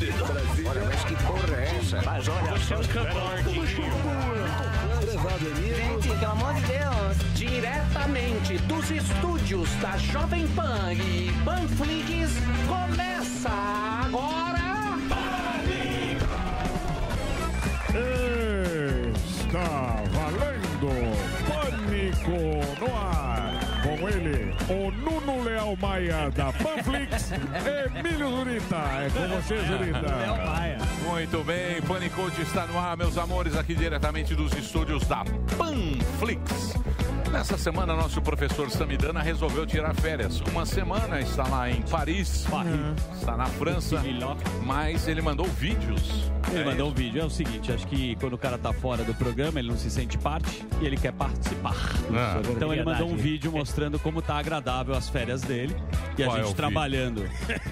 Olha, mas que porra é essa? Mas olha, você é um cantor Gente, pelo amor de Deus. Diretamente dos estúdios da Jovem Pan e Panflix, começa agora... o Nuno Leal Maia da Panflix, Emílio Zurita. É com você, Zurita. Muito bem, Panicote está no ar, meus amores, aqui diretamente dos estúdios da Panflix. Nessa semana, nosso professor Samidana resolveu tirar férias. Uma semana está lá em Paris, está na França, mas ele mandou vídeos. Ele É mandou um vídeo. É o seguinte, acho que quando o cara tá fora do programa, ele não se sente parte e ele quer participar. Ah. Então ele mandou um vídeo mostrando como tá agradável as férias dele. E a Qual é o gente vídeo? trabalhando.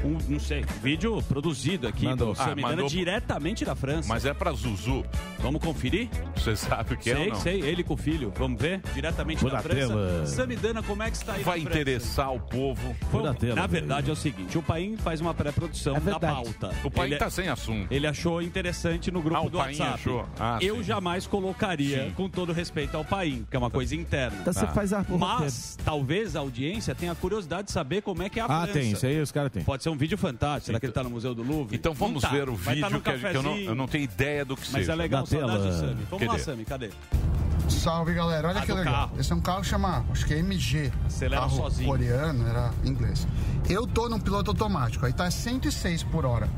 Um, não sei, vídeo produzido aqui Mandou. do Samidana Ah, mandou- diretamente da França. Mas é pra Zuzu. Vamos conferir? Você sabe o que é sei, ou não? sei, ele com o filho. Vamos ver? Diretamente Vou da França. tela. Samidana, como é que está aí Vai interessar o povo. Foi- na tela. Na verdade é o seguinte, o Paim faz uma pré-produção É da pauta. O pai Ele- tá sem assunto. Ele achou interessante no grupo Ah, do WhatsApp. achou? Ah, eu sim. jamais colocaria, Sim. com todo respeito ao Paim, que é uma coisa interna. Então você Tá. faz a Mas talvez a audiência tenha curiosidade de saber como é que é a Ah, França. tem. Isso aí os caras têm. Pode ser um vídeo fantástico. Será que ele tá no Museu do Louvre? Então vamos tá. ver o Vai tá vídeo que, a eu, não, eu não tenho ideia do que Mas seja. é legal, saudade, Sami. Vamos lá, Cadê? Sami, cadê? Salve galera, olha Ah, que do legal. carro. Esse é um carro que chama, acho que é MG. Acelera carro sozinho. coreano, era inglês. Eu tô num piloto automático, aí tá 106 por hora.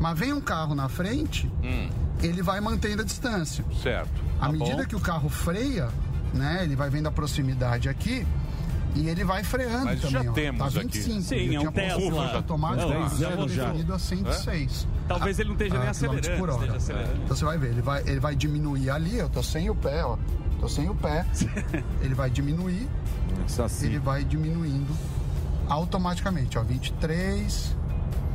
Mas vem um carro na frente, Hum. ele vai mantendo a distância. Certo. À Tá medida bom. que o carro freia, né, ele vai vendo a proximidade aqui e ele vai freando Mas também. já ó. temos tá aqui. 25. Sim, eu é um Tesla. piloto automático, Não, já anos já. definido a 106. Talvez ele não esteja nem Ah, acelerando. por hora. esteja acelerando. Então você vai ver, ele vai, ele vai diminuir ali, eu tô sem o pé, ó. Tô sem o pé. ele vai diminuir, assim. ele vai diminuindo automaticamente, ó. 23,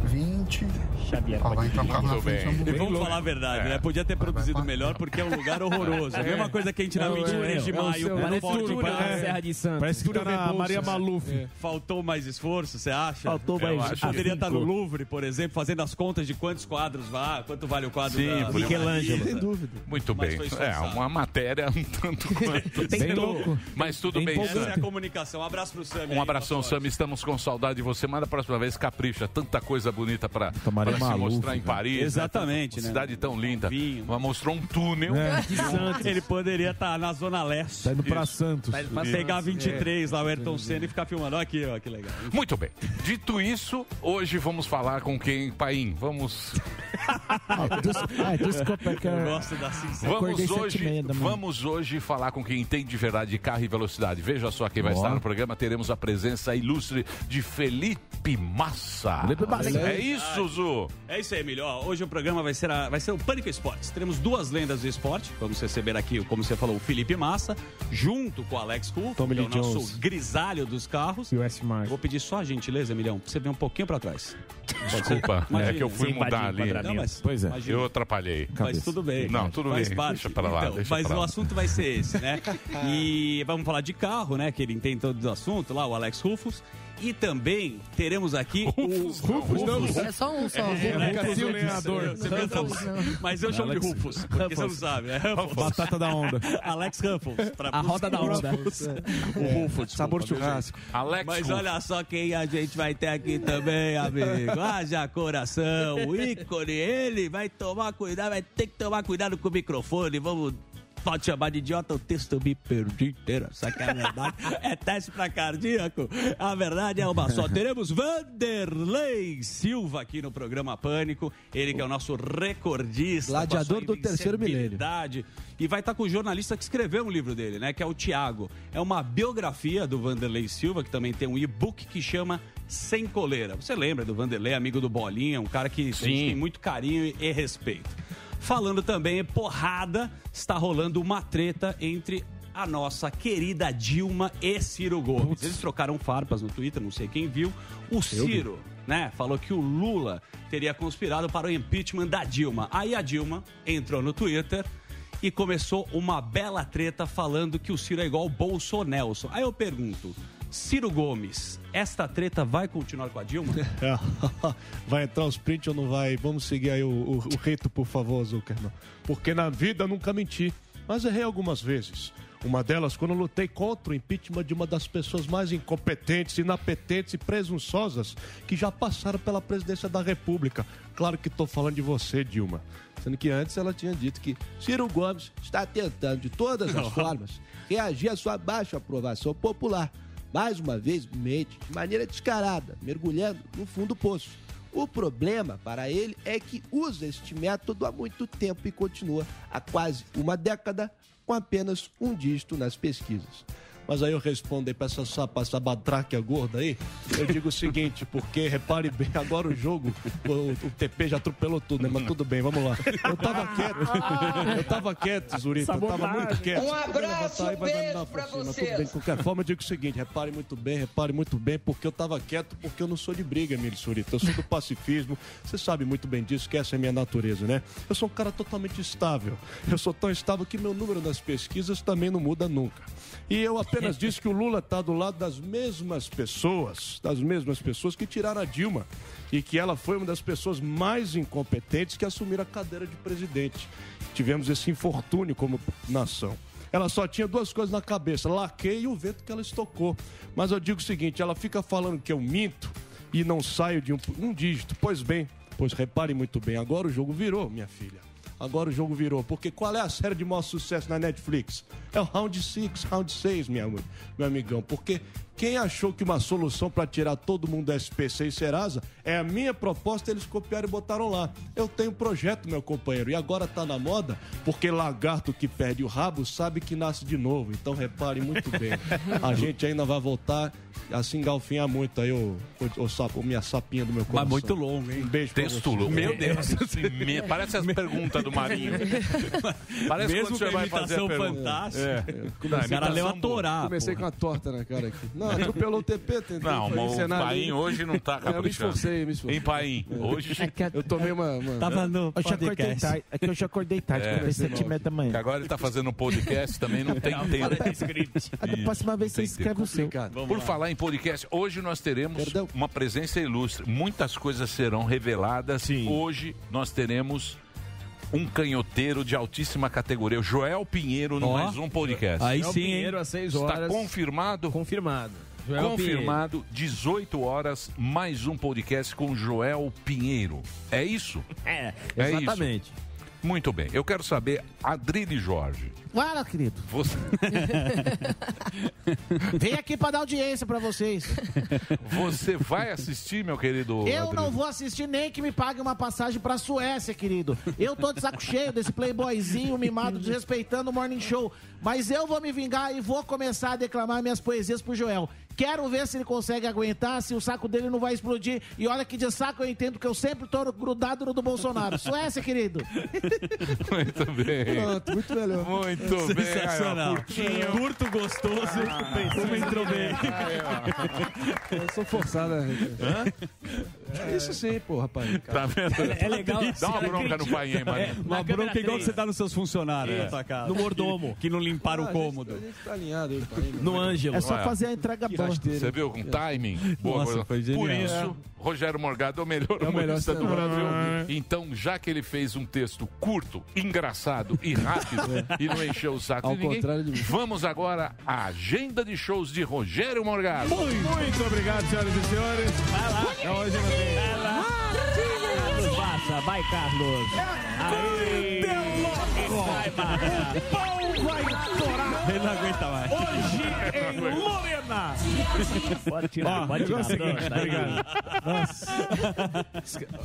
20. Xavier. Ó, vai entrar um carro na frente. vamos E vamos falar a verdade, É. né? Podia ter produzido vai, melhor porque é um lugar horroroso. É a mesma coisa que a gente na É, 23 de é, é o maio no parece Forte tudo, é. Serra de Santos. Parece que tá na Maria Maluf. Faltou mais esforço, você acha? Faltou mais. Poderia estar no Louvre, por exemplo, fazendo as contas de quantos quadros vá, quanto vale o quadro Sim, da Michelangelo. Sem dúvida. Muito bem. É, uma matéria um tanto quanto. Bem louco. Mas tudo Bem Essa é a comunicação. Um abraço pro Sam. Um abração, Sam. Estamos com saudade de você. Mas da próxima vez, capricha. Tanta coisa bonita pra se Maluf, mostrar em cara. Paris. né? Exatamente, né? Cidade tão linda. Vinho. Mas mostrou um túnel. É. Ele poderia estar na Zona Leste. Tá indo pra Isso. Santos. Mas pegar 23 lá, o Ayrton Senna e ficar filmando. Olha aqui, ó, que legal. Muito bem. Dito isso, hoje vamos falar com quem, Paim? Vamos, Ah, desculpa, é que Eu eu... gosto da sinceridade. vamos hoje, vamos hoje falar com quem entende de verdade de carro e velocidade. Veja só quem vai estar no programa. Teremos a presença ilustre de Felipe Massa. Felipe Massa. É isso, Zu. É isso aí, Emílio. Ó, hoje o programa vai ser, a- vai ser o Pânico Esportes. Teremos duas lendas do esporte. Vamos receber aqui, como você falou, o Felipe Massa, junto com o Alex Kuhl, Tommy que é o Lee nosso Jones. grisalho dos carros. E o S. Mark. Vou pedir só a gentileza, Emilhão, pra você vir um pouquinho pra trás. Desculpa, Imagina. é que eu fui mudar o ali. Não, mas, Pois é. imagina. Eu atrapalhei. Mas tudo bem. Não, tudo faz bem. Parte. Deixa pra lá, Então, deixa mas pra o lá. assunto vai ser esse, né? E vamos falar de carro, né? Que ele entende todo o assunto lá, o Alex Rufus. E também teremos aqui o Rufus. não, É só um só. É? Rufus, Rufus, Rufus? Mas eu chamo de Rufus, porque você não sabe, né? Rufus. Batata da onda. Alex Ruffles. pra- A roda da onda. O Rufus. Sabor churrasco. Alex Mas olha só quem a gente vai ter aqui também, amigo. Haja coração, o ícone, ele vai tomar cuidado, vai ter que tomar cuidado com o microfone. Vamos. Pode chamar de idiota, o texto eu me perdi inteiro. Só que a verdade é teste pra cardíaco. A verdade é uma só. Teremos Vanderlei Silva aqui no programa Pânico. Ele que é o nosso recordista. Gladiador do terceiro milênio. E vai estar com o jornalista que escreveu um livro dele, né? Que é o Tiago. É uma biografia do Vanderlei Silva, que também tem um e-book que chama Sem Coleira. Você lembra do Vanderlei, amigo do Bolinha, um cara que a gente Sim. tem muito carinho e respeito. Falando também, porrada, está rolando uma treta entre a nossa querida Dilma e Ciro Gomes. Eles trocaram farpas no Twitter, não sei quem viu. O Ciro, né, falou que o Lula teria conspirado para o impeachment da Dilma. Aí a Dilma entrou no Twitter e começou uma bela treta falando que o Ciro é igual o Bolsonelson. Aí eu pergunto, Ciro Gomes, esta treta vai continuar com a Dilma? vai entrar os prints ou não vai? Vamos seguir aí o, o, o rito, por favor, Zuckerman. Porque na vida nunca menti, mas errei algumas vezes. Uma delas, quando eu lutei contra o impeachment de uma das pessoas mais incompetentes, inapetentes e presunçosas que já passaram pela presidência da República. Claro que estou falando de você, Dilma. Sendo que antes ela tinha dito que Ciro Gomes está tentando, de todas as formas, reagir à sua baixa aprovação popular. Mais uma vez, mente, de maneira descarada, mergulhando no fundo do poço. O problema para ele é que usa este método há muito tempo e continua há quase uma década com apenas um dígito nas pesquisas. Mas aí eu respondo aí pra essa, sapa- essa batraquia gorda aí. Eu digo o seguinte, porque repare bem, agora o jogo, o, o TP já atropelou tudo, né? Mas tudo bem, vamos lá. Eu tava quieto. Eu tava quieto, Zurita. Eu tava muito quieto. Um abraço, levantar aí, vai me beijo pra vocês. Tudo bem, de qualquer forma, eu digo o seguinte: repare muito bem, repare muito bem, porque eu tava quieto, porque eu não sou de briga, Emílio Surita. Eu sou do pacifismo. Você sabe muito bem disso, que essa é a minha natureza, né? Eu sou um cara totalmente estável. Eu sou tão estável que meu número nas pesquisas também não muda nunca. E eu apenas disse que o Lula tá do lado das mesmas pessoas, das mesmas pessoas que tiraram a Dilma. E que ela foi uma das pessoas mais incompetentes que assumiram a cadeira de presidente. Tivemos esse infortúnio como nação. Ela só tinha duas coisas na cabeça: laqueio e o vento que ela estocou. Mas eu digo o seguinte: ela fica falando que eu minto e não saio de um, um dígito. Pois bem, pois repare muito bem, agora o jogo virou, minha filha. Agora o jogo virou. Porque qual é a série de maior sucesso na Netflix? É o Round 6, Round 6, minha, meu amigão. Porque quem achou que uma solução para tirar todo mundo do SPC e Serasa é a minha proposta, eles copiaram e botaram lá. Eu tenho um projeto, meu companheiro, e agora tá na moda, porque lagarto que perde o rabo sabe que nasce de novo. Então repare muito bem. A gente ainda vai voltar a se engalfinhar muito aí, ô, ô, ô sapo, minha sapinha do meu coração. muito longo, hein? Um beijo pra Texto você. louco. Meu Deus. Me- Parece as perguntas do Marinho. Parece Mesmo quando você vai fazer a fantástica. É. O cara leu a. Torá. Comecei porra. com a torta na cara aqui. Não, atropelou o TP, tentei Não, mas o. Paim hoje não tá É, eu me caprichando. esforcei, me esforcei. Em Paim, hoje... Eu tomei uma... uma... Tava no Eu podcast. tarde. É que eu já acordei tarde, É. comecei às 7 da Que manhã. agora ele tá fazendo um podcast também, não tem tempo. A próxima vez você escreve o seu. Por falar em podcast, hoje nós teremos Perdão. uma presença ilustre. Muitas coisas serão reveladas. Hoje nós teremos um canhoteiro de altíssima categoria, o Joel Pinheiro, no Ó. mais um podcast. Aí Joel sim? Pinheiro às 6 Está horas. confirmado? Confirmado. Joel confirmado, 18 horas, mais um podcast com Joel Pinheiro. É isso? Pinheiro. É É, isso. exatamente. Muito bem. Eu quero saber, Adrilho Jorge, Fala, querido. você, Vem aqui pra dar audiência pra vocês. você vai assistir, meu querido Eu não vou assistir nem que me pague uma passagem pra Suécia, querido. Eu tô de saco cheio desse playboyzinho mimado desrespeitando o morning show. Mas eu vou me vingar e vou começar a declamar minhas poesias pro Joel. Quero ver se ele consegue aguentar, se o saco dele não vai explodir. E olha que de saco eu entendo que eu sempre tô grudado no do Bolsonaro. Suécia, querido. Muito bem. Pronto, muito melhor. Muito bem. Sensacional. Aí, ó, curtinho. Curto, gostoso. Como entrou bem. Eu sou forçada. É isso sim, pô, rapaz. Tá vendo? É legal. Dá uma bronca no pai, hein, Marinho? Uma Na câmera bronca igual que você dá nos seus funcionários na casa. No mordomo. Que não limparam Ah, o a gente- cômodo. A gente tá alinhado aí, pai. No Ângelo. É só fazer a entrega boa. Você viu com timing? Boa Nossa, coisa. foi genial. Por isso, Rogério Morgado é o melhor É o humorista do. Brasil. Então, já que ele fez um texto curto, engraçado e rápido e não encheu o saco Ao de ninguém, contrário de mim. vamos agora à agenda de shows de Rogério Morgado. Muito obrigado, senhoras e senhores. Vai lá. Hoje não tem. Carlos Bassa. Vai, Carlos. Aí. Vai, Bassa. Pau vai torar Ele não aguenta mais. hoje em Lorena. Pode tirar, Ó, pode tirar. é o seguinte, Pronto, aí.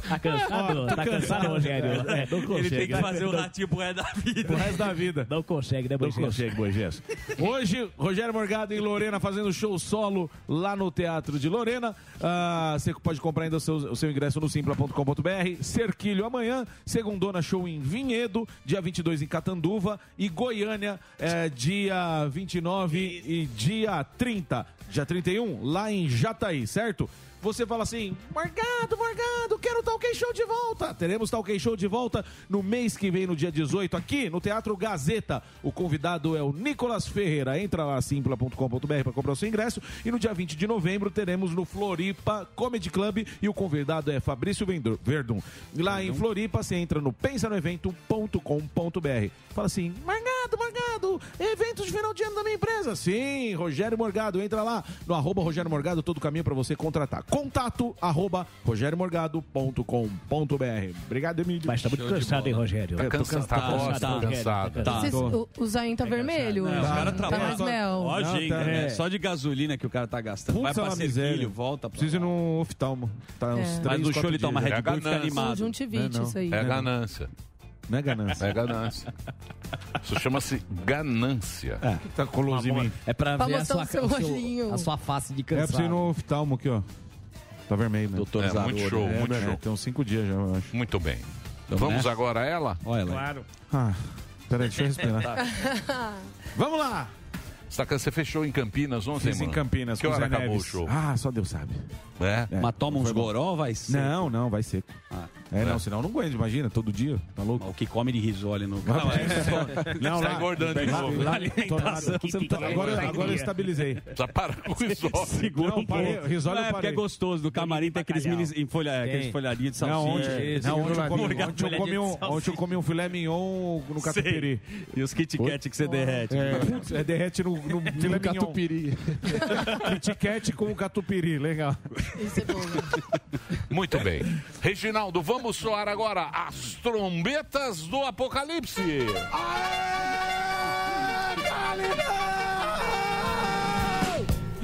Tá cansado? tá cansado, Rogério? É, não Ele consegue. tem que né? fazer o ratinho pro resto da vida. O resto da vida. Não consegue, né, Não Moisés? consegue, Moisés. Hoje, Rogério Morgado em Lorena fazendo show solo lá no Teatro de Lorena. Ah, você pode comprar ainda o seu, o seu ingresso no simpla.com.br. Cerquilho amanhã, segundona show em Vinhedo, dia 22 em Catanduva e Goiânia, eh, dia 29 e dia 30. Dia 31, lá em Jataí, certo? Você fala assim: Morgado, Morgado, quero o Talk Show de volta. Teremos Talk Show de volta no mês que vem, no dia 18, aqui no Teatro Gazeta. O convidado é o Nicolas Ferreira. Entra lá, simpla.com.br para comprar o seu ingresso. E no dia 20 de novembro teremos no Floripa Comedy Club e o convidado é Fabrício Verdun. Lá em Floripa, você entra no pensanoevento.com.br. Fala assim: Morgado, Morgado, eventos de final de ano da minha empresa. Sim, Rogério Morgado. Entra lá no arroba Rogério Morgado, todo o caminho para você contratar. Contato arroba rogeriomorgado.com.br. Obrigado, Emílio. Mas tá muito cansado, hein, Rogério? Tô cansado, tá cansado. cansado, cansado. Tá. Vocês- o, o zainho tá vermelho. Não, os caras tá trabalham. mais mel. Ó, Não, tá- né? é. Só de gasolina que o cara tá gastando. Vai Putz, é pra. Serquilho, volta pra Preciso ir no oftalmo. Tá uns É. três, Mas no show ele toma. Red Bull e fica ganância. animado. Não, isso aí. É ganância. Não é ganância. É ganância. Isso chama-se ganância. É, tá mim. É pra Pra ver a sua, o seu o seu- a sua face de É, preciso ir cansado. no oftalmo aqui, ó. Tá vermelho, né? Doutor É, muito show, É, muito é, show. tem uns cinco dias já, eu acho. Muito bem. Vamos Vamos nessa? agora a ela? Olha lá. Claro. Ah, peraí, deixa eu respirar. Vamos lá! Você fechou em Campinas ontem, Fiz em mano? Campinas Que hora Zé acabou Neves. o show? Ah, só Deus sabe. É? É. Mas toma uns goró, vai ser. Não, não, vai seco. Ah. É, não, senão eu não aguento, imagina, todo dia, tá louco? O que come de risole no Não, Não, não, Tá engordando de lá- novo. lá- não tá- agora, agora eu estabilizei. Precisa parar com o risole. Segura Não, um parei, pouco. risole Não, eu é porque é parei. gostoso. Do camarim tem aqueles, mini, enfolha, aqueles Tem. folhadinhos de ontem, não, ontem, eu comi, ontem, eu comi um, ontem eu comi um filé mignon no catupiry. E os Kit Kat que você derrete. É, é derrete no, no filé mignon. Catupiry. Kit Kat com catupiry, legal. Isso é bom. Muito bem. Reginaldo, vamos soar agora as trombetas do Apocalipse.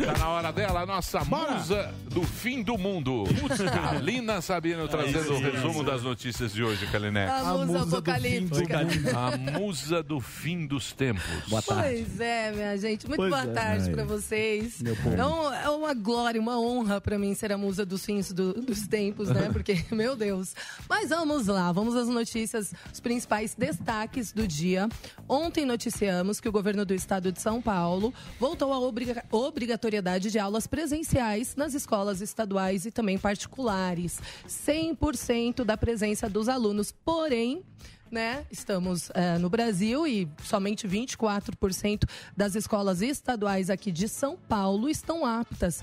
Tá na hora dela, a nossa musa do fim do mundo. Kalina Sabino trazendo o resumo das notícias de hoje, Kalinex. A musa apocalíptica. A musa do fim dos tempos. Boa tarde. Pois é, minha gente. Muito Pois boa é. tarde pra vocês. Meu povo. É, um- é uma glória, uma honra pra mim ser a musa dos fins do- dos tempos, né? Porque, meu Deus. Mas vamos lá, vamos às notícias, os principais destaques do dia. Ontem noticiamos que o governo do estado de São Paulo voltou à obriga- obrigatoriedade de aulas presenciais nas escolas estaduais e também particulares. 100% da presença dos alunos. Porém, né? Estamos eh, no Brasil e somente 24% das escolas estaduais aqui de São Paulo estão aptas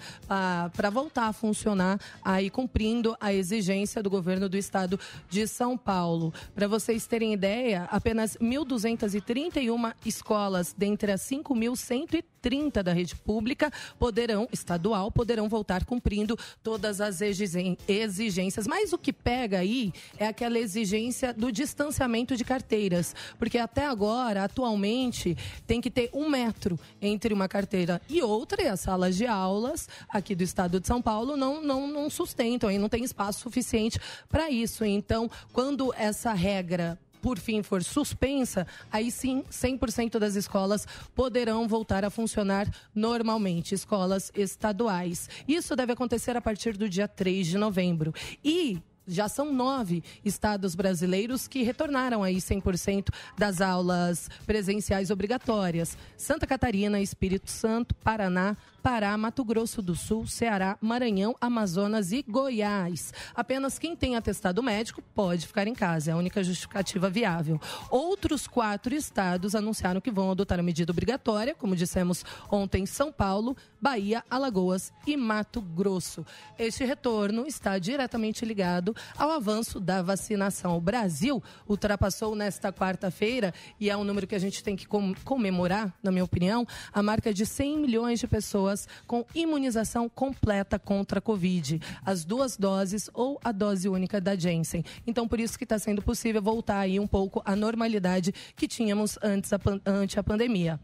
para voltar a funcionar aí cumprindo a exigência do governo do estado de São Paulo. Para vocês terem ideia, apenas 1.231 escolas dentre as 5.130 da rede pública poderão estadual poderão voltar cumprindo todas as exigências. Mas o que pega aí é aquela exigência do distanciamento de carteiras, porque até agora, atualmente, tem que ter um metro entre uma carteira e outra, e as salas de aulas aqui do estado de São Paulo não, não, não sustentam, e não tem espaço suficiente para isso. Então, quando essa regra por fim for suspensa, aí sim 100% das escolas poderão voltar a funcionar normalmente, escolas estaduais. Isso deve acontecer a partir do dia 3 de novembro. E já são nove estados brasileiros que retornaram aí 100% das aulas presenciais obrigatórias. Santa Catarina, Espírito Santo, Paraná, Pará, Mato Grosso do Sul, Ceará, Maranhão, Amazonas e Goiás. Apenas quem tem atestado médico pode ficar em casa, é a única justificativa viável. Outros quatro estados anunciaram que vão adotar a medida obrigatória, como dissemos ontem, São Paulo, Bahia, Alagoas e Mato Grosso. Este retorno está diretamente ligado ao avanço da vacinação. O Brasil ultrapassou nesta quarta-feira, e é um número que a gente tem que com- comemorar, na minha opinião, a marca de 100 milhões de pessoas com imunização completa contra a Covid. As duas doses ou a dose única da Janssen. Então, por isso que está sendo possível voltar aí um pouco à normalidade que tínhamos antes a, a pandemia.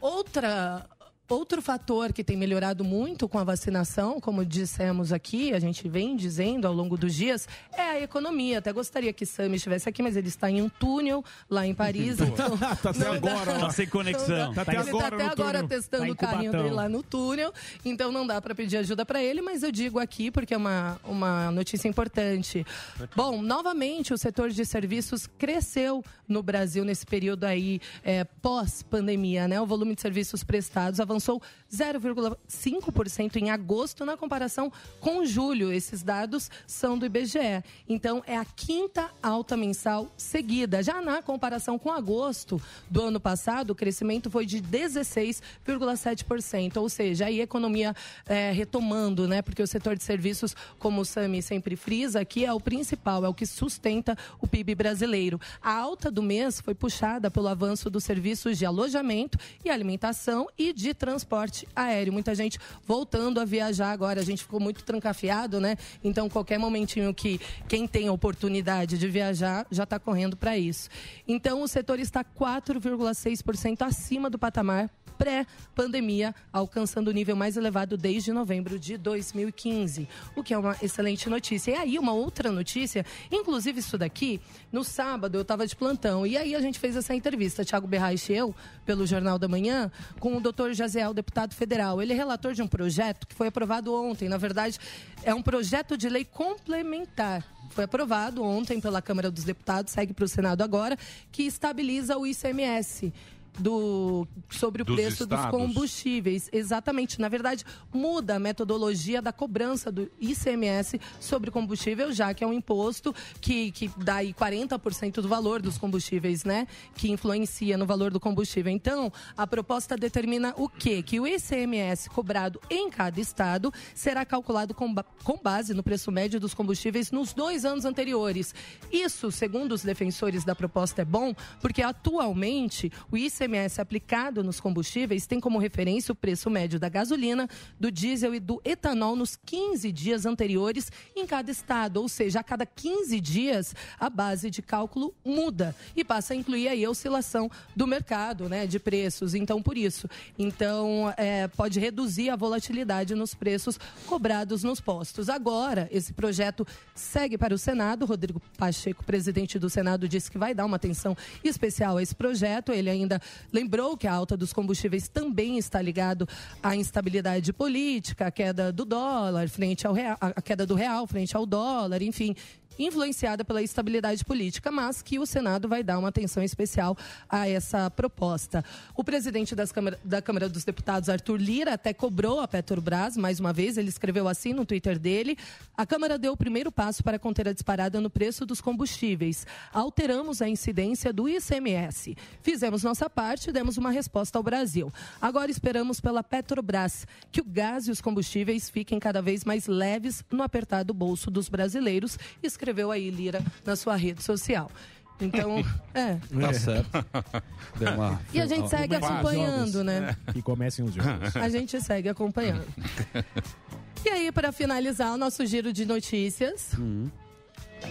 Outra Outro fator que tem melhorado muito com a vacinação, como dissemos aqui, a gente vem dizendo ao longo dos dias, é a economia. Até gostaria que Sami estivesse aqui, mas ele está em um túnel lá em Paris. Então Tá até não dá- agora, ó. Tá sem conexão. Tá dá. até ele agora tá até agora túnel. testando Tá o carrinho dele lá no túnel, então não dá para pedir ajuda para ele, mas eu digo aqui porque é uma, uma notícia importante. Bom, novamente o setor de serviços cresceu no Brasil nesse período aí é, pós-pandemia, né? O volume de serviços prestados avançou avançou 0,5% em agosto na comparação com julho. Esses dados são do IBGE. Então, é a quinta alta mensal seguida. Já na comparação com agosto do ano passado, o crescimento foi de 16,7%. Ou seja, aí a economia é, retomando, né? Porque o setor de serviços, como o Sami sempre frisa, aqui é o principal, é o que sustenta o PIB brasileiro. A alta do mês foi puxada pelo avanço dos serviços de alojamento e alimentação e de transporte aéreo. Muita gente voltando a viajar agora. A gente ficou muito trancafiado, né? Então, qualquer momentinho que quem tem oportunidade de viajar já está correndo para isso. Então, o setor está 4,6% acima do patamar pré-pandemia, alcançando o nível mais elevado desde novembro de 2015, o que é uma excelente notícia. E aí, uma outra notícia, inclusive isso daqui, no sábado eu estava de plantão, e aí a gente fez essa entrevista, Thiago Berraich e eu, pelo Jornal da Manhã, com o doutor Jaziel, deputado federal. Ele é relator de um projeto que foi aprovado ontem, na verdade, é um projeto de lei complementar foi aprovado ontem pela Câmara dos Deputados, segue para o Senado agora, que estabiliza o ICMS. Do, sobre o Dos preço dos estados. combustíveis. Exatamente. Na verdade, muda a metodologia da cobrança do ICMS sobre combustível, já que é um imposto que, que dá aí 40% do valor dos combustíveis, né? Que influencia no valor do combustível. Então, a proposta determina o quê? Que o ICMS cobrado em cada estado será calculado com, com base no preço médio dos combustíveis nos dois anos anteriores. Isso, segundo os defensores da proposta, é bom, porque atualmente o ICMS aplicado nos combustíveis tem como referência o preço médio da gasolina, do diesel e do etanol nos 15 dias anteriores em cada estado. Ou seja, a cada 15 dias a base de cálculo muda e passa a incluir aí a oscilação do mercado, né, de preços. Então, por isso, então é, pode reduzir a volatilidade nos preços cobrados nos postos. Agora, esse projeto segue para o Senado. Rodrigo Pacheco, presidente do Senado, disse que vai dar uma atenção especial a esse projeto. Ele ainda lembrou que a alta dos combustíveis também está ligado à instabilidade política, a queda do dólar frente ao real, a queda do real frente ao dólar, enfim, influenciada pela estabilidade política, mas que o Senado vai dar uma atenção especial a essa proposta. O presidente Câmara- da Câmara dos Deputados, Arthur Lira, até cobrou a Petrobras, mais uma vez, ele escreveu assim no Twitter dele: a Câmara deu o primeiro passo para conter a disparada no preço dos combustíveis. Alteramos a incidência do ICMS. Fizemos nossa parte e demos uma resposta ao Brasil. Agora esperamos pela Petrobras que o gás e os combustíveis fiquem cada vez mais leves no apertado bolso dos brasileiros, escreveu aí Lira na sua rede social. Então, é. Tá certo. Deu uma- E a gente segue acompanhando, jogos. né? E comecem os jogos. A gente segue acompanhando. E aí, para finalizar o nosso giro de notícias,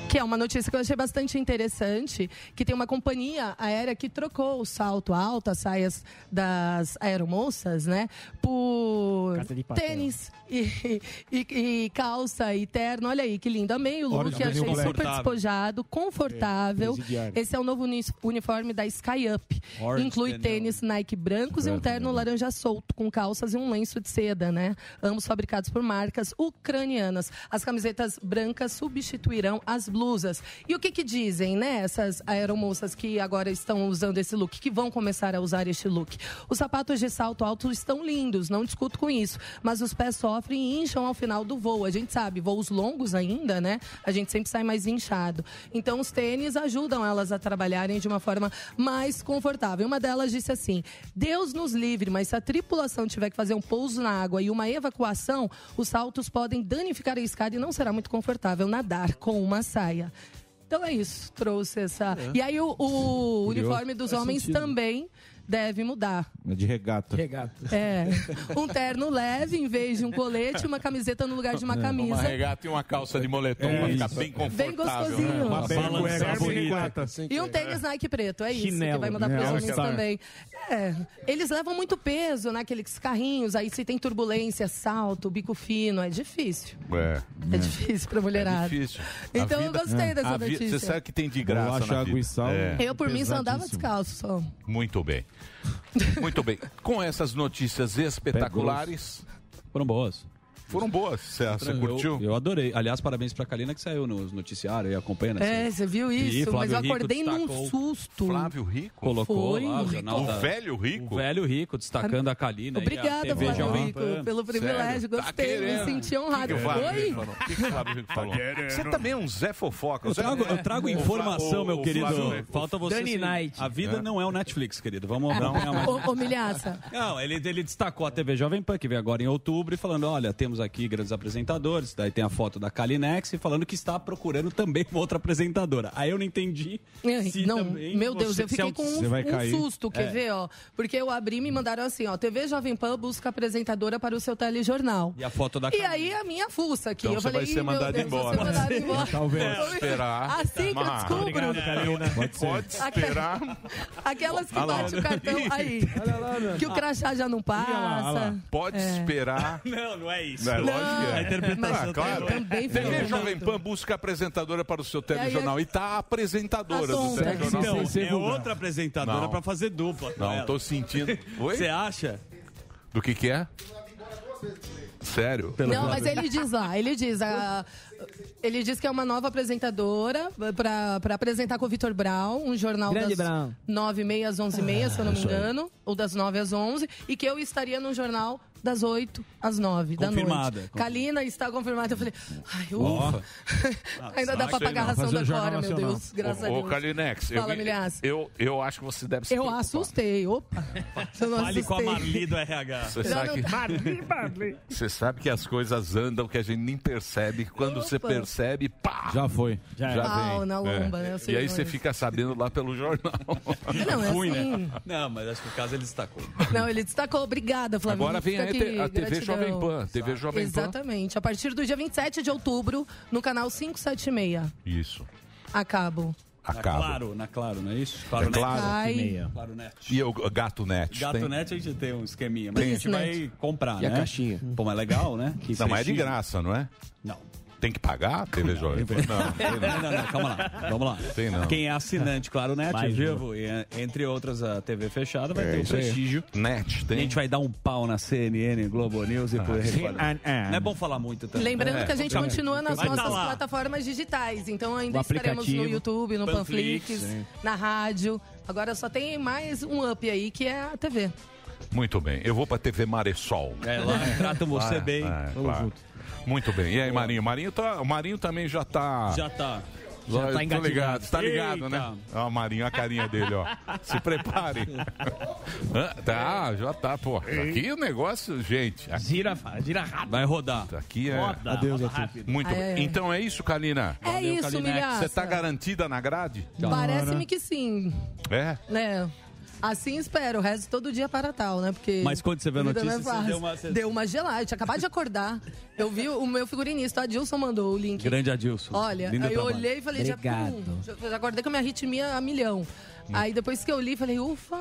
que é uma notícia que eu achei bastante interessante, que tem uma companhia aérea que trocou o salto alto, as saias das aeromoças, né, por tênis e, e- e calça e terno. Olha aí, que lindo. Amei o look, Orange achei super despojado, confortável. É. Esse é o novo uni- uniforme da Skyup. Orange Inclui tênis Nike brancos e um terno laranja solto, com calças e um lenço de seda, né? Ambos fabricados por marcas ucranianas. As camisetas brancas substituirão as blusas. E o que que dizem, né? Essas aeromoças que agora estão usando esse look, que vão começar a usar este look. Os sapatos de salto alto estão lindos, não discuto com isso. Mas os pés sofrem e incham ao final do voo. A gente sabe, voos longos ainda, né? A gente sempre sai mais inchado. Então, os tênis ajudam elas a trabalharem de uma forma mais confortável. Uma delas disse assim: Deus nos livre, mas se a tripulação tiver que fazer um pouso na água e uma evacuação, os saltos podem danificar a escada e não será muito confortável nadar com uma saia. Então é isso, trouxe essa. E aí o, o uniforme dos Faz homens sentido. também deve mudar. De regata. Regata. É, um terno leve em vez de um colete, uma camiseta no lugar de uma Uma camisa. regata e uma calça de moletom É pra ficar isso. bem Bem confortável. gostosinho. né? Uma cueca bonita. E um tênis Nike preto, é isso que Chinelo, vai mudar para né? os homens também. É, eles levam muito peso, né? Aqueles carrinhos, aí se tem turbulência, salto, bico fino, é difícil. É. É difícil pra mulherada. É difícil. Então eu vida- gostei dessa a vi- notícia. Você sabe que tem de graça Bolacha, na água vida. e sal. É. Eu, por mim, só andava descalço só. Muito bem. Muito bem. Com essas notícias espetaculares, Foram boas. Foram boas. Você, você Eu- curtiu? Eu, adorei. Aliás, parabéns pra Kalina que saiu nos noticiários e acompanha. É, você viu isso? Mas eu Rico acordei num destacou- susto. Flávio Rico? Colocou Foi. lá o jornal O velho Rico? O velho Rico, destacando a Kalina. a Obrigada, Flávio Rico, pelo privilégio. Sério? Tá Gostei, me querendo? senti honrado. O que que o Flávio Oi? Rico falou? O que que o Flávio Rico falou? Você também é um Zé Fofoca. Eu trago, eu trago informação, meu o querido. Flávio- Falta você. Danny. Knight. A vida É. não é o Netflix, querido. Vamos acompanhar mais. Ô, ô, Milhaça. Não, ele, ele destacou a TV Jovem Pan, que veio agora em outubro, e falando: olha, temos aqui grandes apresentadores. Daí tem a foto da Kalinex e falando que está procurando também uma outra apresentadora. Aí eu não entendi. se Não, também meu Deus, você- eu fiquei é com um, um susto, quer É. ver, ó? Porque eu abri e me mandaram assim, ó, TV Jovem Pan busca apresentadora para o seu telejornal. E a foto da E aí a minha fuça aqui, Então eu você falei, vai ser "Ih, meu mandado Deus, embora." ser mandado embora. Talvez. Pode esperar. Assim que eu descubro. Obrigado, Karina. Pode. Pode esperar. Aquelas que Olha lá. bate o cartão aí. Que o crachá já não passa. Pode É. esperar. Não, não é isso. Não, é lógico que é. A interpretação Ah, claro. também foi TV. Jovem Pan busca apresentadora para o seu telejornal. E tá a apresentadora do Então, telejornal. é outra apresentadora pra fazer dupla. Não, ela. tô sentindo. Você acha? Do que que é? Sério? Não, mas ele diz lá, ele diz, a- ele diz que é uma nova apresentadora para apresentar com o Vitor Brown, um jornal Grande das Brown. 9 e meia às 11 e meia, se eu não me isso aí. engano, ou das 9 às 11, e que eu estaria no jornal das 8 às 9 da Confirmada. noite. Kalina está confirmada. Eu falei, ai, ufa. Ainda dá Não para pagar a ração da o Cora, meu. Deus, graças a Ô, Deus. ô Kalinex, eu, Fala, Milhaça. eu, eu acho que você deve se Eu preocupar. assustei, opa. Eu não Fale com a. Marli do RH. Você sabe, não que, tá- você sabe que as coisas andam que a gente nem percebe. Quando você percebe, pá! Já foi. Já, Pau vem. na lomba, É. né? Eu sei E aí como você é. fica sabendo lá pelo jornal. Não, é Ruim, assim. né? Não, mas acho que o caso ele destacou. Não, ele destacou. Obrigada, Flávio. Agora vem a, a TV. Jovem Pan. TV Jovem Pan. Exatamente. A partir do dia 27 de outubro, no canal 576. Isso. A cabo. A Na. Claro, na Claro, não é isso? É Claro, claro. Ai. Claro Net. E o Gato Net? Gato tem? Net a gente tem um esqueminha, mas a gente vai comprar, E a né? caixinha? Pô, mas legal, né? Que Não, mas é de graça, não é? Não. Tem que pagar a TV Jovem Pan? Não, tem Não, não, não, calma lá. Vamos lá. Tem não. Quem é assinante, claro, Net, Mais vivo, e, eh, entre outras a TV fechada, vai É ter um isso aí. prestígio. Net, A tem. gente vai dar um pau na CNN, Globo News e por aí fora. Não é bom falar muito também. Lembrando É, que a gente continua nas tá nossas plataformas digitais. Então ainda No estaremos no aplicativo, YouTube, no Panflix, Panflix, sim. na rádio. Agora só tem mais um up aí, que é a TV. Muito bem. Eu vou pra TV Maressol. É, lá tratam você Ah, bem. Vamos claro. junto. Muito bem. E aí, Marinho? Marinho tá, o Marinho também já tá... Já tá. Já tá tá engatilhado. ligado, tá ligado, Eita. né? Ó, o Marinho, a carinha dele, ó. Se prepare. Tá, já tá, pô. Aqui o negócio, gente. Aqui, Gira, gira rápido. Vai rodar. aqui é. Roda, Adeus, roda rápido. Muito bem. é. Então é isso, Kalina? É isso, Kalinex. Milhaça. Você tá garantida na grade? Parece-me que sim. É? né? Assim espero, o resto todo dia para tal, né? Porque. Mas quando você vê a é notícia, você deu uma- Deu uma gelada. Eu tinha acabado de acordar. Eu vi o meu figurinista, o Adilson, mandou o link. Grande Adilson. Olha, Lindo aí eu trabalho. olhei e falei, já, pum, já, já acordei com a minha arritmia a milhão. Aí depois que eu li, falei, ufa.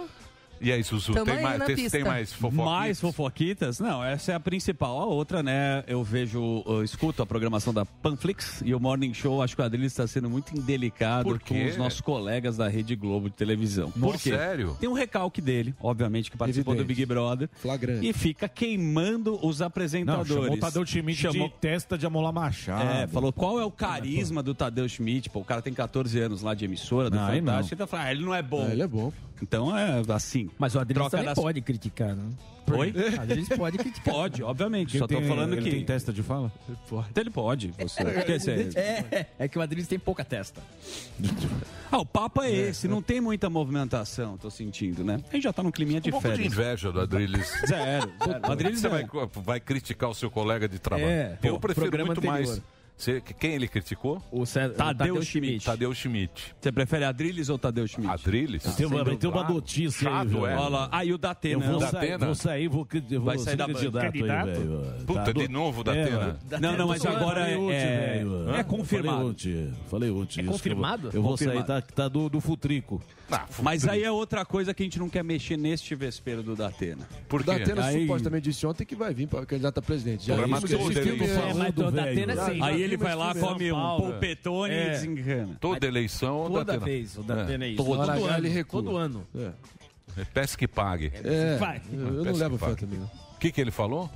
E aí, Tamo tem aí mais, na tem, tem mais fofoquitas? Mais fofoquitas? Não, essa é a principal. A outra, né? Eu vejo, eu escuto a programação da Panflix e o Morning Show. Acho que o Adriles está sendo muito indelicado com os nossos colegas da Rede Globo de televisão. Por quê? sério? Tem um recalque dele, obviamente, que participou do Evidente. Big Brother. Flagrante. E fica queimando os Não, apresentadores. chamou o Tadeu Schmidt Chamou- de testa de amolar machado. É, falou qual é o carisma do Tadeu Schmidt. Pô, o cara tem 14 anos lá de emissora, do Não, aí não. Fantástico. Fala, ah, ele não é bom. Ah, ele é bom. Então é assim. Mas o Adriano também das- pode criticar, né? Oi? Vezes pode criticar. Pode, obviamente. Ele Só tô tem- falando ele que. tem testa de fala? Então ele pode. Você. Você- É, é que o Adriano tem pouca testa. Ah, o papo é esse. Não tem muita movimentação, tô sentindo, né? A gente já tá num climinha de Um pouco de férias. inveja do Adriles. Zero, zero. O Adriles Você é- vai, vai criticar o seu colega de trabalho. É, Eu pô, prefiro muito anterior. mais. Você- quem ele criticou? O, Cé- o Tadeu Tadeu, Schmidt. Schmidt. Tadeu Schmidt. Você prefere Adriles ou Tadeu Schmidt? Adriles? Tem uma, ter uma notícia aí, Chato, viu? é. Olha lá. Ah, e o Eu Datena. vou, Da sair, vou sair, vou, eu Vai vou sair da candidato, Candidato? aí, velho. Puta, Tá de do- novo da É, Atena. mano. Não, não, mas agora é, é, velho. é confirmado. Falei ontem, falei ontem. É isso, confirmado? que Eu vou, eu vou sair, Confirmado. tá, tá do, do Futrico. Ah, Mas aí é outra coisa que a gente não quer mexer neste vespeiro do Datena. Por O Datena Aí- supostamente disse ontem que vai vir para candidato a presidente. Já Programa vimos esse filme, é, É, mas o Datena sim. Aí ele vai lá, come um polpetone e É. desencana. Toda eleição, o Toda Datena. vez, o Datena é, isso. Todo Todo, ano. Todo ano. É, É, Peça que pague. é, Vai. eu, eu não levo fé também. O que, que ele falou?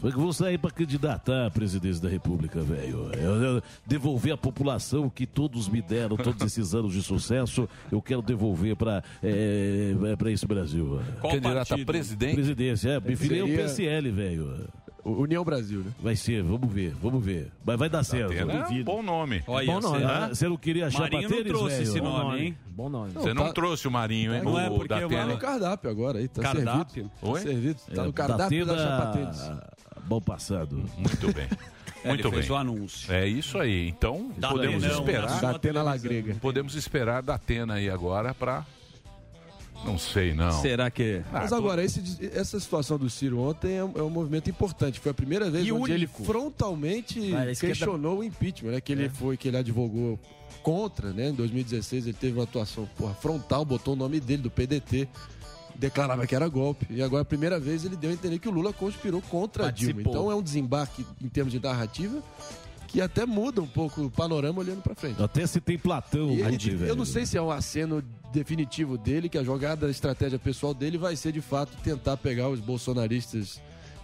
Foi que vou sair pra candidatar à presidência da República, velho. Eu, eu devolver a população que todos me deram, todos esses anos de sucesso, eu quero devolver pra, é, é, pra esse Brasil. Qual Candidato a presidente? Presidência, é. Me filiei ao Seria- PSL, velho. União Brasil, né? Vai ser, vamos ver, vamos ver. Mas vai dar certo. Datena é um duvido. bom nome. Olha, Bom nome, né? Você não queria achar Marinho não Patênis, trouxe velho? esse Bom nome, nome. hein? Bom nome. Você não trouxe o Marinho, hein? Não é o porque Datena, o Tá no cardápio agora aí, tá Cardápio? servido. Oi? Tá servido. Tá É, no cardápio da Datena, Chapa Tênis. Bom passado. Muito bem. Muito ele fez bem. o anúncio. É isso aí. Então, Datena, podemos não, esperar. da Datena Lagrega. Podemos esperar da Atena aí agora pra. Não sei, não. Será que. Ah, Mas agora, esse- essa situação do Ciro ontem é um, é um movimento importante. Foi a primeira vez E onde ele frontalmente Ah, questionou o impeachment, né? Que ele foi, que ele advogou contra, né? Em 2016 ele teve uma atuação porra, frontal, botou o nome dele, do PDT, declarava que era golpe. E agora, a primeira vez, ele deu a entender que o Lula conspirou contra a Dilma. Participou. Então é um desembarque em termos de narrativa que até muda um pouco o panorama olhando pra frente. Até se tem Platão. E eu velho. não sei se é um aceno definitivo dele, que a jogada, a estratégia pessoal dele vai ser de fato tentar pegar os bolsonaristas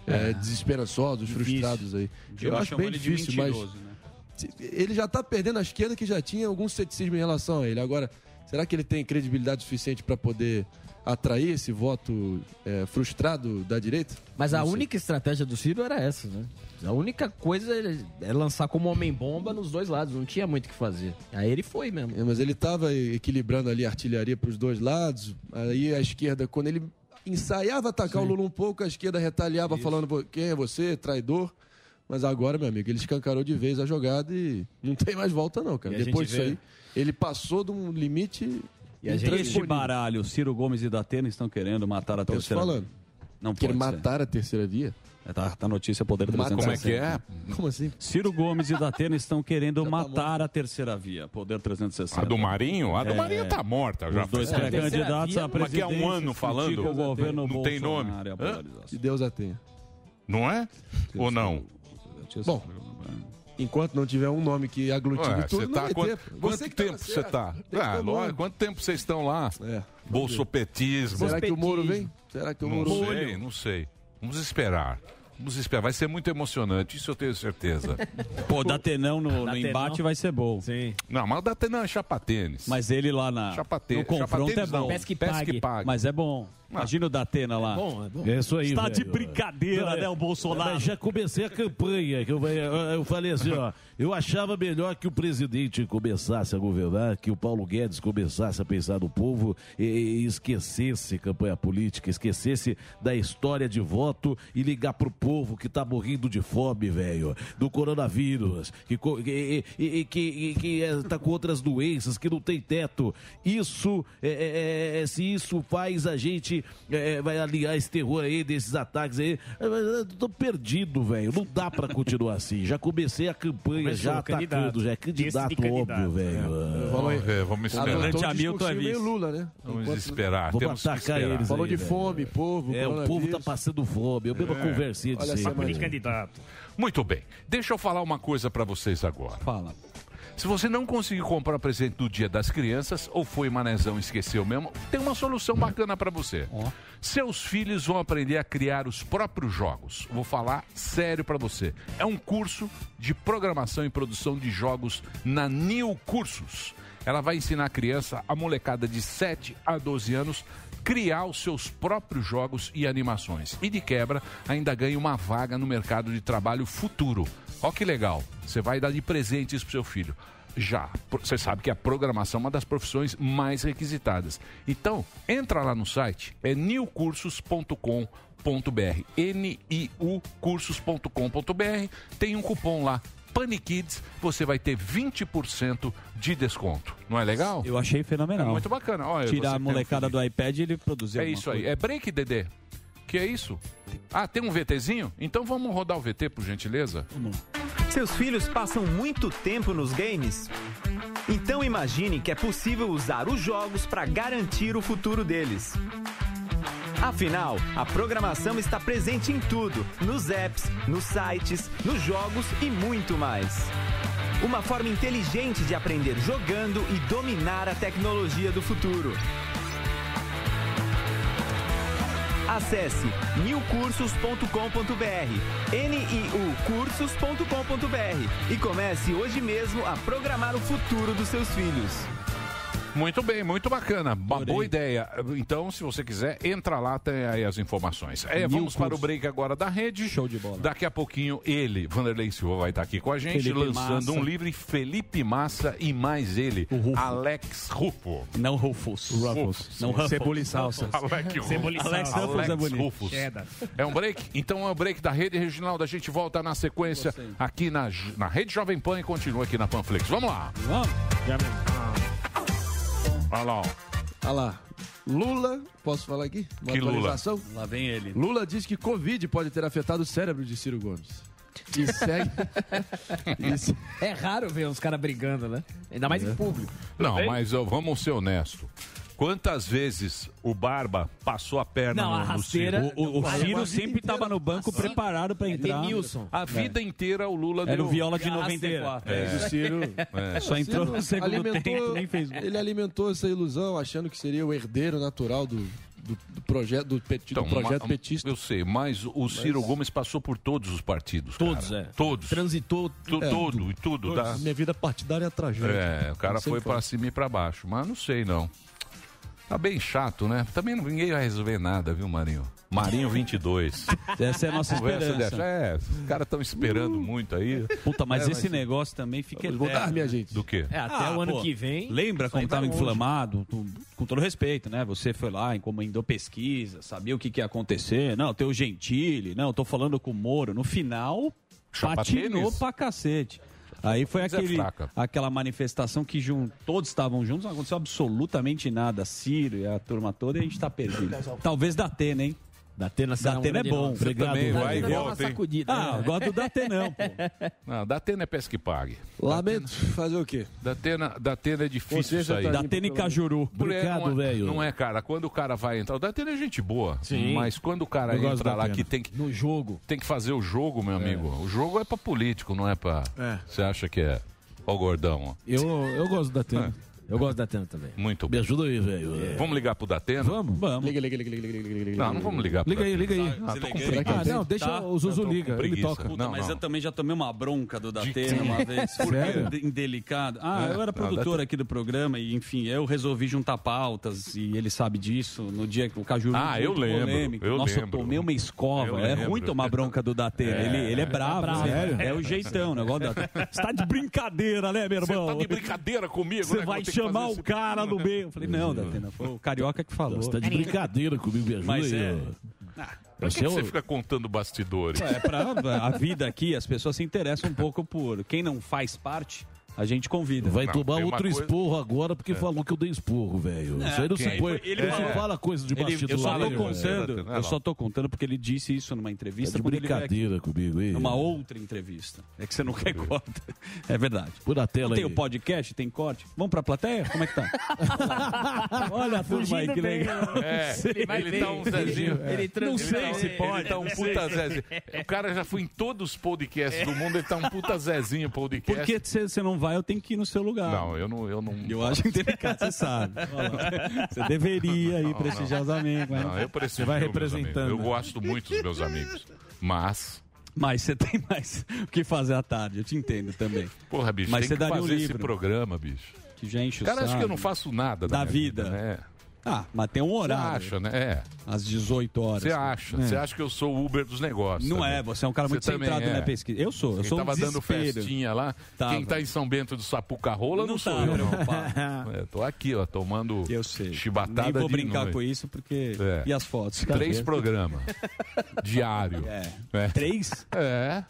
é, desesperançosos, frustrados aí. Eu Dilma acho bem difícil, mas né? ele já tá perdendo a esquerda que já tinha algum ceticismo em relação a ele. Agora, será que ele tem credibilidade suficiente para poder atrair esse voto é, frustrado da direita? Mas a única estratégia do Ciro era essa, né? A única coisa é lançar como homem-bomba nos dois lados, não tinha muito o que fazer. Aí ele foi mesmo. É, mas ele estava equilibrando ali a artilharia para os dois lados. Aí a esquerda, quando ele ensaiava atacar o Lula um pouco, a esquerda retaliava falando "Vo- quem é você, traidor. Mas agora, meu amigo, ele escancarou de vez a jogada e não tem mais volta não, cara. E Depois disso vê- aí, ele passou de um limite E a gente, este baralho, Ciro Gomes e Datena estão querendo matar a terceira falando. Não Quer pode ser. matar a terceira via? É, Tá, tá notícia Poder Mata- 360. Como é que é? Como assim? Ciro Gomes e Datena estão querendo tá matar a terceira via. Poder 360. A do Marinho? A do É. Marinho tá morta já. Os dois tempo. pré-candidatos a Mas que é presidência um ano falando? o governo Não tem nome? E a. Que Deus a tenha. Não é? Ou não? Bom, enquanto não tiver um nome que aglutine Ué, tudo, você não tá vai quanto, ter. quanto Você tempo você tá? Tem Ah, lógico, quanto tempo vocês estão lá? É. Bolsopetismo. Será que o Moro vem? Será que o Não Moro sei, não sei. Vamos esperar. Vamos esperar. Vai ser muito emocionante, isso eu tenho certeza. Pô, Datenão no, no embate vai ser bom. Sim. Não, mas o Datenão é chapa tênis. Mas ele lá na, Chapa tênis. no confronto Chapa é tênis bom. não. Pesca e pague. Mas é bom. Imagina o Datena lá. Bom, é bom. É isso aí, Está de velho. brincadeira, Não, é- né, o Bolsonaro? Mas já comecei a campanha. Que eu, eu- eu falei assim, ó. Eu achava melhor que o presidente começasse a governar, que o Paulo Guedes começasse a pensar no povo e, e esquecesse campanha política, esquecesse da história de voto e ligar pro povo que tá morrendo de fome, velho, do coronavírus, que, que, que, que é, tá com outras doenças, que não tem teto. Isso, é, é, é, se isso faz a gente é, vai aliar esse terror aí, desses ataques aí, é, eu tô perdido, velho. Não dá pra continuar assim. Já comecei a campanha, Começou, já candidato. atacando, já é candidato, de óbvio, candidato. velho. Vamos ver, vamos esperar. É meio. Lula, né? Vamos Enquanto- esperar. Vamos Temos que atacar esperar. eles Falou aí, de velho. fome, povo, É, o povo tá passando fome. Eu mesmo É. conversei Olha disso essa aí. mania. velho. Candidato. Muito bem. Deixa eu falar uma coisa pra vocês agora. Fala. Se você não conseguiu comprar presente do Dia das Crianças ou foi manezão e esqueceu mesmo, tem uma solução bacana pra você. Seus filhos vão aprender a criar os próprios jogos. Vou falar sério pra você. É um curso de programação e produção de jogos na New Cursos. Ela vai ensinar a criança, a molecada de 7 a 12 anos, criar os seus próprios jogos e animações. E de quebra, ainda ganha uma vaga no mercado de trabalho futuro. Ó que legal. Você vai dar de presente isso pro seu filho. Já, você sabe que a programação é uma das profissões mais requisitadas. Então, entra lá no site, é newcursos.com.br. N-I-U cursos.com.br. Tem um cupom lá, Panikids, você vai ter 20% de desconto. Não é legal? Eu achei É fenomenal. muito bacana. Olha, Tirar a um molecada filho. do iPad e ele produzir É isso aí. coisa. É break, Dedê? Que é isso? Ah, tem um VTzinho? Então vamos rodar o VT, por gentileza? Seus filhos passam muito tempo nos games? Então imagine que é possível usar os jogos para garantir o futuro deles. Afinal, a programação está presente em tudo: nos apps, nos sites, nos jogos e muito mais. Uma forma inteligente de aprender jogando e dominar a tecnologia do futuro. Acesse niucursos.com.br, N-I-U cursos.com.br e comece hoje mesmo a programar o futuro dos seus filhos. Muito bem, muito bacana. Uma boa ideia. Então, se você quiser, entra lá, tem aí as informações. É, Mil vamos para o break agora da rede. Show de bola. Daqui a pouquinho, ele, Vanderlei Silva, vai estar aqui com a gente, Felipe lançando Massa. um livro. Felipe Massa e mais ele, Alex Rufo. Não Rufus. Rufus. Não Rufus. Cebola e salsa. Alex Rufus. Cebola e salsa. Alex Rufus é bonito. Rufus. Cheddar. É um break? Então é um break da Rede Reginaldo. A gente volta na sequência aqui na, na Rede Jovem Pan e continua aqui na Panflix. Vamos lá. Vamos. Olha lá, ó. Olha lá. Lula, posso falar aqui? Uma Que Lula? atualização? Lá vem ele. Lula diz que Covid pode ter afetado o cérebro de Ciro Gomes. E segue. Isso. É raro ver os caras brigando, né? Ainda mais em público. Não, mas ó, vamos ser honestos. Quantas vezes o Barba passou a perna Não, no, a no rasteira- Ciro? O- o Olha, Ciro sempre inteira. tava no banco preparado pra entrar. Denilson. A vida inteira o Lula Era deu... o Viola de A 94. rasteira. É, o Ciro É. Só entrou no segundo alimentou, tempo, nem fez gol. Ele alimentou essa ilusão, achando que seria o herdeiro natural do, do, do projeto do, peti, do projeto Então, ma- petista. Eu sei, mas o Ciro Gomes passou por todos os partidos. Todos, cara. é. Todos. Transitou Tu, É, tudo, e tudo. Todos. Tá? Minha vida partidária é tragédia. É, o cara foi pra cima e pra baixo. Mas não sei, não. Tá bem chato, né? Também ninguém vai resolver nada, viu, Marinho? Marinho 22. Essa é a nossa esperança. dessa. É, os caras estão esperando muito aí. Puta, mas É, esse negócio também fica Vamos mudar, eterno. minha gente. Do quê? É, até Ah, o ano pô, que vem. Lembra como estava longe. inflamado? Tu- Com todo respeito, né? Você foi lá, encomendou pesquisa, sabia o que, que ia acontecer. Não, tem o Gentili, não, tô falando com o Moro. No final, Chapa patinou tênis. pra cacete. Aí foi é aquele, fraca. aquela manifestação que jun, todos estavam juntos, não aconteceu absolutamente nada. Ciro e a turma toda e a gente tá perdido. Talvez da Atena, hein? Datena será um Datena é grande bom. Você também vai e Datena volta, hein? sacudida. Ah, eu gosto do Datenão, pô. Não, da Atena é pesca que pague. Lamento fazer o quê? Da Atena, da Atena é difícil sair. tá Da Atena e Cajuru. Obrigado, é, velho. Não é, cara. Quando o cara vai entrar. O Datena é gente boa. Sim. Mas quando o cara Eu entra lá Datena. que tem que, No jogo. tem que fazer o jogo, meu amigo. O jogo é pra político, não é pra. É. Você acha que é? Ó, o gordão, ó. Eu, eu gosto da Atena. Eu gosto da Atena também. Muito Me bom. ajuda aí, velho. Vamos ligar pro Datena? Vamos? Vamos. Liga, liga, liga, liga, liga, liga, liga. Não, não vamos ligar pro Liga aí, liga aí. Ah, tô com Desliguei. preguiça. Ah, não, deixa Tá? o Zuzu com liga, ele toca. Puta, Não, mas não. eu também já tomei uma bronca do Datena uma vez. Porque Sério? é indelicado. Ah, É, eu era não, produtor aqui do programa e, enfim, eu resolvi juntar pautas e ele sabe disso. No dia que o Cajuru Ah, eu muito lembro, polêmico. eu Nossa, lembro. eu tomei uma escova. Eu é lembro. ruim tomar bronca do Datena. É, ele, ele é bravo. bravo. né? Sério? É o jeitão, o negócio da... Você tá de brincadeira, né, meu Você irmão? tá de brincadeira comigo, Você né? vai ter que chamar o cara no meio. Eu falei, não, Datena, foi o Carioca que falou. Você tá de brincadeira comigo, me ajuda Mas aí. é- ó. Por que, Você que é o- você fica contando bastidores? É pra a vida aqui, as pessoas se interessam um pouco por quem não faz parte, a gente convida. Vai Não, tomar tem outro coisa- esporro agora porque falou que eu dei esporro, velho. Isso aí não se põe. Ele se fala coisa de bastidor. eu só tô aí, contando, eu só tô contando porque ele disse isso numa É entrevista aqui. brincadeira comigo aí. Numa outra entrevista. É que você não quer corte. É verdade. Por a tela Tem aí. o podcast, tem corte. Vamos pra plateia? Como é que tá? Olha a turma aí, que legal. É, ele, tá um Zezinho. Ele Não sei se pode. Ele tá um puta Zezinho. O cara já foi em todos os podcasts do mundo, ele tá um puta Zezinho podcast. Porque se você não vai, eu tenho que ir no seu lugar. Não, eu não. Eu, não Eu acho indelicado, você sabe. Você deveria ir prestigiosamente. Mas... Não, eu preciso. Você vai representando, amigos. Eu gosto muito dos meus amigos. Mas, Mas você tem mais o que fazer à tarde, eu te entendo também. porra, bicho, Mas tem você que daria um fazer esse livro. programa, bicho. Que já enche O cara acha saco. que eu não faço nada Da minha vida. né? Ah, mas tem um Você horário. acha, né? É. Às 18 horas. Você acha. Você acha que eu sou o Uber dos negócios. Não também. é, você é um cara muito Você também centrado é. na pesquisa. Eu sou, eu Quem sou um tava dando festinha lá. Tava. Quem tá em São Bento do Sapucarola não, Não sou tá eu, não. preocupado. É, tô aqui, ó, tomando Eu sei. chibatada Nem vou brincar noite. com isso, porque... É. E as fotos? Três programas. Diário. É. É. Três? É.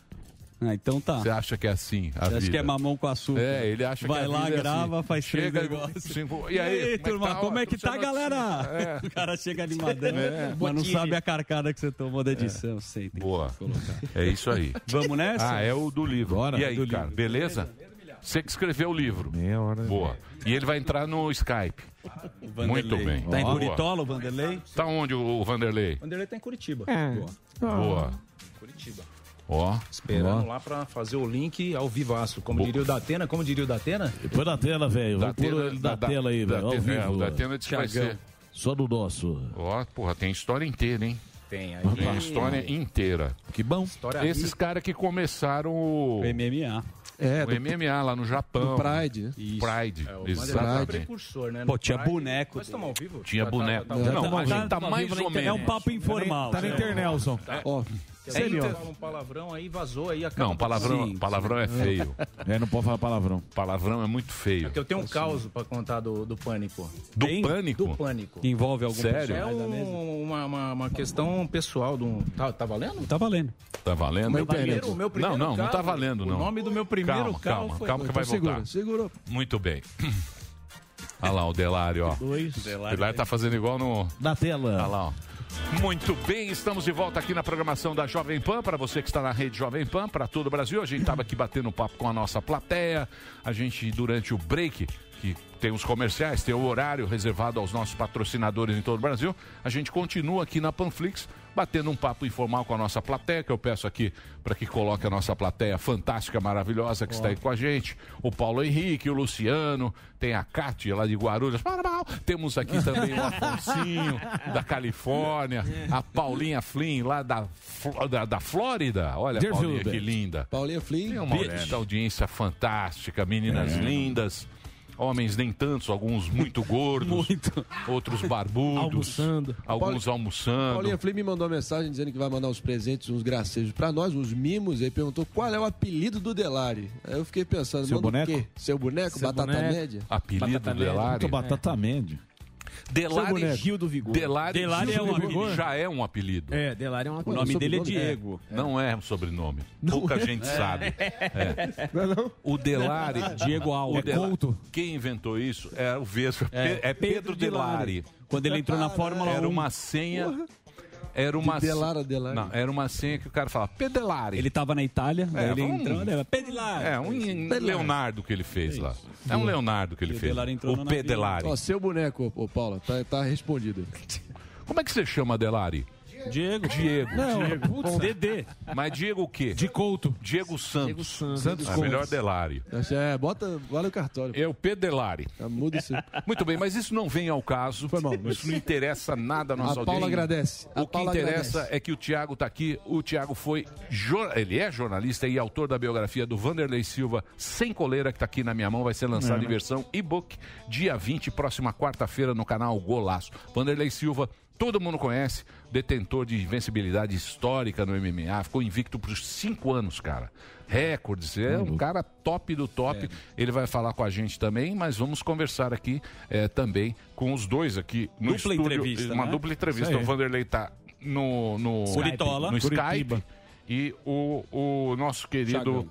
Ah, então tá. Você acha que é assim a Você acha que é mamão com açúcar? É, ele acha Vai que a lá, é grava, assim. faz três Chega e- negócios. cinco- E aí, turma, como é que tá, galera? É. O cara chega animadão, É. mas não sabe a carcada que você tomou da edição. Sei, tem Boa. É isso aí. Vamos nessa? Ah, é o do livro. Bora. e aí, Do cara, livro. beleza? Você que escreveu o livro. Meia hora. Boa. E ele vai entrar no Skype. Muito bem. Tá em Boa. Buritola, o Vanderlei? Tá onde o Vanderlei? Vanderlei tá em Curitiba. Boa. Boa. Curitiba. Ó. Esperando lá pra fazer o link ao vivaço. Como diria o Datena, como diria o Datena? Põe na tela, velho. Da ele na da- tela aí, da- velho. É, o da Atena disse que vai ser. Só no nosso. Ó, porra, tem história inteira, hein? Tem, aí- Tem a história inteira. Que bom. História Esses caras que começaram o... MMA. É, o do- MMA lá no Japão. do Pride, né? Pride, É, o foi exatamente. precursor, né? Pô, tinha Pride. boneco Nós estamos ao vivo? Tinha tá- boneco. tá- Não, tá- a gente tá mais ou inter- É um menos. papo informal. Tá na Internelson. Ó, Dizer, fala um palavrão aí, vazou aí, acaba Não, palavrão, Sim, palavrão é feio. É, não pode falar palavrão. Palavrão é muito feio. Porque eu tenho um caos pra contar do, do pânico. Do Tem? pânico? Do pânico. Que envolve algum Sério? É um- uma, uma, uma questão pessoal de um. Tá, tá valendo? Tá valendo. Tá valendo? Internet. Primeiro, o meu primeiro Não, não, não carro, tá valendo, não. O nome do meu primeiro Calma, carro calma, foi. calma que vai então segura, voltar. segura. Muito bem. Olha lá o Delário, ó. Dois. O Delário tá fazendo igual no... Na tela. Olha lá, ó. Muito bem, estamos de volta aqui na programação da Jovem Pan, para você que está na rede Jovem Pan, para todo o Brasil. A gente estava aqui batendo papo com a nossa plateia. A gente, durante o break, que tem os comerciais, tem o horário reservado aos nossos patrocinadores em todo o Brasil, a gente continua aqui na Panflix, batendo um papo informal com a nossa plateia, que eu peço aqui para que coloque a nossa plateia fantástica, maravilhosa, que está aí com a gente. O Paulo Henrique, o Luciano, tem a Cátia lá de Guarulhos. Temos aqui também o Afonsinho, da Califórnia, a Paulinha Flynn, lá da, da, da Flórida. Olha, Paulinha, que linda. Paulinha Flynn. Tem uma audiência, audiência fantástica, meninas lindas. Homens nem tantos, alguns muito gordos, outros barbudos, Almoçando. alguns almoçando. Paulinha Flynn me mandou uma mensagem dizendo que vai mandar uns presentes, uns gracejos pra nós, uns mimos. Aí perguntou qual é o apelido do Delari. Aí eu fiquei pensando, Seu manda o boneco? quê? Seu boneco? Seu batata boneco. média? Apelido Batata do média. Delari. Muito batata média. Delari, Gil do Vigor. Delari, Delari Gil é um do Vigor apelido. já é um apelido. É, Delari é uma O coisa. nome dele é sobrenome? Diego. Não é um sobrenome. Pouca gente sabe. É. O Delari. Diego o Alves. Delari- Quem inventou isso é o Vespa. É, é Pedro, Delari. Quando ele entrou na Fórmula Era 1. uma senha. Era uma De Delara, Delari. Não, era uma senha que o cara falava Pedelari. Ele tava na Itália, É, aí ele né? Pedelari. É, um Leonardo que ele fez lá. É um Leonardo que ele o fez. O. Pedelari. Ó, seu boneco, ô, Paula, tá, tá respondido. Como é que você chama Delari? Diego. Diego. Não, Diego. putz. DD. Mas Diego o quê? De Couto. Diego Santos. Diego Santos. Santos é melhor Delari. É, bota, vale o cartório. É o Pedelari. Muda isso. Muito bem, mas isso não vem ao caso. Foi mal, mas- Isso não interessa nada à nossa A Paula audiência. agradece. A O que Paula interessa agradece. é que o Tiago está aqui. O Tiago foi. jor- Ele é jornalista e autor da biografia do Vanderlei Silva, Sem Coleira, que está aqui na minha mão. Vai ser lançado em versão e-book dia 20, próxima quarta-feira, no canal Golaço. Vanderlei Silva. Todo mundo conhece, detentor de invencibilidade histórica no MMA, ficou invicto por cinco anos, cara. Recordes, é um cara top do top. Ele vai falar com a gente também, mas vamos conversar aqui eh, também com os dois aqui no Dupla estúdio. entrevista, Uma né? dupla entrevista. O Vanderlei tá no, no, Curitola. no Skype. Curitiba. E o, o nosso querido Thiagão.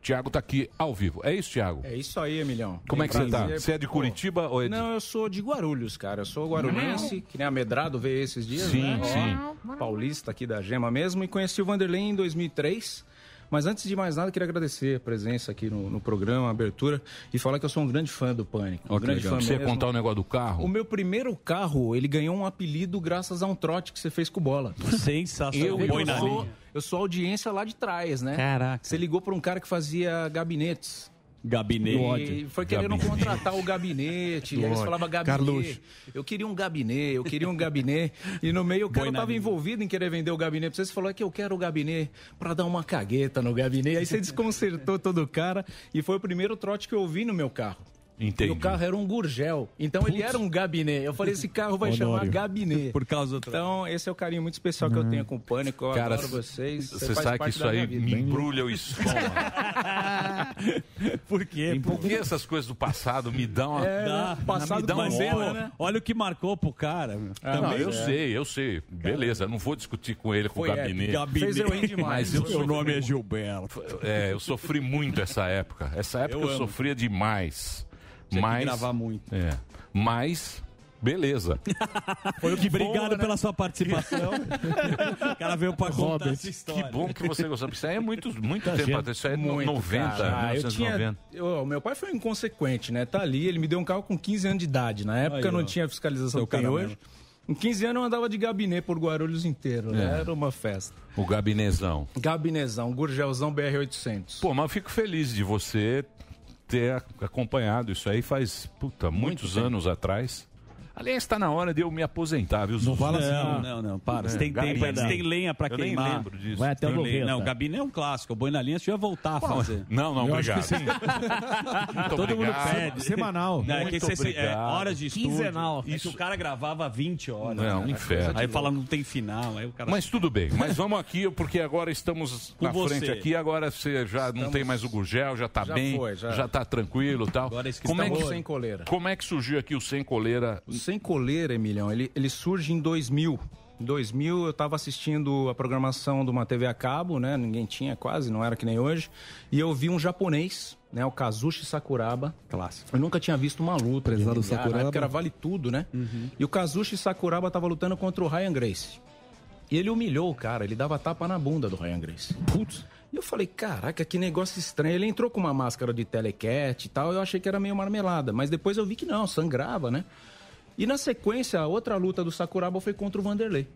Tiago tá aqui ao vivo. É isso, Tiago? É isso aí, Emilhão. Como é que você tá? Prazer. Você é de Pô, Curitiba ou é de... Não, eu sou de Guarulhos, cara. Eu sou guarulhense, que nem a Medrado veio esses dias, Sim, né? Ó, Paulista aqui da Gema mesmo. E conheci o Vanderlei em 2003. Mas antes de mais nada, queria agradecer a presença aqui no, no programa, a abertura, e falar que eu sou um grande fã do Pânico. Ó, um que grande legal. fã Você mesmo. contar o negócio do carro? O meu primeiro carro, ele ganhou um apelido graças a um trote que você fez com bola. Sensacional. Eu, sou, eu sou audiência lá de trás, né? Caraca. Você ligou para um cara que fazia gabinetes. Gabinete. E foi querendo Gabinete. contratar o gabinete. E aí você falava gabinete. Carluxo. Eu queria um gabinete, eu queria um gabinete. E no meio o cara estava envolvido em querer vender o gabinete. Você falou "É que eu quero o gabinete para dar uma cagueta no gabinete. Aí você desconcertou todo o cara. E foi o primeiro trote que eu ouvi no meu carro. Entendi. E o carro era um Gurgel. Então ele era um gabinete. Eu falei, esse carro vai chamar Honório. gabinete. Por causa do. Então, esse é o carinho muito especial que eu tenho com o Pânico. Eu Cara, adoro vocês. Você faz sabe que isso aí me embrulha o estômago. Por quê? Por que essas coisas do passado me dão uma... É, Dá. passado me dá com um cena, né? Olha o que marcou pro cara. meu. Não, eu é. sei, eu sei. Beleza, eu não vou discutir com ele, com Foi o gabinete. Gabinete. Fez eu. Mas eu Meu sofri nome é. Gilberto. É, eu sofri muito essa época. Essa época eu, amo. sofria demais. Tinha que mas, gravar muito. É. Mas, beleza. Foi o que Obrigado né? pela sua participação. o cara veio pra contar Robert, essa história. Que bom que você gostou. Isso aí é muito, muito Tá tempo gente. atrás. Isso aí é Muito, 90, cara. Ah, eu 1990. tinha, eu- meu pai foi inconsequente, né? Tá ali, ele me deu um carro com 15 anos de idade. Na época Aí, não ó. tinha fiscalização que tem hoje. mesmo. Com 15 anos eu andava de gabinete por Guarulhos inteiro, né? É. Era uma festa. O gabinezão. Gabinezão, Gurgelzão BR-800. Pô, mas eu fico feliz de você ter acompanhado isso aí faz, puta, muitos tempo. anos atrás. Aliás, está na hora de eu me aposentar, viu? Não fala Não, não, não, para. Você tem Gabi, tempo, ainda tem lenha pra Eu queimar. nem lembro disso. Vai até o Eu nem- Não, Gabi nem é um clássico. O Boi na Linha, você ia voltar a fazer. Não, não, Eu acho obrigado. que sim. Muito Todo mundo obrigado. pede. Não, é que Muito você, é, horas de estúdio. Quinzenal. É que o cara gravava 20 horas. Não, um né? inferno. Aí fala, não tem final. Aí o cara... Mas tudo bem, mas vamos aqui, porque agora estamos Com na você. frente aqui, agora você já não tem mais o Gurgel, já tá Já bem, foi, já. já tá tranquilo e tal. Agora esse que como, é estamos que, sem coleira. como é que surgiu aqui o Sem Coleira? Sem Coleira, Emilhão, ele, ele surge em 2000. Em 2000 eu estava assistindo a programação de uma TV a cabo, né? Ninguém tinha quase, não era que nem hoje. E eu vi um japonês, né? O Kazushi Sakuraba. Clássico. Eu nunca tinha visto uma luta. Prezado Sakuraba. Na época era vale tudo, né? E o Kazushi Sakuraba estava lutando contra o Ryan Grace. E ele humilhou o cara, ele dava tapa na bunda do Ryan Grace. Putz. E eu falei, caraca, que negócio estranho. Ele entrou com uma máscara de telecat e tal, eu achei que era meio marmelada. Mas depois eu vi que não, sangrava, né? E na sequência, a outra luta do Sakuraba foi contra o Vanderlei.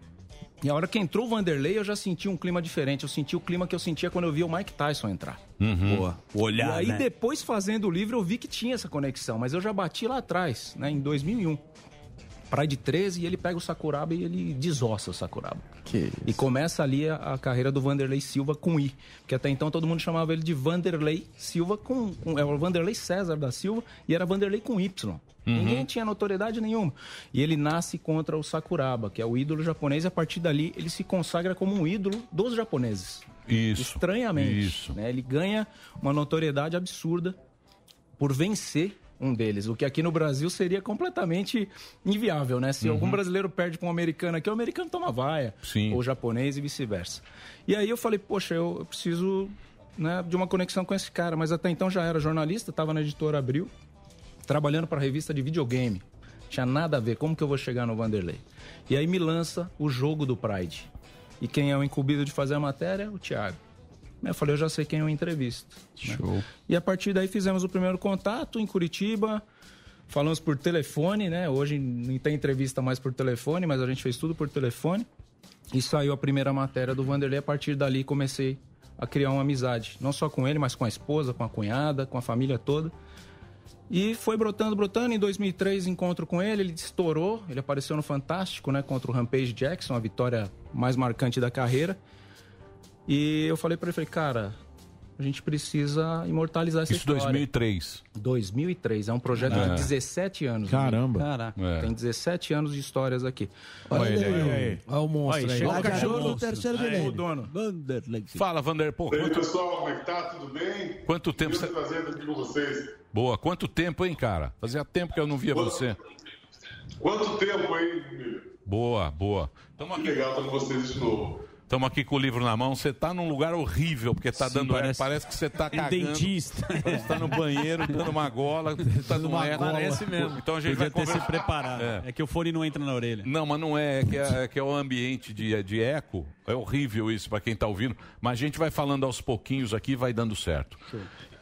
E a hora que entrou o Vanderlei, eu já senti um clima diferente. Eu senti o clima que eu sentia quando eu via o Mike Tyson entrar. Boa. O olhar, e aí, né? depois, fazendo o livro, eu vi que tinha essa conexão. Mas eu já bati lá atrás, né? Em 2001. Pride 13, e ele pega o Sakuraba e ele desossa o Sakuraba. E começa ali a, a carreira do Vanderlei Silva com I. Porque até então todo mundo chamava ele de Vanderlei Silva com... com é o Vanderlei César da Silva e era Vanderlei com Y. Ninguém tinha notoriedade nenhuma. E ele nasce contra o Sakuraba, que é o ídolo japonês, e a partir dali ele se consagra como um ídolo dos japoneses. Isso. Estranhamente. Isso. né? Ele ganha uma notoriedade absurda por vencer um deles, o que aqui no Brasil seria completamente inviável, né? Se algum brasileiro perde para um americano aqui, o americano toma vaia, Sim. ou o japonês e vice-versa. E aí eu falei, poxa, eu eu preciso né, de uma conexão com esse cara, mas até então já era jornalista, estava na editora Abril, trabalhando para a revista de videogame. Tinha nada a ver, como que eu vou chegar no Vanderlei? E aí me lança o jogo do Pride. E quem é o incumbido de fazer a matéria? O Thiago. Eu falei, eu já sei quem eu entrevisto. né? Show. E a partir daí fizemos o primeiro contato em Curitiba. Falamos por telefone, né? Hoje não tem entrevista mais por telefone, mas a gente fez tudo por telefone. E saiu a primeira matéria do Vanderlei. A partir dali comecei a criar uma amizade. Não só com ele, mas com a esposa, com a cunhada, com a família toda. E foi brotando, brotando. Em 2003, encontro com ele, ele estourou. Ele apareceu no Fantástico, né? Contra o Rampage Jackson, a vitória mais marcante da carreira. E eu falei pra ele, falei, cara, a gente precisa imortalizar essa Isso história. 2003. 2003, é um projeto É. de 17 anos. Caramba. né? Caraca. É. Tem 17 anos de histórias aqui. Olha ele aí. Olha o monstro aí. Olha o cachorro do terceiro Aí, o dono. Fala, Vander, pô, E aí, pessoal, como é que tá? Tudo bem? quanto tempo você... trazendo aqui com vocês. Boa, quanto tempo, hein, cara? Fazia tempo que eu não via você. Quanto tempo, hein? Emílio? Boa, boa. Tamo Que aqui, legal estar com vocês de novo. tamo aqui com o livro na mão. Você tá num lugar horrível, porque tá Sim, dando... parece- Parece, que você tá Um cagando. dentista. Parece que tá no banheiro, dando uma gola, tá dando uma eco. gola. Parece mesmo. Então a gente Podia vai ter se preparado. É. É. que o fone não entra na orelha. Não, mas não é, é que é, é que é o ambiente de, de eco. É horrível isso para quem tá ouvindo. Mas a gente vai falando aos pouquinhos aqui e vai dando certo.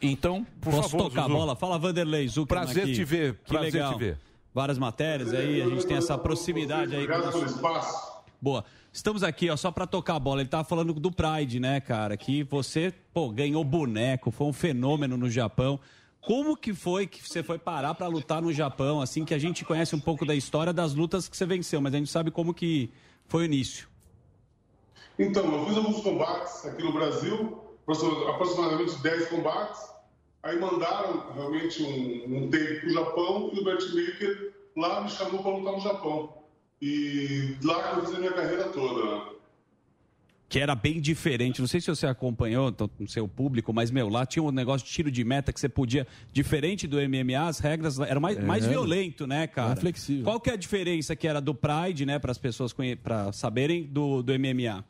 Então, por Posso favor, tocar a Zuzu. bola? Fala, Vanderlei Zuckerman Prazer aqui. te ver, Que prazer legal. te ver. Várias matérias aí, a gente tem essa proximidade aí. Obrigado pelo espaço. Boa. Estamos aqui, ó, só pra tocar a bola. Ele tava falando do Pride, né, cara? Que você, pô, ganhou boneco, foi um fenômeno no Japão. Como que foi que você foi parar pra lutar no Japão? Assim que a gente conhece um pouco da história das lutas que você venceu, mas a gente sabe como que foi o início. Então, eu fiz alguns combates aqui no Brasil, aproximadamente 10 combates. Aí mandaram realmente um, um tape pro Japão e o Bert Baker lá me chamou para lutar no Japão. E lá que eu fiz a minha carreira toda. né? Que era bem diferente. Não sei se você acompanhou então, no seu público, mas, meu, lá tinha um negócio de tiro de meta que você podia. Diferente do MMA, as regras eram mais, É. mais violento, né, cara? Mais flexível. Qual que é a diferença que era do Pride, né, para as pessoas conhe... pra saberem, do, do MMA?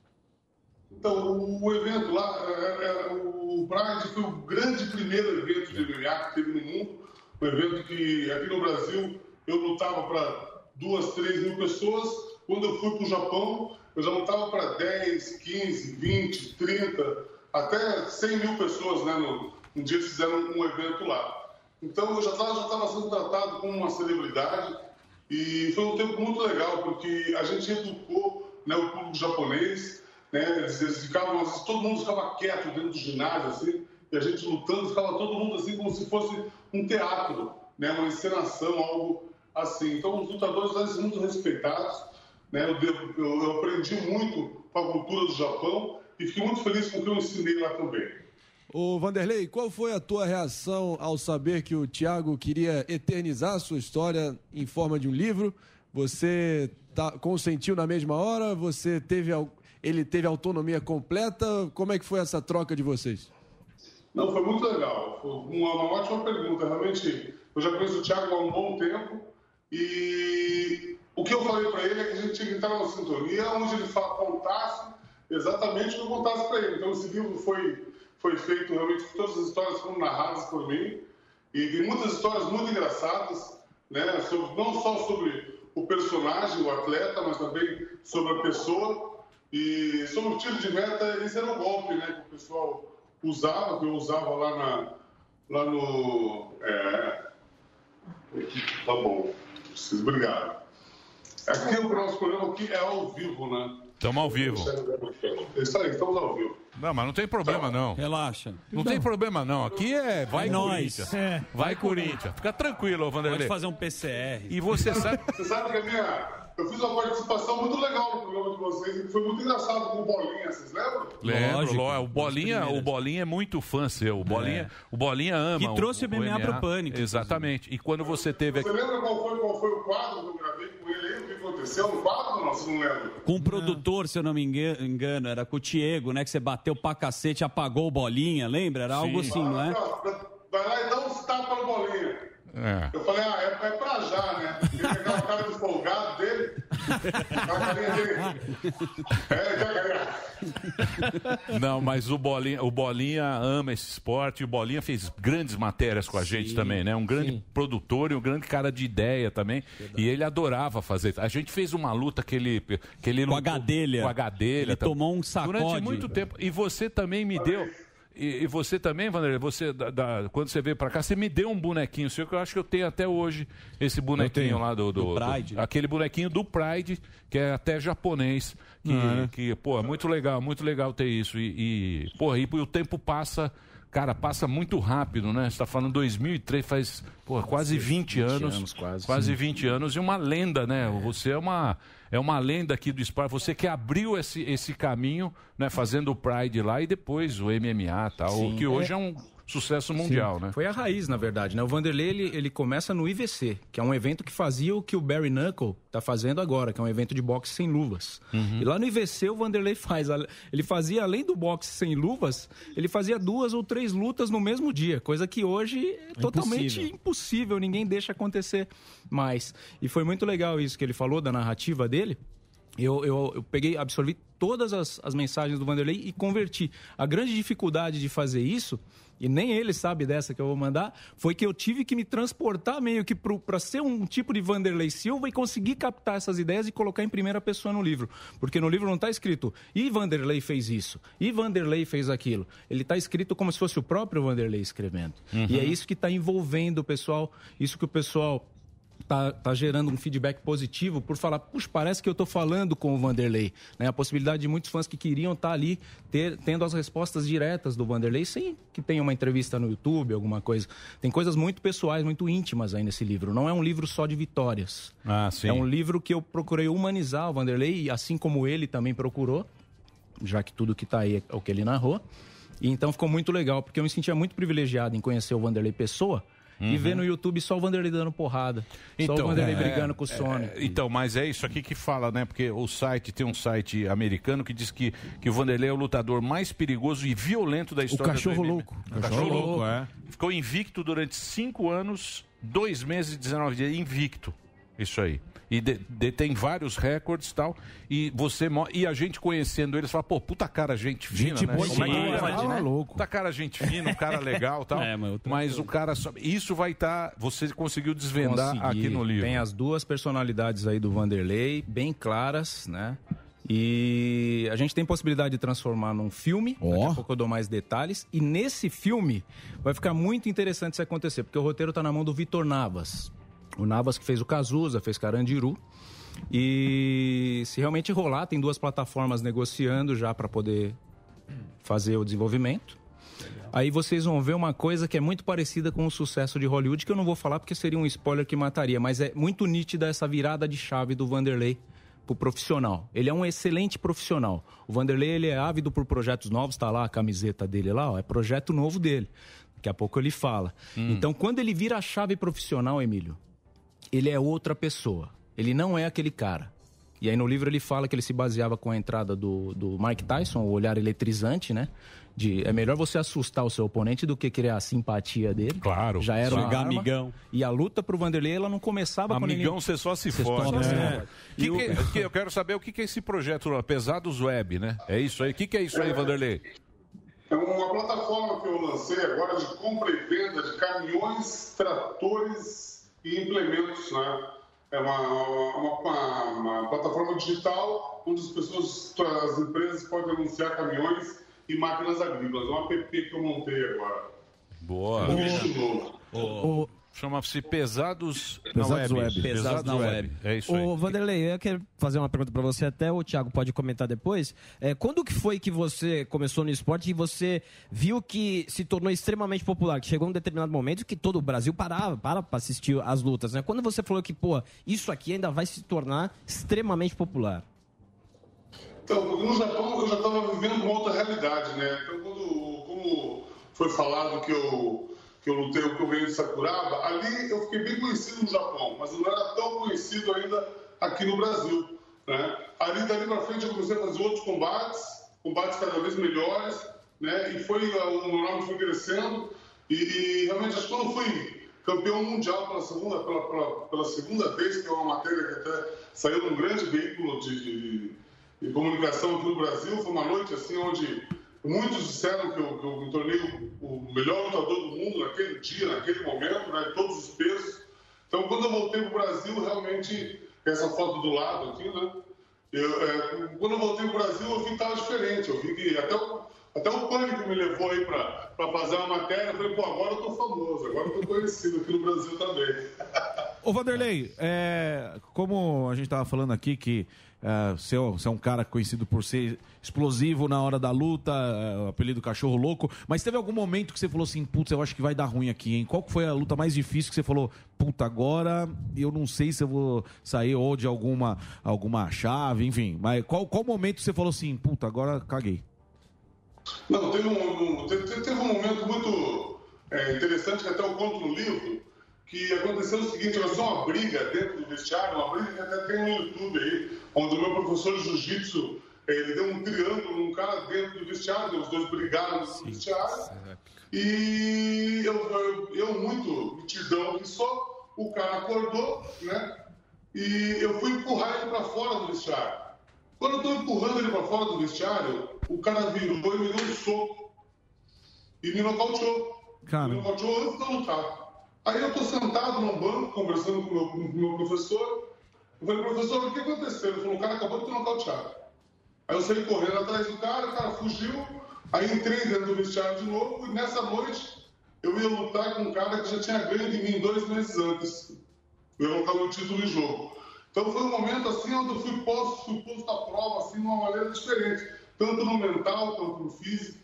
Então, o evento lá, é, é, o Pride foi o grande primeiro evento de MMA que teve no mundo. Um evento que aqui no Brasil eu lutava para duas, três mil pessoas. Quando eu fui para o Japão, eu já lutava para 10, 15, 20, 30, até 100 mil pessoas, né? No, um dia fizeram um evento lá. Então eu já estava sendo tratado como uma celebridade e foi um tempo muito legal, porque a gente educou né, o público japonês, né, eles, ficavam, todo mundo ficava quieto dentro do ginásio, assim, e a gente lutando, ficava todo mundo assim como se fosse um teatro, né, uma encenação, algo assim. Então, os lutadores devem ser muito respeitados. Né? Eu, devo- eu- eu aprendi muito com a cultura do Japão e fiquei muito feliz com o que eu ensinei lá também. Ô Vanderlei, qual foi a tua reação ao saber que o Thiago queria eternizar a sua história em forma de um livro? Você tá, consentiu na mesma hora? Você teve ele teve autonomia completa? Como é que foi essa troca de vocês? Não, foi muito legal. Foi uma, uma ótima pergunta. Realmente, eu já conheço o Thiago há um bom tempo e o que eu falei para ele é que a gente tinha que entrar numa sintonia onde ele contasse exatamente o que eu contasse para ele. Então, esse livro foi, foi feito realmente, todas as histórias foram narradas por mim e tem muitas histórias muito engraçadas, né? sobre- não só sobre o personagem, o atleta, mas também sobre a pessoa. E sobre o tiro de meta, esse era o golpe né, que o pessoal usava, que eu usava lá, na, lá no. É... Tá bom, preciso, obrigado. Aqui o nosso programa aqui é ao vivo, né? Estamos ao vivo. É isso aí, estamos ao vivo. Não, mas não tem problema não. Relaxa. Não tem problema não. Aqui é vai É nóis. Corinthians. É. Vai Corinthians. Fica tranquilo, Vanderlei. Pode fazer um PCR. E você sabe Você sabe que a minha. Eu fiz uma participação muito legal no programa de vocês, e foi muito engraçado com o Bolinha, vocês lembram? Lembro, Lógico. lógico. O Bolinha, o Bolinha é muito fã seu. O Bolinha, o Bolinha ama. Que trouxe o MMA MMA. pro Pânico, Exatamente. E quando você teve Você aqui. lembra qual foi, qual foi o quadro que eu gravei com ele aí? O que aconteceu no quadro? Não, você não lembra? Com o produtor, se eu não me enga- engano, era com o Diego, né? Que você bateu pra cacete, apagou o bolinha, lembra? Era algo assim, não é? Vai lá e dá uns tapas no Bolinha. É. Eu falei, ah, é, é pra já, né? Ele pegar a cara de folgado dele, a carinha dele. É, já, Não, mas o Bolinha, o Bolinha ama esse esporte. E o Bolinha fez grandes matérias com a gente também, né? Um grande produtor e um grande cara de ideia também. E ele adorava fazer. A gente fez uma luta que ele. Que ele Com a lutou- Gadelha. Com a Gadelha. Ele tam- tomou um sacode. Durante muito tempo. E você também me deu. E, e você também, Vanderlei, você, da- da- quando você veio pra cá, você me deu um bonequinho seu que eu acho que eu tenho até hoje, esse bonequinho lá do, do, Do Pride. do- aquele bonequinho do Pride, que é até japonês, que, é. que pô, é muito legal, muito legal ter isso. E, e pô, e o tempo passa, cara, passa muito rápido, né? Você tá falando 2003, faz pô, quase 20, 20 anos. anos, quase. Quase Sim. 20 anos e uma lenda, né? Você é uma, é uma lenda aqui do esporte. Você que abriu esse, esse caminho, né? Fazendo o Pride lá e depois o MMA tal, Sim. que hoje é, É. um sucesso mundial, Sim. né? Foi a raiz, na verdade, né? O Vanderlei, ele, ele começa no IVC, que é um evento que fazia o que o Barry Knuckle tá fazendo agora, que é um evento de boxe sem luvas. Uhum. E lá no IVC o Vanderlei faz, ele fazia, além do boxe sem luvas, ele fazia duas ou três lutas no mesmo dia, coisa que hoje é totalmente impossível. impossível, ninguém deixa acontecer mais. E foi muito legal isso que ele falou da narrativa dele. Eu, eu, eu peguei, absorvi todas as, as mensagens do Vanderlei e converti. A grande dificuldade de fazer isso, e nem ele sabe dessa que eu vou mandar, foi que eu tive que me transportar meio que para ser um tipo de Vanderlei Silva e conseguir captar essas ideias e colocar em primeira pessoa no livro. Porque no livro não está escrito, e Vanderlei fez isso, e Vanderlei fez aquilo. Ele está escrito como se fosse o próprio Vanderlei escrevendo. Uhum. E é isso que está envolvendo o pessoal, isso que o pessoal tá, tá gerando um feedback positivo por falar, puxa, parece que eu tô falando com o Vanderlei. Né? A possibilidade de muitos fãs que queriam estar ali ter, tendo as respostas diretas do Vanderlei, sem que tenha uma entrevista no YouTube, alguma coisa. Tem coisas muito pessoais, muito íntimas aí nesse livro. Não é um livro só de vitórias. Ah, sim. É um livro que eu procurei humanizar o Vanderlei, assim como ele também procurou, já que tudo que tá aí é o que ele narrou. E então ficou muito legal, porque eu me sentia muito privilegiado em conhecer o Vanderlei Pessoa e Uhum. ver no YouTube só o Vanderlei dando porrada. só o Vanderlei é, brigando com o é, Sony. é, então, mas é isso aqui que fala, né? Porque o site tem um site americano que diz que, que o Vanderlei é o lutador mais perigoso e violento da história cachorro do MMA. louco. O cachorro, louco, é. Ficou invicto durante cinco anos, dois meses e 19 dias. Invicto. Isso aí. E de- detém vários recordes e tal. E você e a gente conhecendo eles fala, pô, puta cara, gente fina, Gente né? boa Como é que né? né? louco. Puta cara, gente fina, um cara legal e tal. É, mas o cara só... Isso vai estar. você conseguiu desvendar Consegui. aqui no livro. Tem as duas personalidades aí do Vanderlei, bem claras, né? E a gente tem possibilidade de transformar num filme. Daqui a pouco eu dou mais detalhes. E nesse filme vai ficar muito interessante se acontecer, porque o roteiro tá na mão do Vitor Navas. O Navas que fez o Cazuza, fez Carandiru. E se realmente rolar, tem duas plataformas negociando já para poder fazer o desenvolvimento. Aí vocês vão ver uma coisa que é muito parecida com o sucesso de Hollywood, que eu não vou falar porque seria um spoiler que mataria, mas é muito nítida essa virada de chave do Vanderlei pro profissional. Ele é um excelente profissional. O Vanderlei ele é ávido por projetos novos, tá lá a camiseta dele lá, ó, é projeto novo dele. Daqui a pouco ele fala. Então, quando ele vira a chave profissional, Emílio, ele é outra pessoa. Ele não é aquele cara. E aí no livro ele fala que ele se baseava com a entrada do, do Mike Tyson, o olhar eletrizante, né? De, é melhor você assustar o seu oponente do que criar a simpatia dele. Claro. Já era arma. amigão. E a luta pro Vanderlei, ela não começava quando Amigão, ele... você só se Você fode. só se né? fode. Que E o- que- que- eu quero saber o que, que é esse projeto Pesados Web, né? É isso aí. O que, que é isso aí, Vanderlei? É uma plataforma que eu lancei agora de compra e venda de caminhões, tratores e implementos, né? É uma, uma, uma- uma plataforma digital onde as pessoas, as empresas podem anunciar caminhões e máquinas agrícolas. É uma app que eu montei agora. Boa. Um bicho novo. Chama-se Pesados, Pesados na Web. Web. Pesados na Web. É isso aí. Ô, Vanderlei, eu quero fazer uma pergunta pra você, até o Thiago pode comentar depois. É, quando que foi que você começou no esporte e você viu que se tornou extremamente popular? Que chegou um determinado momento que todo o Brasil parava, para pra assistir as lutas, né? Quando você falou que, pô, isso aqui ainda vai se tornar extremamente popular? Então, no Japão eu já estava vivendo uma outra realidade, né? Então, quando, como foi falado que eu, que eu lutei, eu venho de Sakuraba, ali eu fiquei bem conhecido no Japão, mas não era tão conhecido ainda aqui no Brasil, né? Ali, dali para frente, eu comecei a fazer outros combates, combates cada vez melhores, né? E foi, o meu nome foi crescendo e, e realmente, acho que quando fui campeão mundial pela segunda, pela, pela, pela segunda vez, que é uma matéria que até saiu num grande veículo de- de de comunicação aqui no Brasil. Foi uma noite assim onde muitos disseram que eu, que eu me tornei o, melhor lutador do mundo naquele dia, naquele momento, né, todos os pesos. Então, quando eu voltei para o Brasil, realmente, essa foto do lado aqui, né? Eu, é, quando eu voltei para o Brasil, eu vi que estava diferente. Eu vi que até o, até o pânico me levou aí para fazer uma matéria. Eu falei, pô, agora eu tô famoso, agora eu tô conhecido aqui no Brasil também. Ô, Vanderlei, é, como a gente estava falando aqui que é, você, é- você é um cara conhecido por ser explosivo na hora da luta, é, o apelido cachorro louco, mas teve algum momento que você falou assim, putz, eu acho que vai dar ruim aqui, hein? Qual foi a luta mais difícil que você falou, puta, agora eu não sei se eu vou sair ou de alguma, alguma chave, enfim, mas qual, qual momento você falou assim, puta, agora caguei? Não, teve um, um- teve, teve um momento muito é, interessante que até eu conto no livro, que aconteceu o seguinte, aconteceu uma briga dentro do vestiário, uma briga que até tem no YouTube aí, onde o meu professor de jiu-jitsu, ele deu um triângulo num cara dentro do vestiário, os dois brigaram do vestiário, e eu, eu, eu muito mitidão que sou, o cara acordou, né, e eu fui empurrar ele para fora do vestiário. Quando eu estou empurrando ele para fora do vestiário, o cara virou e me deu um soco e me nocauteou. Me nocauteou antes de eu lutar. Aí eu estou sentado num banco, conversando com o meu, meu professor. Eu falei, professor, o que aconteceu? Ele falou, o cara acabou de te nocautear. Aí eu saí correndo atrás do cara, o cara fugiu. Aí entrei dentro do vestiário de novo e nessa noite eu ia lutar com um cara que já tinha ganho de mim dois meses antes. Eu ia colocar meu título em jogo. Então foi um momento assim onde eu fui posto, fui posto à prova assim, de uma maneira diferente, tanto no mental quanto no físico.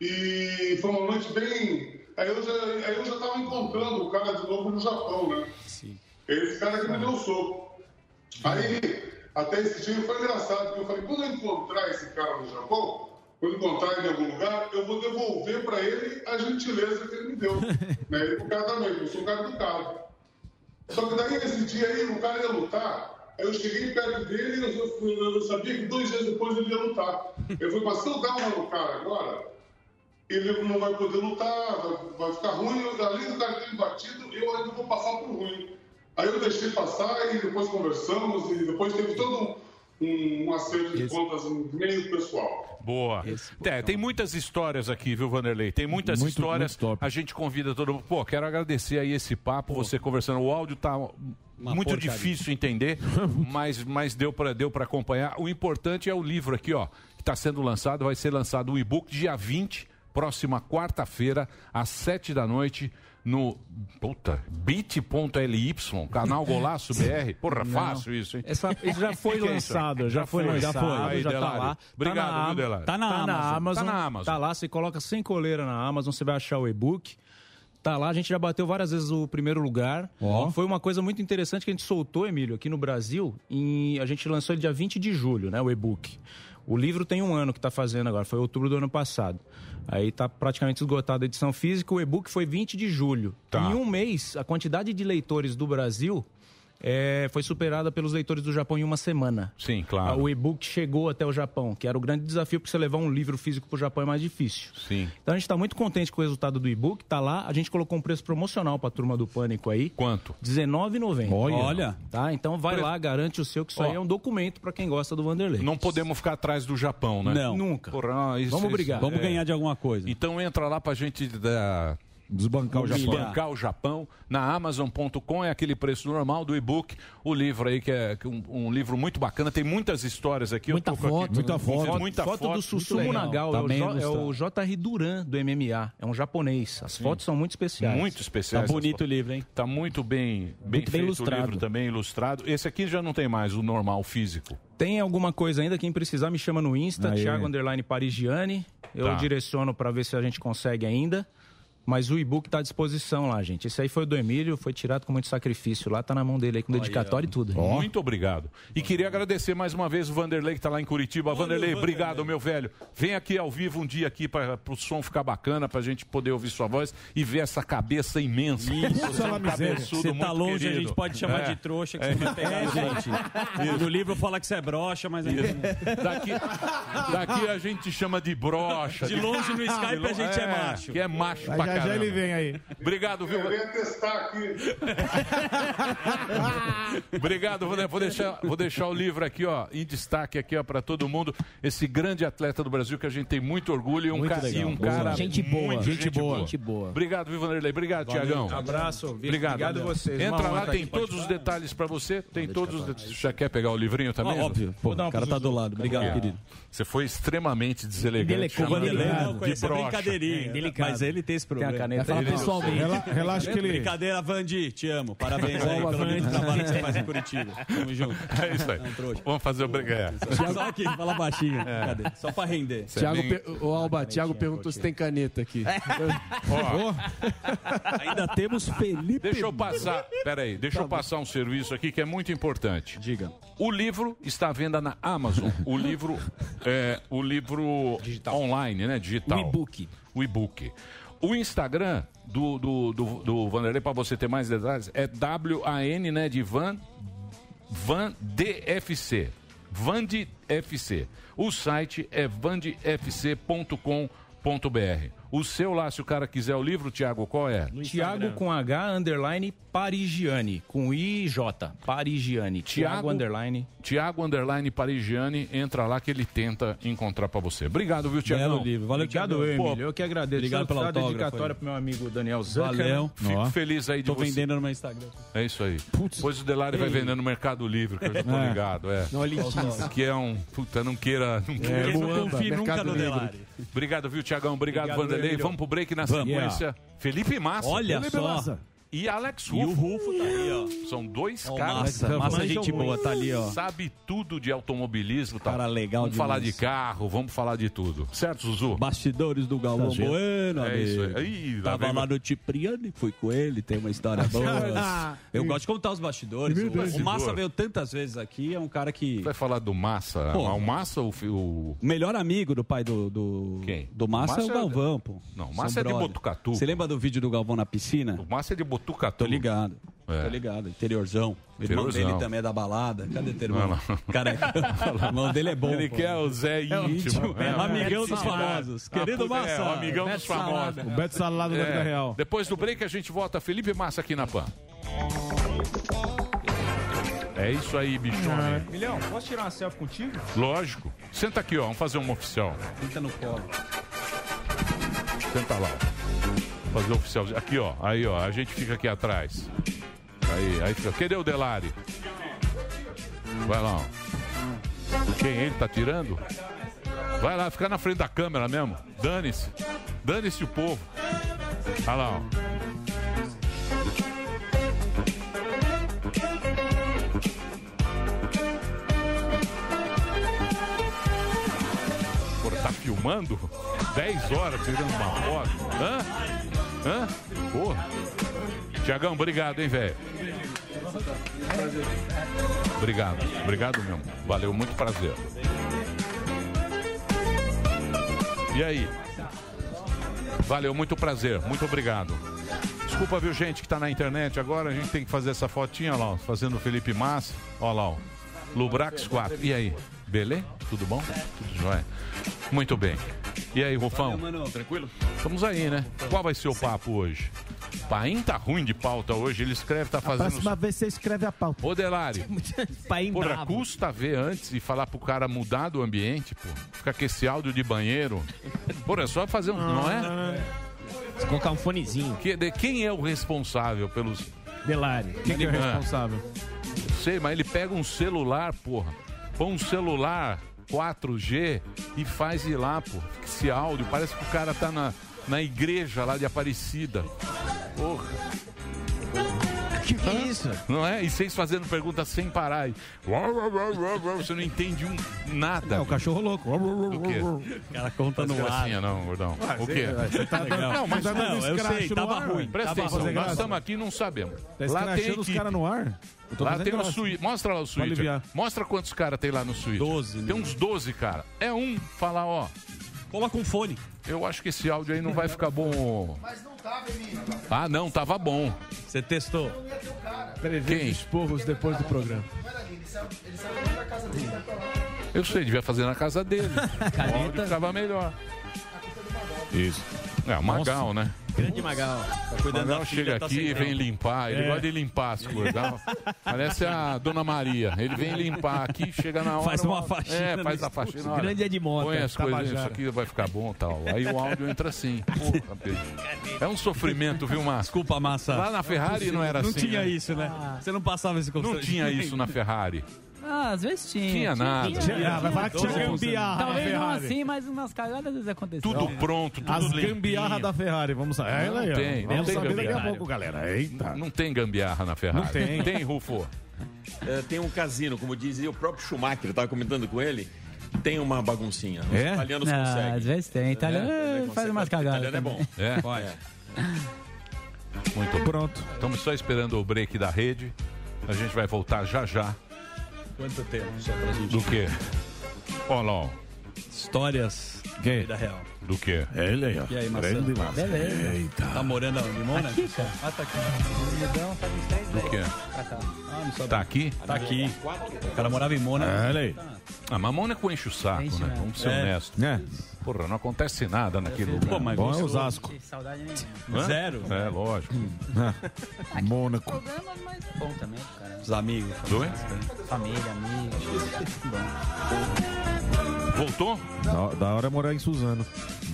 E foi uma noite bem. Aí eu já aí eu já estava encontrando o cara de novo no Japão, né? Sim. Esse cara que me deu o soco. Aí, até esse dia foi engraçado, porque eu falei, quando eu encontrar esse cara no Japão, quando encontrar ele em algum lugar, eu vou devolver para ele a gentileza que ele me deu. né? Ele educadamente, eu sou um cara educado. Só que daí, nesse dia aí, o cara ia lutar, aí eu cheguei perto dele e eu, eu- eu sabia que dois dias depois ele ia lutar. Eu falei, mas se eu dar uma no cara agora, ele não vai poder lutar, vai, vai ficar ruim, eu, além do cara ter batido, eu ainda vou passar por ruim. Aí eu deixei passar e depois conversamos e depois teve todo um, um acerto de contas meio pessoal. Boa. É, tem muitas histórias aqui, viu, Vanderlei? Tem muitas Muito- histórias. A gente convida todo mundo. Pô, quero agradecer aí esse papo, você conversando. O áudio tá muito porcaria. difícil entender, mas, mas deu para deu pra acompanhar. O importante é o livro aqui, ó, que está sendo lançado. Vai ser lançado o e-book dia 20, próxima quarta-feira, às 7 da noite, no puta, bit.ly, canal Golaço BR. Porra, Não. fácil isso, hein? Essa- isso já foi Que que é lançado, já foi lançado, Aí, já tá lá. Obrigado, tá na, viu, Delari? Tá na, Amazon. Tá na Amazon. Tá lá, você coloca sem coleira na Amazon, você vai achar o e-book. Tá lá, a gente já bateu várias vezes o primeiro lugar. Ó. Foi uma coisa muito interessante que a gente soltou, Emílio, aqui no Brasil. Em, a gente lançou ele dia 20 de julho, né? O e-book. O livro tem um ano que tá fazendo agora, foi outubro do ano passado. Aí tá praticamente esgotada a edição física, o e-book foi 20 de julho. Tá. Em um mês, a quantidade de leitores do Brasil é, foi superada pelos leitores do Japão em uma semana. Sim, claro. O e-book chegou até o Japão, que era o grande desafio, porque você levar um livro físico para o Japão é mais difícil. Sim. Então a gente está muito contente com o resultado do e-book, tá lá. A gente colocou um preço promocional para a turma do Pânico aí. Quanto? R$19,90. Olha. Olha. Tá? Então vai lá, garante o seu, que isso Ó. aí é um documento para quem gosta do Vanderlei. Não podemos ficar atrás do Japão, né? Não. Nunca. Porra, isso- Vamos isso- brigar. Vamos é. ganhar de alguma coisa. Então entra lá pra gente dar... Desbancar o Japão. Desbancar o Japão. Na Amazon.com é aquele preço normal do e-book. O livro aí, que é um, um livro muito bacana. Tem muitas histórias aqui. Muita foto, aqui. muita foto. Muita foto do Susumu Nagal, é, o Jo- é o J.R. Duran do MMA, é um japonês. As fotos são muito especiais. Muito especiais. Tá bonito fotos. livro, hein? Tá muito bem, bem Muito bem feito ilustrado. o livro também, ilustrado. Esse aqui já não tem mais, o normal físico. Tem alguma coisa ainda, quem precisar me chama no Insta. Thiago Underline Parigiani. Eu Tá. direciono para ver se a gente consegue ainda. Mas o e-book tá à disposição lá, gente. Esse aí foi do Emílio, foi tirado com muito sacrifício lá, tá na mão dele aí com dedicatório e tudo. Muito obrigado. E queria agradecer mais uma vez o Vanderlei que está lá em Curitiba. Vanderlei, obrigado, meu velho. Vem aqui ao vivo um dia aqui para o som ficar bacana, para a gente poder ouvir sua voz e ver essa cabeça imensa. Isso, Você é um cabeçudo Você tá muito longe, a querido. gente pode chamar É. de trouxa que É. você vai pegar a gente. No livro fala que você é broxa, mas... Daqui, daqui a gente chama de brocha. De longe no Skype De a gente é macho. Que é macho pra já já caramba. ele vem aí. Obrigado, viu? Eu ia testar aqui. Obrigado, vou, vou deixar, vou deixar o livro aqui, ó, em destaque aqui, ó, para todo mundo. Esse grande atleta do Brasil que a gente tem muito orgulho e um, Muito ca- legal. e um cara Gente boa. muito Gente boa. Gente boa. Obrigado, viu, Vanderlei? Obrigado. Tiagão. Abraço. Obrigado. Obrigado a vocês. Entra lá, tem todos os detalhes para você. Tem todos os detalhes. Já quer pegar o livrinho também? Ah, óbvio. Pô, o cara tá do lado. Obrigado, querido. Você foi extremamente deselegante. Dele- com o chamando Vanderlei, ele não, com de essa broxa. brincadeirinha. Mas ele tem esse problema. Tem a caneta Vai falar dele. pessoalmente. Rela- relaxa que ele- Brincadeira, Vandi, te amo. Parabéns aí pelo trabalho que você faz em Curitiba. Tamo junto. É isso aí. Vamos fazer o brigar. Só aqui, fala baixinho. Cadê? Só pra render. Thiago, per- o Alba, Thiago perguntou se tem caneta aqui. Ó, Ainda temos Felipe. Deixa eu passar, peraí, deixa eu passar um serviço aqui que é muito importante. Diga. O livro está à venda na Amazon. O livro é o livro online, né? Digital. O e-book. O e-book. O Instagram do, do, do, do Vanderlei, para você ter mais detalhes, é W-A-N, né? De Van, Van DFC. VandFC. O site é vandfc.com.br. O seu lá, se o cara quiser o livro, Thiago, qual é? Tiago com H, underline, Parigiani. Com I e J. Parigiani. Tiago, Thiago- underline. Tiago Underline Parigiani, entra lá que ele tenta encontrar pra você. Obrigado, viu, Tiago? Belo livro. Valeu, Obrigado, Thiago. eu, Pô, Emílio. Eu que agradeço. Obrigado pela dedicatória pro meu amigo Daniel Zucker. Valeu. Fico Ó. feliz aí de Tô você. vendendo no meu Instagram. É isso aí. Depois o Delari vai vendendo no Mercado Livre, que eu já tô É. ligado. É. No Alitis. Que é um. Puta, não queira. Não queira. É, não confie nunca Mercado no Livre. Delari. Obrigado, viu, Tiagão? Obrigado, Obrigado, Vanderlei. Emílio. Vamos pro break na Vamos. sequência. Felipe Massa. Olha Felipe só. Massa. E Alex E Rufo. o Rufo tá aí, ó. São dois Ó, caras. Massa, Massa, gente boa, tá ali, ó. Sabe tudo de automobilismo. Tá? Cara legal Vamos demais. falar de carro, vamos falar de tudo. Certo, Zuzu? Bastidores do Galvão Tá. Bueno, É isso aí. Ih, lá Tava vem- lá no Cipriani, fui com ele, tem uma história boa. Eu gosto de contar os bastidores. O, o Massa veio tantas vezes aqui, é um cara que... Vai falar do Massa? Pô. o Massa o. O melhor amigo do pai do, do, Quem? do Massa, Massa é o é- Galvão, pô. Não, o São Massa é de brother. Botucatu. Você lembra do vídeo do Galvão na piscina? O Massa é de Botucatu. Tô ligado. É. Tô ligado. Interiorzão. O irmão Interiorzão. dele também é da balada. Cadê teu irmão? Não, não. Careca. o irmão dele é bom. Ele pô. quer o Zé íntimo. É, É, amigão Beto dos famosos. Ah, Querido Massa. É, amigão dos famosos. O Beto Salado da vida real. Depois do break a gente volta. Felipe Massa aqui na PAN. É isso aí, bichone. Milhão, posso tirar uma selfie contigo? Lógico. Senta aqui, ó. Vamos fazer uma oficial. Fica no colo. Senta lá, ó. Fazer oficial. Aqui, ó. Aí, ó. A gente fica aqui atrás. Aí, aí fica. Cadê o Delari? Vai lá, ó. Quem ele tá tirando? Vai lá, fica na frente da câmera mesmo. Dane-se. Dane-se o povo. Olha lá, ó. Tá filmando? 10 horas tirando uma foto. Hã? Hã? Porra. Tiagão, obrigado, hein, velho? Obrigado, obrigado mesmo. Valeu, muito prazer. E aí? Valeu, muito prazer, muito obrigado. Desculpa, viu, gente, que tá na internet agora. A gente tem que fazer essa fotinha lá, fazendo o Felipe Massa. Ó lá, ó. Lubrax 4. E aí? Beleza? Tudo bom? Tudo jóia? Muito bem. E aí, Rufão? Tranquilo? Estamos aí, né? Qual vai ser o papo hoje? Paim tá ruim de pauta hoje. Ele escreve, tá A fazendo. próxima vez você escreve a pauta. Ô, Delari. Paim Porra, bravo. custa ver antes e falar pro cara mudar do ambiente, pô. Ficar com esse áudio de banheiro. Porra, é só fazer um. Não é? Se colocar um fonezinho. Que- de- quem é o responsável pelos. Delari. Quem que é o Ah. responsável? Sei, mas ele pega um celular, porra. Põe um celular 4G e faz ir lá, pô. Esse áudio, parece que o cara tá na, na igreja lá de Aparecida. Porra. Que que é isso? Não é? E vocês fazendo perguntas sem parar. E... Você não entende um nada. É o cachorro louco. O quê? O cara conta no ar. não, gordão. Ah, o quê? você tá dando- não, mas tá dando não, eu sei, tava ar, ruim. Presta Tava atenção, nós estamos aqui e não sabemos. Tá lá tem os caras no ar? Lá tem o graça. suíte. Mostra lá o suíte. Mostra quantos caras tem lá no suíte. 12. Tem uns 12, cara. É um falar, ó. Coloca um fone. Eu acho que esse áudio aí não vai ficar bom. Ah, não, tava bom. Você testou? Quem? esporros depois do programa. Eu sei, devia fazer na casa dele. o áudio ficava melhor. Isso. É, o Magal, né? Grande Magal. Tá cuidando Magal filha, chega tá aqui e vem limpar. Ele É. gosta de limpar as coisas. dá- Parece a Dona Maria. Ele vem limpar aqui, chega na hora. Faz uma ó, faxina É, faz a faxina. olha, Grande Edmota, Põe as coisas, isso aqui vai ficar bom e tal. Aí o áudio entra assim. É um sofrimento, viu, Márcio? Desculpa, Massa. Lá na Ferrari não era Não assim. tinha né? isso, né? Você não passava esse Não constrangimento. tinha isso na Ferrari. Ah, às vezes tinha. Tinha nada. Vai falar que tinha gambiarra Talvez não assim, mas umas cagadas às vezes aconteceu. Tudo pronto, tudo As limpinho. gambiarra da Ferrari, vamos saber. É, Não aí, tem, não tem saber daqui a gambiarra. pouco, galera. Eita. Não tem gambiarra na Ferrari. Não tem. Tem, Rufo. É, tem um casino, como dizia o próprio Schumacher, eu estava comentando com ele, tem uma baguncinha. Os É? italianos Ah, conseguem. às vezes tem. Italiano É, eh, consegue. faz umas cagadas. Italiano é bom. também. É? Muito pronto. Estamos só esperando o break da rede. A gente vai voltar já já. Quanto tempo? Só pra gente. Do quê? Olha lá, ó. Histórias Que? da real. Do quê? Ele aí, ó. E aí, Maçã? Grande Massa. Beleza. Eita. Tá morando aonde? Em Mônaco? Aqui, cara. Ah, tá aqui. Faz uns três Do meses quê? pra cá. Ah. Tá aqui? Tá aqui. O cara morava em Mônaco. Olha aí. Ah, mas Mônaco enche o saco, Enche né? mesmo. Vamos ser É. honestos. É. Porra, não acontece nada naquele lugar. Pô, mas Bom é Osasco. Saudade nenhuma. Hã? Zero. É, lógico. Mônaco. Programa, mas é bom também, cara. Os amigos. Dois? Família, amigos. Voltou? Da, da hora é morar em Suzano.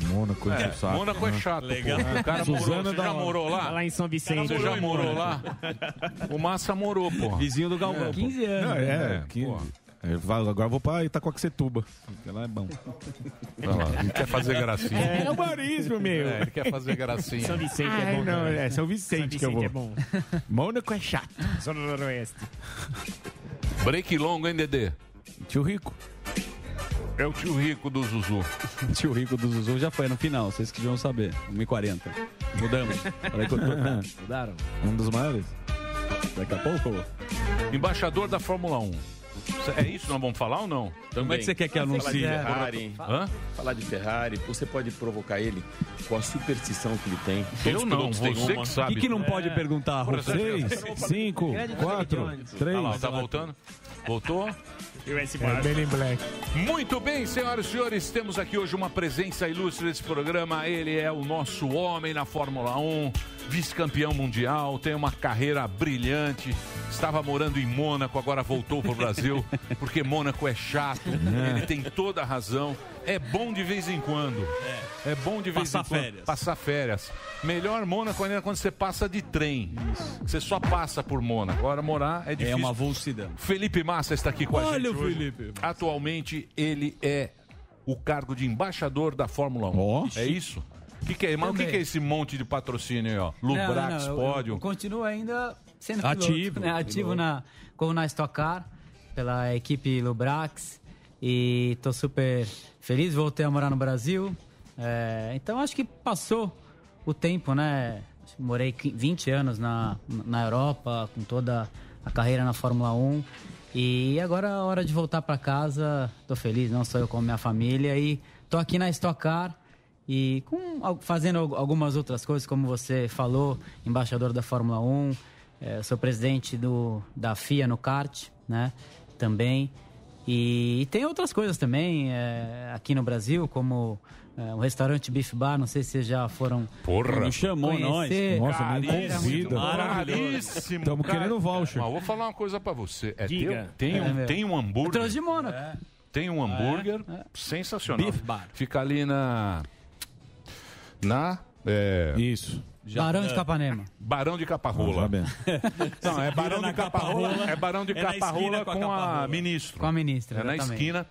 Mônaco, enche É, o saco. Mônaco é né? chato. Legal. O cara morou, Suzano você é da já hora. morou lá? Lá em São Vicente. Você já morou lá? O Massa morou, pô. Vizinho do Galvão. pô. 15 anos. Não, é, É, que- pô. eu falo, agora eu vou pra Itacoaxetuba. porque Lá é bom. Olha lá, ele quer fazer gracinha. É o Marismo, meu. É, ele quer fazer gracinha. São Vicente é Ai, bom. não, é São Vicente, São que eu vou. Vicente é bom. Mônaco é chato. Zona Noroeste. Break longo, hein, Dedê? Tio Rico. É o tio rico do Zuzu. Tio Rico do Zuzu já foi no final, vocês que deviam saber. 1h40. Mudamos. Olha que eu tô... Mudaram? Um dos maiores. Daqui a pouco. Embaixador da Fórmula 1. É isso que nós vamos falar ou não? Como é que você quer que Falar de anuncie? Ferrari, Hã? falar de Ferrari, você pode provocar ele com a superstição que ele tem. Todos Eu não, você uma. que O sabe. que, que não pode perguntar, Por Seis, cinco, quatro, três. Olha lá, tá voltando? Voltou? É Black. Muito bem, senhoras e senhores, temos aqui hoje uma presença ilustre desse programa. Ele é o nosso homem na Fórmula 1, vice-campeão mundial, tem uma carreira brilhante. Estava morando em Mônaco, agora voltou para o Brasil, porque Mônaco é chato. Ele tem toda a razão. É bom de vez em quando. É, bom de vez Passar em quando. férias. Passar férias. Melhor Mônaco ainda é quando você passa de trem. Você só passa por Mônaco. Agora morar é É difícil. uma vulsidão. Felipe Massa está aqui com a Olha gente. o hoje. Felipe. Atualmente ele é o cargo de embaixador da Fórmula 1. Ó. É isso? O que, que é? Mas o que, que é esse monte de patrocínio aí, ó? Não, Lubrax, não, eu- pódio. Eu continuo ainda sendo Ativo, piloto, né? ativo na, como na Stock Car, pela equipe Lubrax. E tô super feliz, voltei a morar no Brasil. É, então acho que passou o tempo, né? Morei qui- 20 anos na, na Europa, com toda a carreira na Fórmula 1. E agora é a hora de voltar para casa. Tô feliz, não só eu como minha família. E tô aqui na Stock Car e com, fazendo al- algumas outras coisas, como você falou, embaixador da Fórmula 1, eh, sou presidente do, da FIA no kart, né? Também. E, tem outras coisas também eh, aqui no Brasil, como eh, o restaurante Beef Bar, não sei se vocês já foram Porra. Não chamou conhecer. nós. Nossa, Cara, convida. maravilhoso. Tamo cara. querendo voucher. Mas vou falar uma coisa pra você. É, tem, Diga. tem, É, um, tem um hambúrguer. Eu trouxe de Mônaco. Tem um hambúrguer sensacional. Beef bar. Fica ali na. Na. É, Isso. Barão de Capanema. Barão de Caparrola. Não, é Barão de Caparrola. É Barão de É Caparrola com, com a ministra. Com a ministra, É na esquina.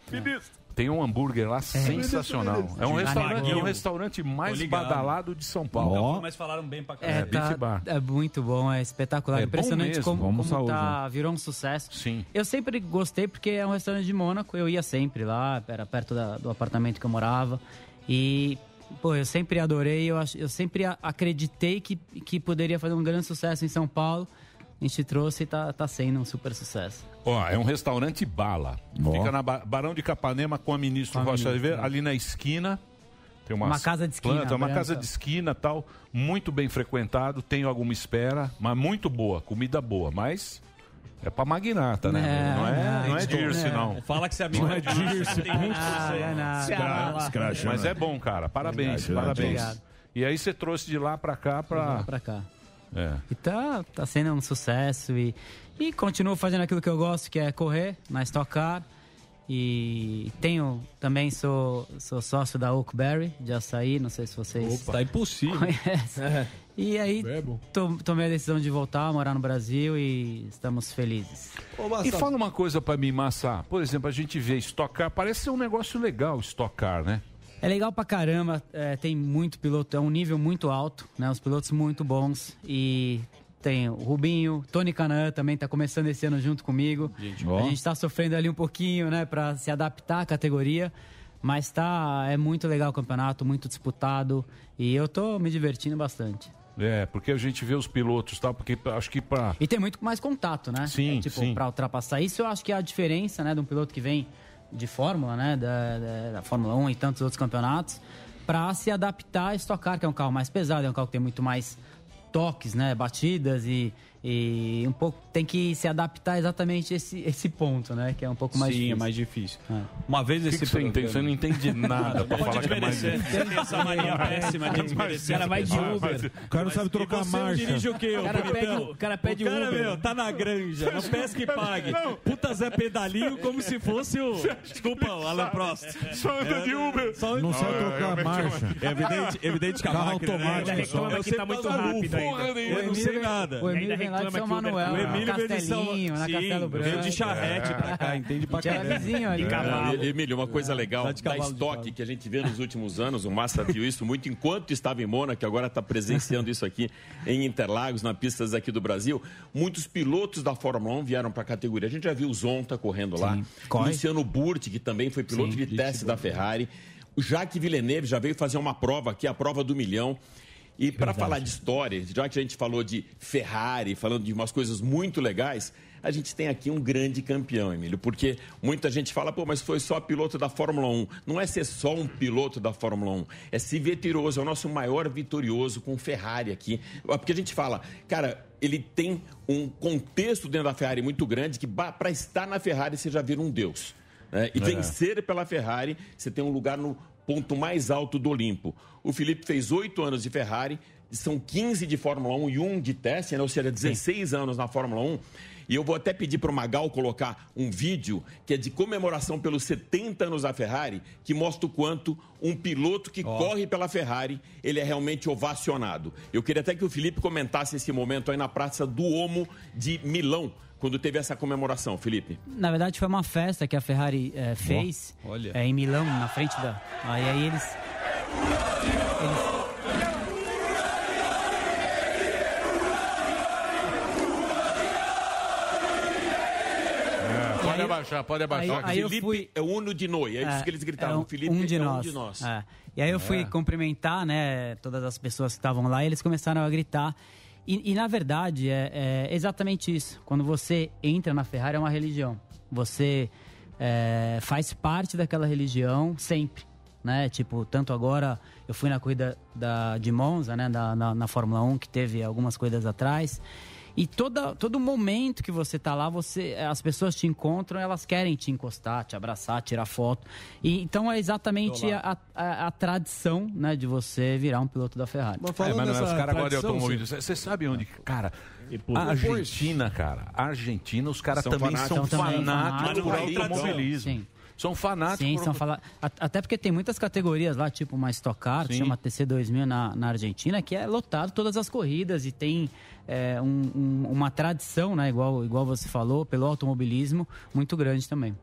Tem um hambúrguer lá sensacional. É um restaurante, é um restaurante mais badalado de São Paulo. Não, mas falaram bem pra É, caramba. tá- Beef Bar. é muito bom, é espetacular. É bom Impressionante mesmo. como, Vamos como usar tá, virou um sucesso. Sim. Eu sempre gostei porque é um restaurante de Mônaco, eu ia sempre lá, era perto da- do apartamento que eu morava. E, pô, eu sempre adorei, eu, ach- eu sempre acreditei que, que poderia fazer um grande sucesso em São Paulo. A gente trouxe e tá, tá sendo um super sucesso. Ó, é um restaurante bala. Fica na Ba- Barão de Capanema com a ministra Com a Rocha Oliveira, ali na esquina. Tem Uma casa de esquina, plantas, uma branca. casa de esquina tal, muito bem frequentado, tem alguma espera, mas muito boa, comida boa, mas é pra magnata, né? É, não é, não é Dirce, é. não. Fala que você é amigo Não é Dirce, Ah, é nada. Escra-. Mas é bom, cara. Parabéns, Obrigado, parabéns. obrigado. E aí você trouxe de lá pra cá pra. Pra cá. É. E tá, tá sendo um sucesso e, e continuo fazendo aquilo que eu gosto, que é correr na Stock Car. E tenho, também sou, sou sócio da Oakberry, de açaí, não sei se vocês Opa, tá impossível. conhecem. E aí, to- tomei a decisão de voltar a morar no Brasil e estamos felizes. E fala uma coisa pra mim, Massa. Por exemplo, a gente vê estocar, parece ser um negócio legal estocar, né? É legal pra caramba, é, tem muito piloto, é um nível muito alto, né? Os pilotos muito bons e tem o Rubinho, Tony Canaan também tá começando esse ano junto comigo. ó. A gente tá sofrendo ali um pouquinho, né, pra se adaptar à categoria, mas tá é muito legal o campeonato, muito disputado e eu tô me divertindo bastante. É, porque a gente vê os pilotos, tá? Porque acho que pra. E tem muito mais contato, né? Sim, É, tipo, sim. pra ultrapassar isso, eu acho que é a diferença, né, de um piloto que vem de Fórmula, né, da, da, da Fórmula 1 e tantos outros campeonatos, pra se adaptar a Stock Car, que é um carro mais pesado, é um carro que tem muito mais toques, né, batidas e, e um pouco tem que se adaptar exatamente a esse esse ponto, né, que é um pouco mais Sim, difícil. é mais difícil. É. Uma vez que esse que você programa- entende? Você não entende nada pra falar que é mais difícil. Tem essa mania péssima de desmerecer. O cara vai de. Uber. O cara não sabe trocar você marcha. dirige o quê, O cara pede- o cara pede o cara, Uber. meu, tá na granja, não pesca e pague. Puta Zé Pedalinho como se fosse o... Desculpa, o Alan Prost. Só anda de Uber. Só Não sabe é, trocar marcha. É evidente, evidente que a Carro máquina, automático né? só. Eu que sei tá muito maluco, rápido porra ainda. Eu não sei nada. O Emílio vem lá de São Manuel, O Emílio veio de São Castelinho, na Sim, Castelo Branco. Veio de charrete pra cá, entende pra caramba. ali. É, Emílio, uma coisa legal Tá da estoque que a gente vê nos últimos anos, o Massa viu isso muito enquanto estava em Mônaco, agora está presenciando isso aqui em Interlagos, na pistas aqui do Brasil. Muitos pilotos da Fórmula 1 vieram para a categoria. A gente já viu o Zonta correndo lá, corre. Luciano Burti, que também foi piloto Sim, de teste da Ferrari. O Jacques Villeneuve já veio fazer uma prova aqui, a prova do milhão. E para falar de história, já que a gente falou de Ferrari, falando de umas coisas muito legais, a gente tem aqui um grande campeão, Emílio, porque muita gente fala, pô, mas foi só piloto da Fórmula 1. Não é ser só um piloto da Fórmula 1, é ser vitorioso, é o nosso maior vitorioso com Ferrari aqui. Porque a gente fala, cara, ele tem um contexto dentro da Ferrari muito grande que para estar na Ferrari você já vira um deus. né? E É. vencer pela Ferrari, você tem um lugar no ponto mais alto do Olimpo. O Felipe fez oito anos de Ferrari, são 15 de Fórmula 1 e um de teste, né? ou seja, 16 anos na Fórmula 1. E eu vou até pedir para o Magal colocar um vídeo que é de comemoração pelos 70 anos da Ferrari, que mostra o quanto um piloto que corre pela Ferrari, ele é realmente ovacionado. Eu queria até que o Felipe comentasse esse momento aí na Praça do Omo de Milão, quando teve essa comemoração, Felipe. Na verdade, foi uma festa que a Ferrari eh, fez olha. eh, em Milão, na frente da. Aí, aí eles. Olha, abaixar, pode abaixar. Ó, Felipe é o uno de noi, é isso que eles gritavam. um- Felipe um de é um nós. de nós. É. E aí eu fui É. cumprimentar, né, todas as pessoas que estavam lá e eles começaram a gritar. E, e, na verdade é, é exatamente isso. Quando você entra na Ferrari é uma religião. Você é, faz parte daquela religião sempre, né? Tipo, tanto agora eu fui na corrida da, de Monza, né, da, na, na Fórmula 1 que teve algumas corridas atrás. E toda, todo momento que você tá lá, você, as pessoas te encontram, elas querem te encostar, te abraçar, tirar foto. E, então é exatamente a, a, a tradição né, de você virar um piloto da Ferrari. É, mas não os caras gostam de automobilismo. Você você sabe onde, cara? A Argentina, cara. A Argentina, os caras também são São fanáticos por automobilismo. Sim. São fanáticos Sim, por são fala... Até porque tem muitas categorias lá, tipo uma Stock Car, que chama TC2000 na, na Argentina, que é lotado todas as corridas e tem é, um- um- uma tradição, né, igual, igual você falou, pelo automobilismo, muito grande também.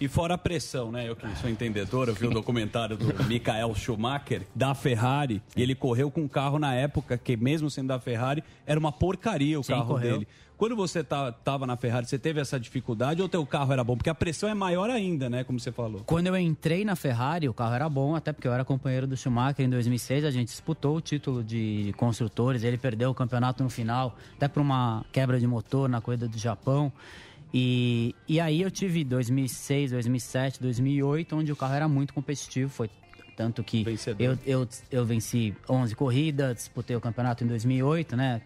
E fora a pressão, né? Eu que sou entendedor, eu vi o documentário do Michael Schumacher, da Ferrari, e ele correu com um carro na época que, mesmo sendo da Ferrari, era uma porcaria o Sim, carro correu. dele. Quando você estava na Ferrari, você teve essa dificuldade ou teu carro era bom? Porque a pressão é maior ainda, né? Como você falou. Quando eu entrei na Ferrari, o carro era bom, até porque eu era companheiro do Schumacher em 2006. A gente disputou o título de construtores. Ele perdeu o campeonato no final, até por uma quebra de motor na corrida do Japão. E, e aí eu tive 2006, 2007, 2008, onde o carro era muito competitivo. Foi tanto que eu, eu, eu venci 11 corridas, disputei o campeonato em 2008, né?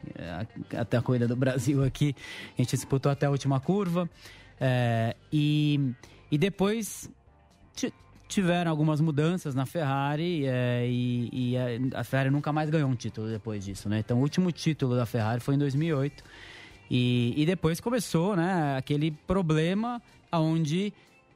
Até a corrida do Brasil aqui, a gente disputou até a última curva. É, e, e depois tiveram algumas mudanças na Ferrari é, e, e a- a Ferrari nunca mais ganhou um título depois disso, né? Então o último título da Ferrari foi em 2008 e, e depois começou, né? Aquele problema onde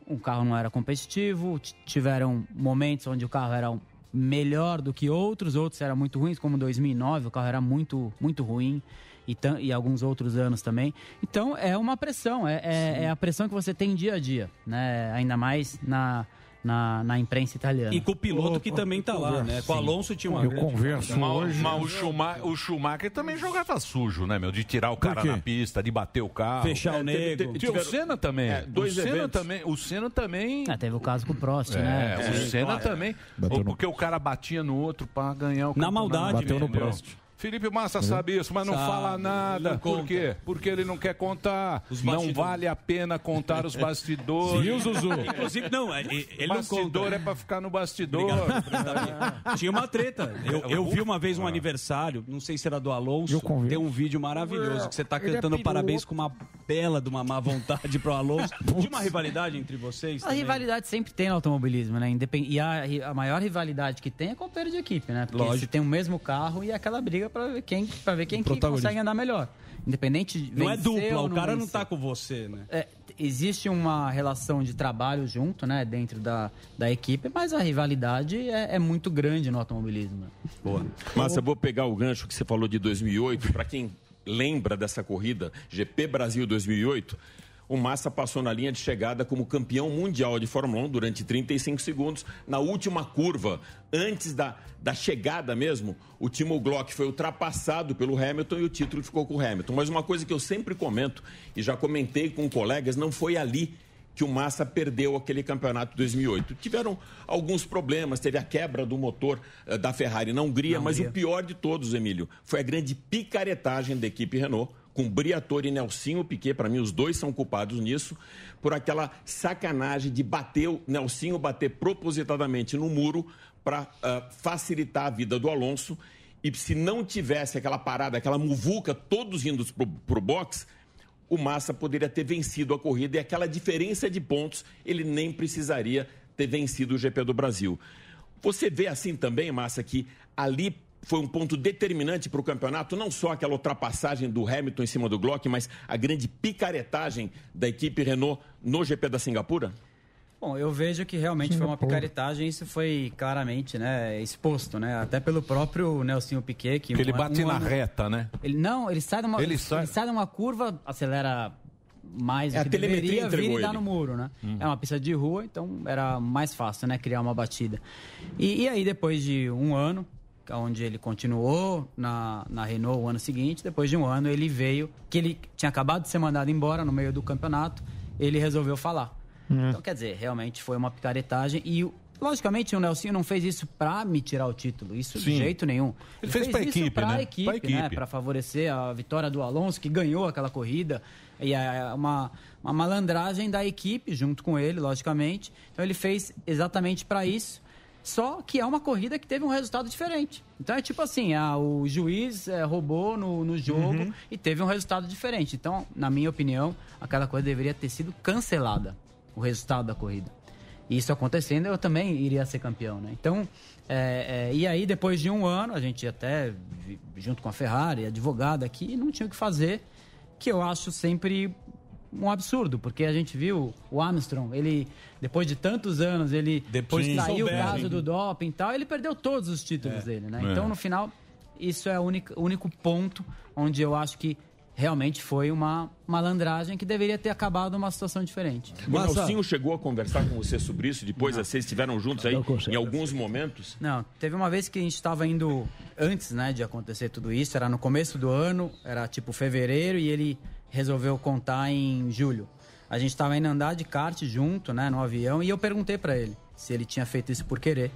o carro não era competitivo, tiveram momentos onde o carro era melhor do que outros, outros eram muito ruins, como 2009 o carro era muito muito ruim e, e alguns outros anos também. Então é uma pressão, é, é- é a pressão que você tem dia a dia, né? Ainda mais na, na, na imprensa italiana. E com o piloto que também tá lá, né? Com o Alonso tinha uma Eu converso dificuldade. hoje. Mas o Schumacher, o Schumacher também jogava sujo, né, meu? De tirar o cara na pista, de bater o carro. Fechar o É, nego. teve- teve- Tiveram- O Senna também. É, dois o Senna eventos. também. O Senna também. Ah, teve o caso com o Prost, É, né? o Senna claro. também. Ou porque o cara batia no outro pra ganhar o Na maldade Bateu no entendeu? Prost. Felipe Massa sabe isso, mas não Sabe, fala nada. não Por conta. quê? Porque ele não quer contar. Não vale a pena contar os bastidores. Viu, Zuzu? Inclusive, não, é- ele não bastidor é pra ficar no bastidor. Tinha uma treta. Eu, eu vi uma vez um aniversário, não sei se era do Alonso, tem um vídeo maravilhoso que você tá Ele é cantando piloto. parabéns com uma bela de uma má vontade pro Alonso. Tinha uma rivalidade entre vocês? A também? rivalidade sempre tem no automobilismo, né? Independ... E a, a maior rivalidade que tem é companheiro de equipe, né? Porque Lógico. se tem o mesmo carro e aquela briga pra ver quem, pra ver quem que consegue andar melhor. Independente de Não é dupla, ou o cara não vencer. tá com você, né? É, existe uma relação de trabalho junto, né? Dentro da, da equipe, mas a rivalidade é, é muito grande no automobilismo. né? Boa. Massa, eu vou pegar o gancho que você falou de 2008. Para quem lembra dessa corrida, GP Brasil 2008, o Massa passou na linha de chegada como campeão mundial de Fórmula 1 durante 35 segundos. Na última curva, antes da, da chegada mesmo, o Timo Glock foi ultrapassado pelo Hamilton e o título ficou com o Hamilton. Mas uma coisa que eu sempre comento, e já comentei com colegas, não foi ali que o Massa perdeu aquele campeonato de 2008. Tiveram alguns problemas, teve a quebra do motor eh, da Ferrari na Hungria, Na mas Hungria. o pior de todos, Emílio, foi a grande picaretagem da equipe Renault, com Briatore e Nelsinho Piquet, para mim os dois são culpados nisso, por aquela sacanagem de bater, o Nelsinho bater propositadamente no muro para facilitar a vida do Alonso. E se não tivesse aquela parada, aquela muvuca, todos indo pro, pro box, o Massa poderia ter vencido a corrida e aquela diferença de pontos ele nem precisaria ter vencido o GP do Brasil. Você vê assim também, Massa, que ali foi um ponto determinante para o campeonato, não só aquela ultrapassagem do Hamilton em cima do Glock, mas a grande picaretagem da equipe Renault no GP da Singapura? Bom, eu vejo que realmente foi uma picaretagem, isso foi claramente, né, exposto, né, até pelo próprio Nelsinho Piquet que, ele um- bate um na ano- reta, né? Ele não, ele sai de uma Ele ele sai- sai, de uma curva, acelera mais É, a do que telemetria deveria vir e dá ele. no muro, né? Hum. É uma pista de rua, então era mais fácil, né, criar uma batida. E, e aí depois de um ano, onde ele continuou na, na Renault o ano seguinte, depois de um ano ele veio, que ele tinha acabado de ser mandado embora no meio do campeonato, ele resolveu falar. Hum. Então, quer dizer, realmente foi uma picaretagem e, logicamente, o Nelsinho não fez isso pra me tirar o título, isso de Sim. jeito nenhum. Ele fez pra isso equipe, pra né? equipe, Pra né? equipe. Pra favorecer a vitória do Alonso, que ganhou aquela corrida. E é uma, uma malandragem da equipe, junto com ele, logicamente. Então, ele fez exatamente pra isso. Só que é uma corrida que teve um resultado diferente. Então é tipo assim, ah, o juiz eh, roubou no, no jogo Uhum. e teve um resultado diferente. Então, na minha opinião, aquela coisa deveria ter sido cancelada, o resultado da corrida. E isso acontecendo, eu também iria ser campeão, né? Então, é, é, e aí depois de um ano, a gente até, junto com a Ferrari, advogado aqui, não tinha o que fazer, que eu acho sempre um absurdo, porque a gente viu o Armstrong, ele, depois de tantos anos, ele depois saiu o caso do doping e tal, ele perdeu todos os títulos É. dele, né? É. Então, no final, isso é o único, o único ponto onde eu acho que realmente foi uma malandragem que deveria ter acabado numa situação diferente. O Nelsinho chegou a conversar com você sobre isso depois? Vocês estiveram juntos aí em alguns momentos? Não, teve uma vez que a gente estava indo antes, né, de acontecer tudo isso, era no começo do ano, era tipo fevereiro e ele resolveu contar em julho. A gente estava indo andar de kart junto, né, no avião, e eu perguntei para ele se ele tinha feito isso por querer.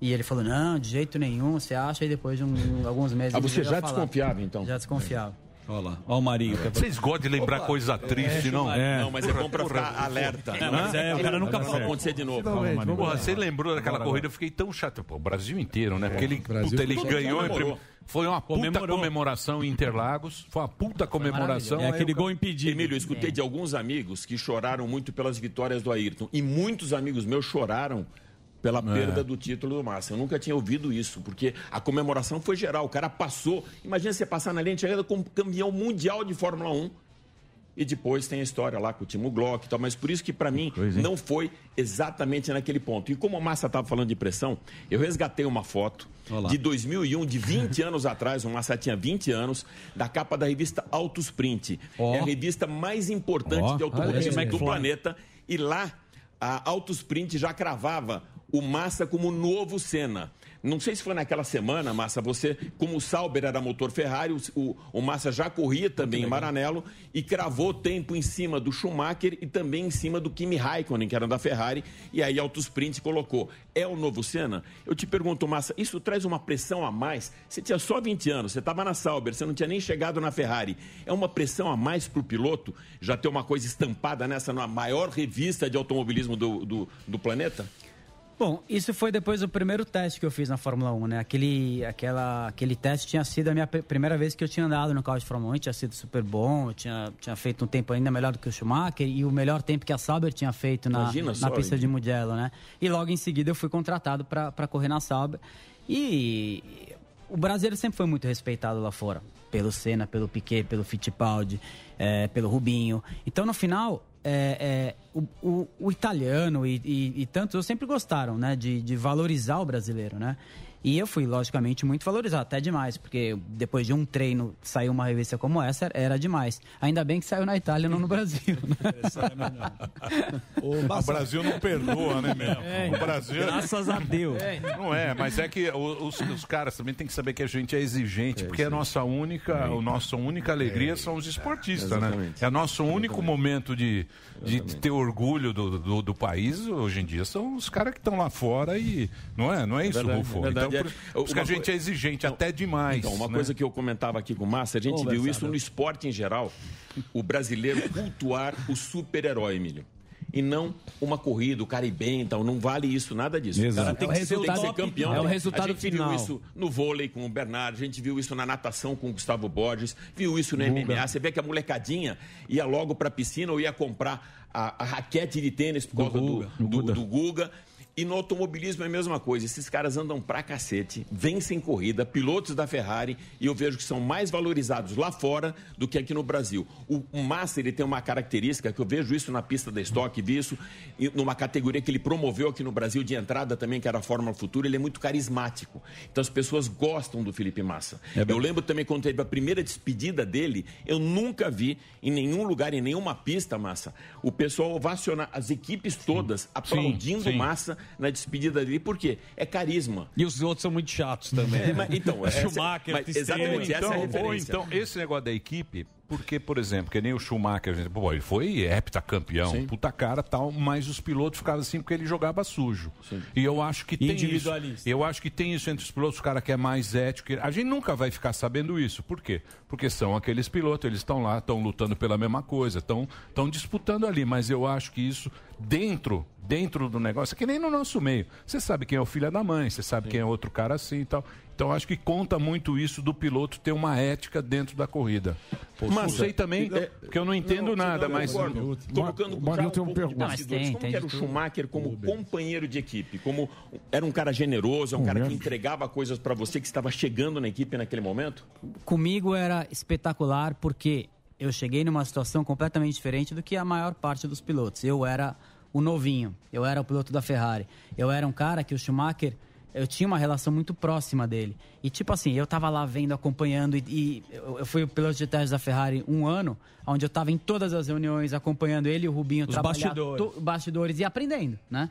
E ele falou: "Não, de jeito nenhum, você acha?" E depois de um- alguns meses Ah, você já falar. desconfiava, então? Já desconfiava. Olha lá, olha o Marinho. Vocês gostam de lembrar coisa triste, não? Não, mas é bom pra ficar alerta. É, mas é, o cara nunca Vai acontecer de novo. Porra, você lembrou daquela corrida? Eu fiquei tão chato. Pô, o Brasil inteiro, né? Porque ele, Brasil puta, ele ganhou. em comemorou. Foi uma puta comemoração em Interlagos. Foi uma puta comemoração. É aquele gol impedido. Emílio, eu escutei de alguns amigos que choraram muito pelas vitórias do Ayrton. E muitos amigos meus choraram pela perda do título do Massa. Eu nunca tinha ouvido isso, porque a comemoração foi geral. O cara passou. Imagina você passar na linha de chegada como campeão mundial de Fórmula 1. E depois tem a história lá com o Timo Glock e tal. Mas por isso que, para mim, não foi exatamente naquele ponto. E como o Massa estava falando de pressão, eu resgatei uma foto de 2001, de 20 anos atrás. O Massa tinha 20 anos, da capa da revista Autos Print. É a revista mais importante Ó, de automobilismo olha aí, do McFly. planeta. E lá, a Autos Print já cravava o Massa como novo Senna. Não sei se foi naquela semana, Massa, você, como o Sauber era motor Ferrari, o, o, Massa já corria também em Maranello e cravou tempo em cima do Schumacher e também em cima do Kimi Raikkonen, que era da Ferrari, e aí Autos Print colocou. É o novo Senna? Eu te pergunto, Massa, isso traz uma pressão a mais? Você tinha só 20 anos, você estava na Sauber, você não tinha nem chegado na Ferrari. É uma pressão a mais para o piloto já ter uma coisa estampada nessa na maior revista de automobilismo do, do, do planeta? Bom, isso foi depois do primeiro teste que eu fiz na Fórmula 1, né? Aquele, aquela, aquele teste tinha sido a minha pr- primeira vez que eu tinha andado no carro de Fórmula 1, tinha sido super bom, eu tinha, tinha feito um tempo ainda melhor do que o Schumacher e o melhor tempo que a Sauber tinha feito na, Imagina só, na pista de Mugello, né? E logo em seguida eu fui contratado para correr na Sauber. E o brasileiro sempre foi muito respeitado lá fora. Pelo Senna, pelo Piquet, pelo Fittipaldi, eh, pelo Rubinho. Então, no final, é, é, o, o- o italiano e, e- e tantos sempre gostaram, né? De, de valorizar o brasileiro, né? E eu fui, logicamente, muito valorizado, até demais, porque depois de um treino sair uma revista como essa era- demais. Ainda bem que saiu na Itália, não no Brasil. Né? O Brasil não perdoa, né, meu? É, o Brasil. graças a Deus. Não é, mas é que os, os caras também têm que saber que a gente é exigente, porque a nossa única, a nossa única alegria são os esportistas, né? É o nosso único momento de, de ter orgulho do, do, do país, hoje em dia, são os caras que estão lá fora e. Não é? Não é isso, Verdade, Rufo? verdade. Então, por, É, por a gente é exigente, até demais. Então, uma né? coisa que eu comentava aqui com o Massa, a gente viu Conversado. isso no esporte em geral, o brasileiro cultuar o super-herói, Emílio. E não uma corrida, o cara ir bem, então não vale isso, nada disso. Exato. O cara tem É que, ser- tem que ser campeão. é o resultado a gente final. viu isso no vôlei com o Bernardo, a gente viu isso na natação com o Gustavo Borges, viu isso no Guga. MMA. Você vê que a molecadinha ia logo pra piscina ou ia comprar a, a raquete de tênis por causa do, do, do Guga. E no automobilismo é a mesma coisa. Esses caras andam pra cacete, vencem corrida, pilotos da Ferrari, e eu vejo que são mais valorizados lá fora do que aqui no Brasil. O, Massa, ele tem uma característica, que eu vejo isso na pista da Stock, vi isso numa categoria que ele promoveu aqui no Brasil de entrada também, que era a Fórmula Futura, ele é muito carismático. Então as pessoas gostam do Felipe Massa. eu lembro também quando teve a primeira despedida dele, eu nunca vi em nenhum lugar, em nenhuma pista, Massa, o pessoal ovacionar as equipes todas aplaudindo sim. Massa na despedida dele. Por quê? É carisma. E os outros são muito chatos também. É, mas, então, essa- Schumacher, mas Pistrelli. exatamente, essa é a Então, ou referência. então, esse negócio da equipe, porque, por exemplo, que nem o Schumacher, gente, pô, ele foi heptacampeão, Sim. puta cara tal, mas os pilotos ficavam assim porque ele jogava sujo. E eu acho que tem isso. Eu acho que tem isso entre os pilotos, o cara que é mais ético. A gente nunca vai ficar sabendo isso. Por quê? Porque são aqueles pilotos, eles estão lá, estão lutando pela mesma coisa, estão disputando ali, mas eu acho que isso dentro dentro do negócio, é que nem no nosso meio. Você sabe quem é o filho da mãe, você sabe quem é outro cara assim e tal. Então acho que conta muito isso do piloto ter uma ética dentro da corrida. não Massa, sei também, é- porque eu não entendo nada, Não, mas. concordo. Colocando O um tem um pouco de pergunta. Não, mas tem, como tem que era o. Schumacher como companheiro de equipe? Como era um cara generoso, é um cara que entregava coisas para você que estava chegando na equipe naquele momento? Comigo era espetacular porque eu cheguei numa situação completamente diferente do que a maior parte dos pilotos. Eu era o novinho, eu era o piloto da Ferrari. Eu era um cara que o Schumacher, eu tinha uma relação muito próxima dele. E tipo assim, eu tava lá vendo, acompanhando, e, e eu eu fui o piloto de testes da Ferrari um ano, onde eu tava em todas as reuniões, acompanhando ele e o Rubinho Os bastidores. to- bastidores e aprendendo, né?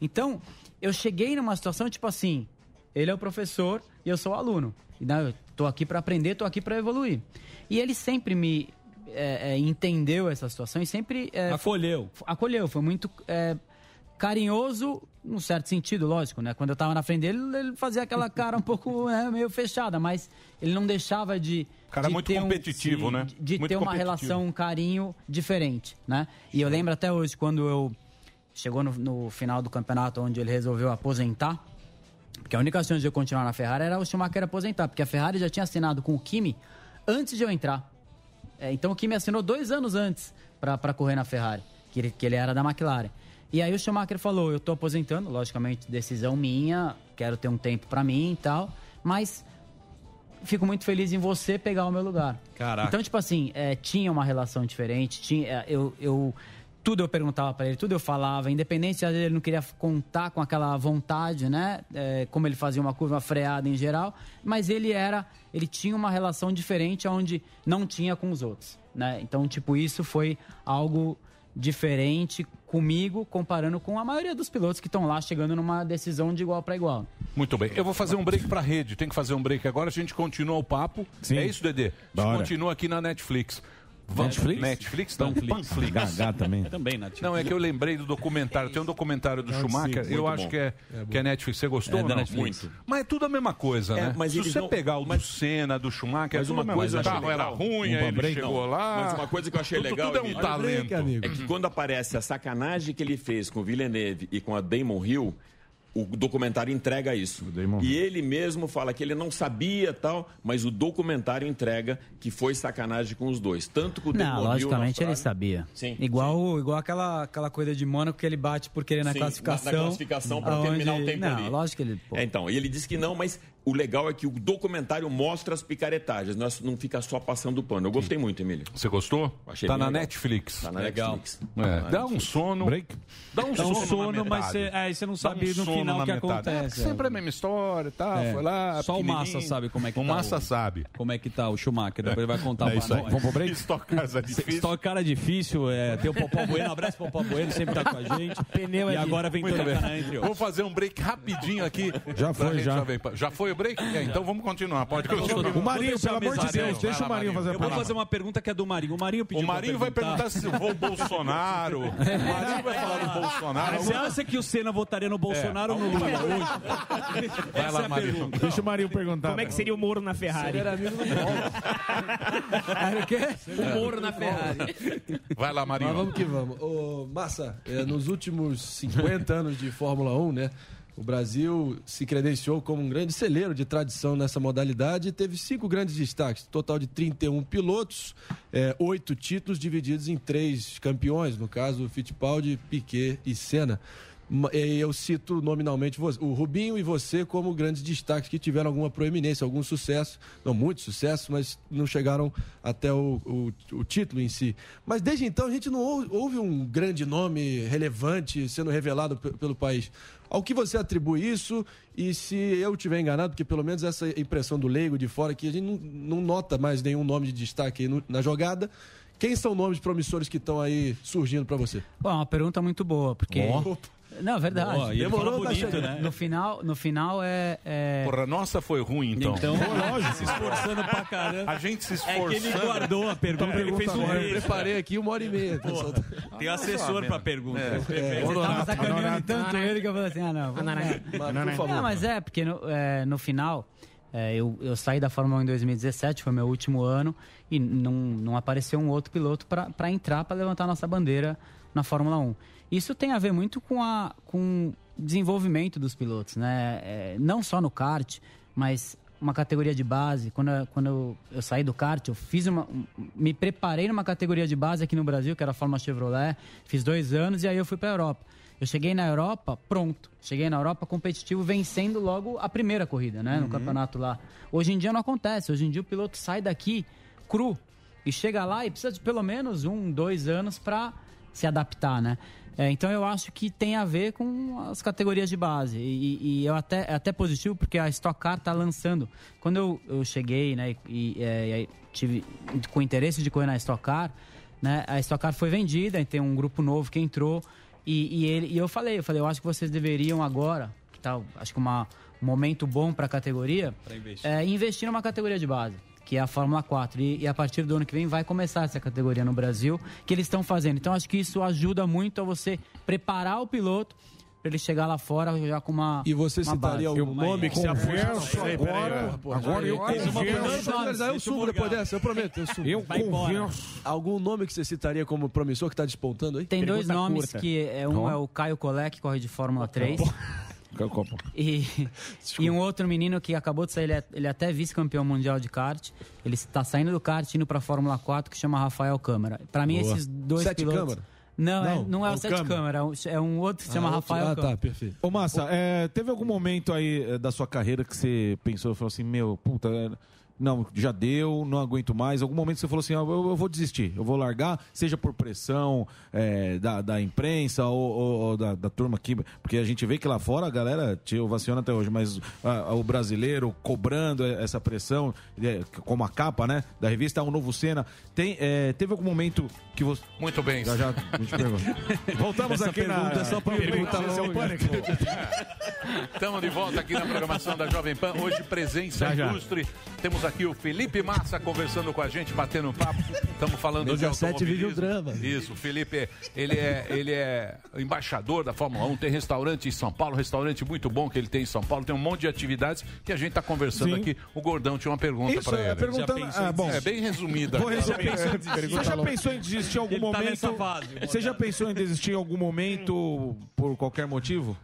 Então, eu cheguei numa situação tipo assim, ele é o professor e eu sou o aluno. E né, eu tô aqui para aprender, tô aqui para evoluir. E ele sempre me é, é, entendeu essa situação e sempre é, Acolheu. Foi, acolheu, foi muito é, carinhoso, num certo sentido, lógico, né? Quando eu tava na frente dele, ele fazia aquela cara um pouco né, meio fechada, mas ele não deixava de Cara de muito ter um- competitivo, sim, né? De, de Muito ter uma competitivo. relação, um carinho diferente, né? E eu lembro até hoje quando eu chegou no, no final do campeonato onde ele resolveu aposentar, porque a única chance de eu continuar na Ferrari era o Schumacher aposentar, porque a Ferrari já tinha assinado com o Kimi antes de eu entrar. É, então o Kimi assinou dois anos antes para correr na Ferrari, que ele, que ele era da McLaren. E aí o Schumacher falou: Eu tô aposentando, logicamente, decisão minha, quero ter um tempo para mim e tal, mas fico muito feliz em você pegar o meu lugar. Caraca. Então, tipo assim, é, tinha uma relação diferente, tinha, é, eu, eu tudo eu perguntava para ele, tudo eu falava, independente se ele não queria contar com aquela vontade, né? É, como ele fazia uma curva freada em geral, mas ele era, ele tinha uma relação diferente onde não tinha com os outros, né? Então, tipo, isso foi algo diferente comigo comparando com a maioria dos pilotos que estão lá chegando numa decisão de igual para igual. Muito bem. Eu vou fazer um break pra rede. Tem que fazer um break agora. A gente continua o papo. É isso, Dedê? A gente continua aqui na Netflix. Vamos- Netflix? Netflix? Não, Panflix. Panflix. Gagá também. Também, Nath. Não, é que eu lembrei do documentário. Tem um documentário do Schumacher. eu acho bom. que é, É que é Netflix. Você gostou É não? Netflix. Muito. Mas é tudo a mesma coisa, É, né? mas Se você não- pegar o do Senna, do Schumacher, Mas é tudo uma coisa O eu achei carro era legal. ruim, Um aí ele break, chegou não. lá. Mas uma coisa que eu achei Tudo- legal, Tudo é um talento. é que quando aparece a sacanagem que ele fez com o Villeneuve e com a Damon Hill, o documentário entrega isso. E ele mesmo fala que ele não sabia tal, mas o documentário entrega que foi sacanagem com os dois. Tanto com o Damon Não, logicamente ele sabia. Sim. Igual, igual aquela, aquela coisa de Mônaco que ele bate por querer na Sim, classificação. Na, na classificação para terminar o tempo não, ali. lógico que ele. pô, É, então, e ele disse que não, mas o legal é que o documentário mostra as picaretagens, não, é- não fica só passando o pano. Eu gostei muito, Emílio. Você gostou? Achei tá na legal. Netflix. Tá na Legal. Netflix. É, Tá na dá um sono. Dá um Dá um sono, sono, mas você- aí você não sabe no sono final na o que metade. acontece, É, sempre a mesma história, tá? É. Foi lá. Só o Massa sabe como é que o tá. Massa sabe. Como é que tá o Schumacher. Depois ele vai contar É pra isso aí. nós. Vamos pro break? Stock Cars é difícil. Stock Car é difícil. É, tem o Popó Bueno. Abraço pro Popó Bueno, sempre tá com a gente. Pneu e é agora vem a Canã, entre outros. Vou fazer um break rapidinho aqui. Já pra foi, já. Já foi o break? É, então vamos continuar. Pode continuar. O Marinho, Vou pelo amor de Deus, deixa o Marinho fazer a Eu vou fazer uma pergunta que é do Marinho. O Marinho pediu O Marinho vai perguntar se vou o Bolsonaro. O Marinho vai falar do Bolsonaro. Você acha que o Senna votaria no Bolsonaro ou no Lula hoje? Vai lá, é a Marinho. Deixa o Marinho perguntar. Como é que seria o Moro na Ferrari? Era o quê? O Moro na Ferrari. Vai lá, Marinho. Mas vamos que vamos. Ô, Massa, é, nos últimos 50 anos de Fórmula 1, né? O Brasil se credenciou como um grande celeiro de tradição nessa modalidade e teve cinco grandes destaques, total de 31 pilotos, é, oito títulos divididos em três campeões, no caso Fittipaldi, Piquet e Senna. Eu cito nominalmente o Rubinho e você como grandes destaques que tiveram alguma proeminência, algum sucesso, não muito sucesso, mas não chegaram até o, o- o título em si. Mas desde então a gente não ou- houve um grande nome relevante sendo revelado pe- pelo país. Ao que você atribui isso? E se eu tiver enganado, porque pelo menos essa impressão do leigo de fora que a gente não, não nota mais nenhum nome de destaque aí no- na jogada. Quem são nomes promissores que estão aí surgindo para você? Bom, é uma pergunta muito boa, porque. Ó. Não, verdade. Boa, e ele Demorou, tá bonito, né? No final, no final é. é... Porra, a nossa foi ruim, então. Então- lógico. se esforçando pra caramba. A gente se É que ele guardou a pergunta, ele fez um Eu preparei aqui uma hora e meia. Tem assessor pra pergunta. É, É. Você tava sacaneando tanto ele que eu falei assim, ah, não. vamos- Mas, por. Não, mas é, porque no, é, no final, é, eu, eu saí da Fórmula 1 em 2017, foi meu último ano, e não, não apareceu um outro piloto para entrar, para levantar nossa bandeira na Fórmula 1. Isso tem a ver muito com, a, com o desenvolvimento dos pilotos, né? É, não só no kart, mas uma categoria de base. Quando, eu- quando eu, eu saí do kart, eu fiz uma, um- me preparei numa categoria de base aqui no Brasil, que era a Fórmula Chevrolet, fiz dois anos e aí eu fui para a Europa. Eu cheguei na Europa, pronto. Cheguei na Europa competitivo, vencendo logo a primeira corrida, né? No Uhum. campeonato lá. Hoje em dia não acontece. Hoje em dia o piloto sai daqui cru e chega lá e precisa de pelo menos um, dois anos para se adaptar, né? É, então eu acho que tem a ver com as categorias de base. E, e eu até, é até positivo porque a Stock Car tá lançando. Quando eu, eu cheguei, né, e, é, e aí tive com interesse de correr na Stock Car, né, a Stock Car foi vendida, e tem um grupo novo que entrou. E, e ele, e eu falei, eu falei, eu acho que vocês deveriam agora, que tá, acho que uma, um momento bom para a categoria, Pra investir. é, investir numa categoria de base, que é a Fórmula 4. E, e a partir do ano que vem vai começar essa categoria no Brasil, que eles estão fazendo. Então acho que isso ajuda muito a você preparar o piloto para ele chegar lá fora já com uma. E você uma citaria base. algum nome que se Confesso aposta? agora- agora eu pergunta, aí eu subo depois dessa, eu prometo. Eu, subo. Eu confesso. Algum nome que você citaria como promissor que está despontando aí? Tem dois nomes que é um é o Caio Collet, que corre de Fórmula 3. E, e um outro menino que acabou de sair, ele é, ele é até vice-campeão mundial de kart. Ele está saindo do kart indo para a Fórmula 4, que chama Rafael Câmara. Para mim, Boa. esses dois Sete pilotos. Câmara? Não, é, Não, não é o, é o Sete Câmara. Câmara, é um- é um outro que se chama Ah, Rafael ah, Câmara. tá, perfeito. Ô, Massa, é, teve algum momento aí eh, da sua carreira que você pensou, falou assim, meu, puta, não, já deu, não aguento mais. Algum momento você falou assim, ah, eu, eu vou desistir, eu vou largar, seja por pressão eh, da, da imprensa ou, ou- ou da, da turma aqui, porque a gente vê que lá fora a galera te ovaciona até hoje, mas ah, o brasileiro cobrando essa pressão, eh, como a capa, né, da revista, é um novo cena. Tem, eh, teve algum momento que você... Muito bem. Já, já. Voltamos Essa aqui na... pergunta é só pra Pergunta perguntar. Estamos de volta aqui na programação da Jovem Pan. Hoje, presença Já, já. ilustre. Temos aqui o Felipe Massa conversando com a gente, batendo um papo. Estamos falando Mesa de sete vive o automobilismo. drama. Isso, o Felipe, ele é, ele é embaixador da Fórmula 1, tem restaurante em São Paulo, restaurante muito bom que ele tem em São Paulo, tem um monte de atividades que a gente está conversando Sim. aqui. O Gordão tinha uma pergunta para é, ele. perguntando- Já pensou em ah, bom. é bem resumida. Vou Você resumir. pensou? Você já pensou em desistir em algum Ele tá momento? nessa fase, Você já pensou em desistir em algum momento por qualquer motivo?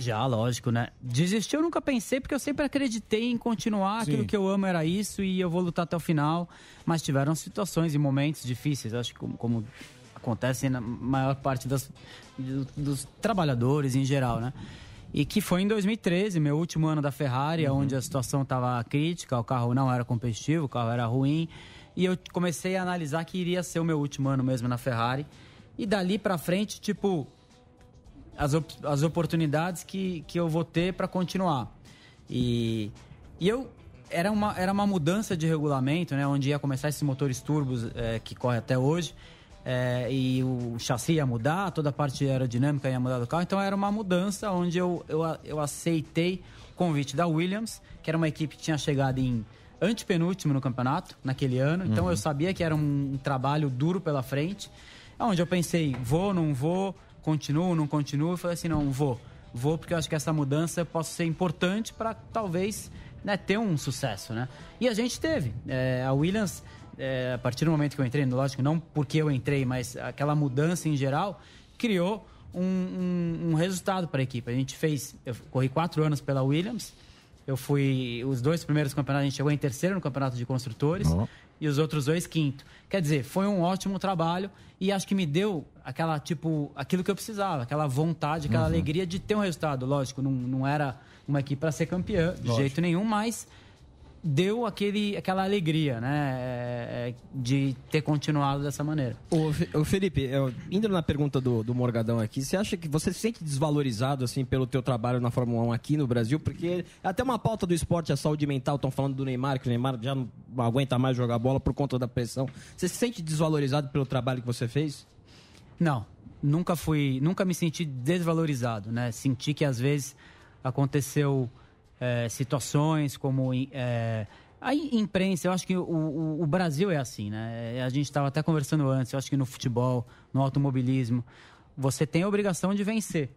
Já, lógico, né? Desistir eu nunca pensei, porque eu sempre acreditei em continuar. Sim. Aquilo que eu amo era isso e eu vou lutar até o final. Mas tiveram situações e momentos difíceis, acho que como, como acontece na maior parte das, do- dos trabalhadores em geral, né? E que foi em 2013, meu último ano da Ferrari, onde a situação estava crítica, o carro não era competitivo, o carro era ruim. E eu comecei a analisar que iria ser o meu último ano mesmo na Ferrari. E dali pra frente, tipo, as, op- as oportunidades que, que eu vou ter para continuar. E, e eu era uma, era uma mudança de regulamento, né? Onde ia começar esses motores turbos eh, que corre até hoje. eh, e o chassi ia mudar, toda a parte aerodinâmica ia mudar do carro. Então era uma mudança onde eu, eu, eu aceitei o convite da Williams, que era uma equipe que tinha chegado em antepenúltimo no campeonato naquele ano. Então Uhum. eu sabia que era um trabalho duro pela frente. É onde eu pensei, vou, não vou, continuo, não continuo. Eu falei assim, não, vou. Vou porque eu acho que essa mudança possa ser importante para talvez né, ter um sucesso, né? E a gente teve. É, a Williams, é, a partir do momento que eu entrei, lógico, não porque eu entrei, mas aquela mudança em geral, criou um, um- um resultado para a equipe. A gente fez, eu corri quatro anos pela Williams, eu fui, os dois primeiros campeonatos, a gente chegou em terceiro no campeonato de construtores e os outros dois quinto. Quer dizer, foi um ótimo trabalho e acho que me deu aquela, tipo, aquilo que eu precisava, aquela vontade, aquela Uhum. alegria de ter um resultado. Lógico, não, não era uma equipe para ser campeã, de Lógico. jeito nenhum, mas deu aquele, aquela alegria, né, é, de ter continuado dessa maneira. Ô, Felipe, eu- indo na pergunta do, do Morgadão aqui, você acha que você se sente desvalorizado assim pelo teu trabalho na Fórmula 1 aqui no Brasil? Porque é até uma pauta do esporte, a saúde mental, estão falando do Neymar, que o Neymar já não aguenta mais jogar bola por conta da pressão. Você se sente desvalorizado pelo trabalho que você fez? Não. nunca fui, nunca me senti desvalorizado, né? Senti que às vezes aconteceu é, situações como é, a im- imprensa. Eu acho que o, o- o Brasil é assim, né? É, A gente estava até conversando antes. Eu acho que no futebol, no automobilismo, você tem a obrigação de vencer.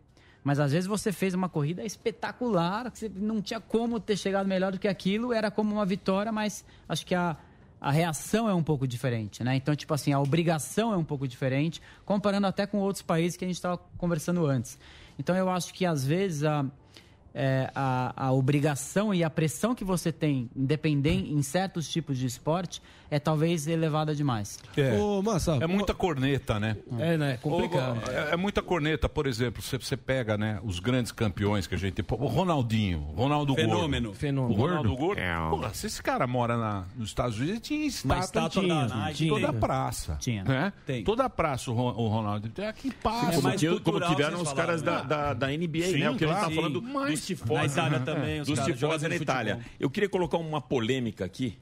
Mas às vezes você fez uma corrida espetacular, que você não tinha como ter chegado melhor do que aquilo, era como uma vitória, mas acho que a, a reação é um pouco diferente, né? Então, tipo assim, a obrigação é um pouco diferente, comparando até com outros países que a gente estava conversando antes. Então, eu acho que às vezes a, é, a, a obrigação e a pressão que você tem, independente em certos tipos de esporte, é talvez elevada demais. É. Ô, Massa, é muita corneta, né? É, né? Complicado. Ô, É, é muita corneta. Por exemplo, você, você pega né, os grandes campeões que a gente O Ronaldinho, Ronaldo Fenômeno. Gordo. Fenômeno. O Ronaldo Gordo? Gordo. Porra, se esse cara mora na- nos Estados Unidos, ele tinha estátua, estátua tinha, da Nike. em toda a Tinha. praça. Tinha. Né? Tem. Toda a praça o, o Ronaldo. Tem aqui passa. como, tinha- como tiveram os caras falaram, da, da, da NBA, Sim, né? O que a gente claro. tá falando Mas- dos tifós. Na Itália também, os Dos caras tifós na. Itália. Eu queria colocar uma polêmica aqui.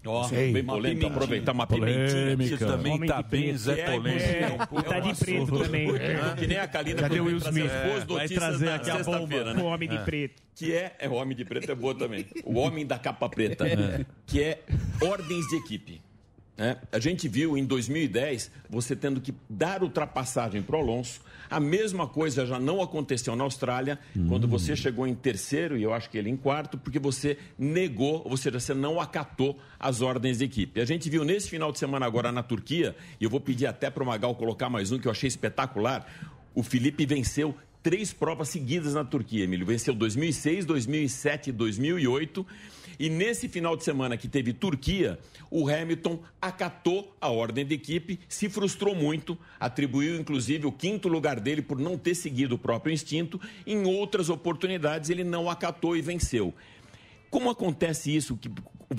Bem polêmica, pimentinha. aproveitar uma pimentinha. Você também Homem tá de bem preto. Zé é, Polêmica. é, Tá de é preto também. É, Que nem a Kalina Cadê o foi Will Smith? É, vai trazer aqui a sexta-feira, bomba. né? O Homem de É. Preto. Que é, é o Homem de Preto é boa também. O Homem da Capa Preta. Que é ordens de equipe. né? A gente viu em 2010 você tendo que dar ultrapassagem para o Alonso. A mesma coisa já não aconteceu na Austrália, quando você chegou em terceiro e eu acho que ele em quarto, porque você negou, ou seja, você não acatou as ordens de equipe. A gente viu nesse final de semana agora na Turquia, e eu vou pedir até para o Magal colocar mais um que eu achei espetacular. O Felipe venceu três provas seguidas na Turquia, Emílio. Venceu 2006, 2007 e 2008. E nesse final de semana que teve Turquia, o Hamilton acatou a ordem de equipe, se frustrou muito, atribuiu inclusive o quinto lugar dele por não ter seguido o próprio instinto. Em outras oportunidades, ele não acatou e venceu. Como acontece isso que-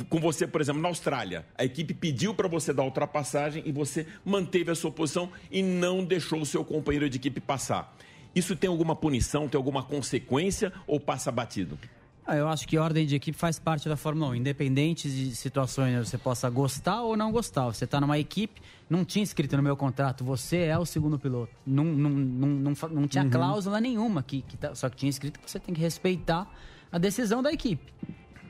com você, por exemplo, na Austrália? A equipe pediu para você dar ultrapassagem e você manteve a sua posição e não deixou o seu companheiro de equipe passar. Isso tem alguma punição, tem alguma consequência ou passa batido? Ah, eu acho que ordem de equipe faz parte da Fórmula 1, independente de situações você possa gostar ou não gostar. Você está numa equipe, não tinha escrito no meu contrato, você é o segundo piloto. Não, não, não, não, não tinha Uhum. cláusula nenhuma, que, que tá- só que tinha escrito que você tem que respeitar a decisão da equipe.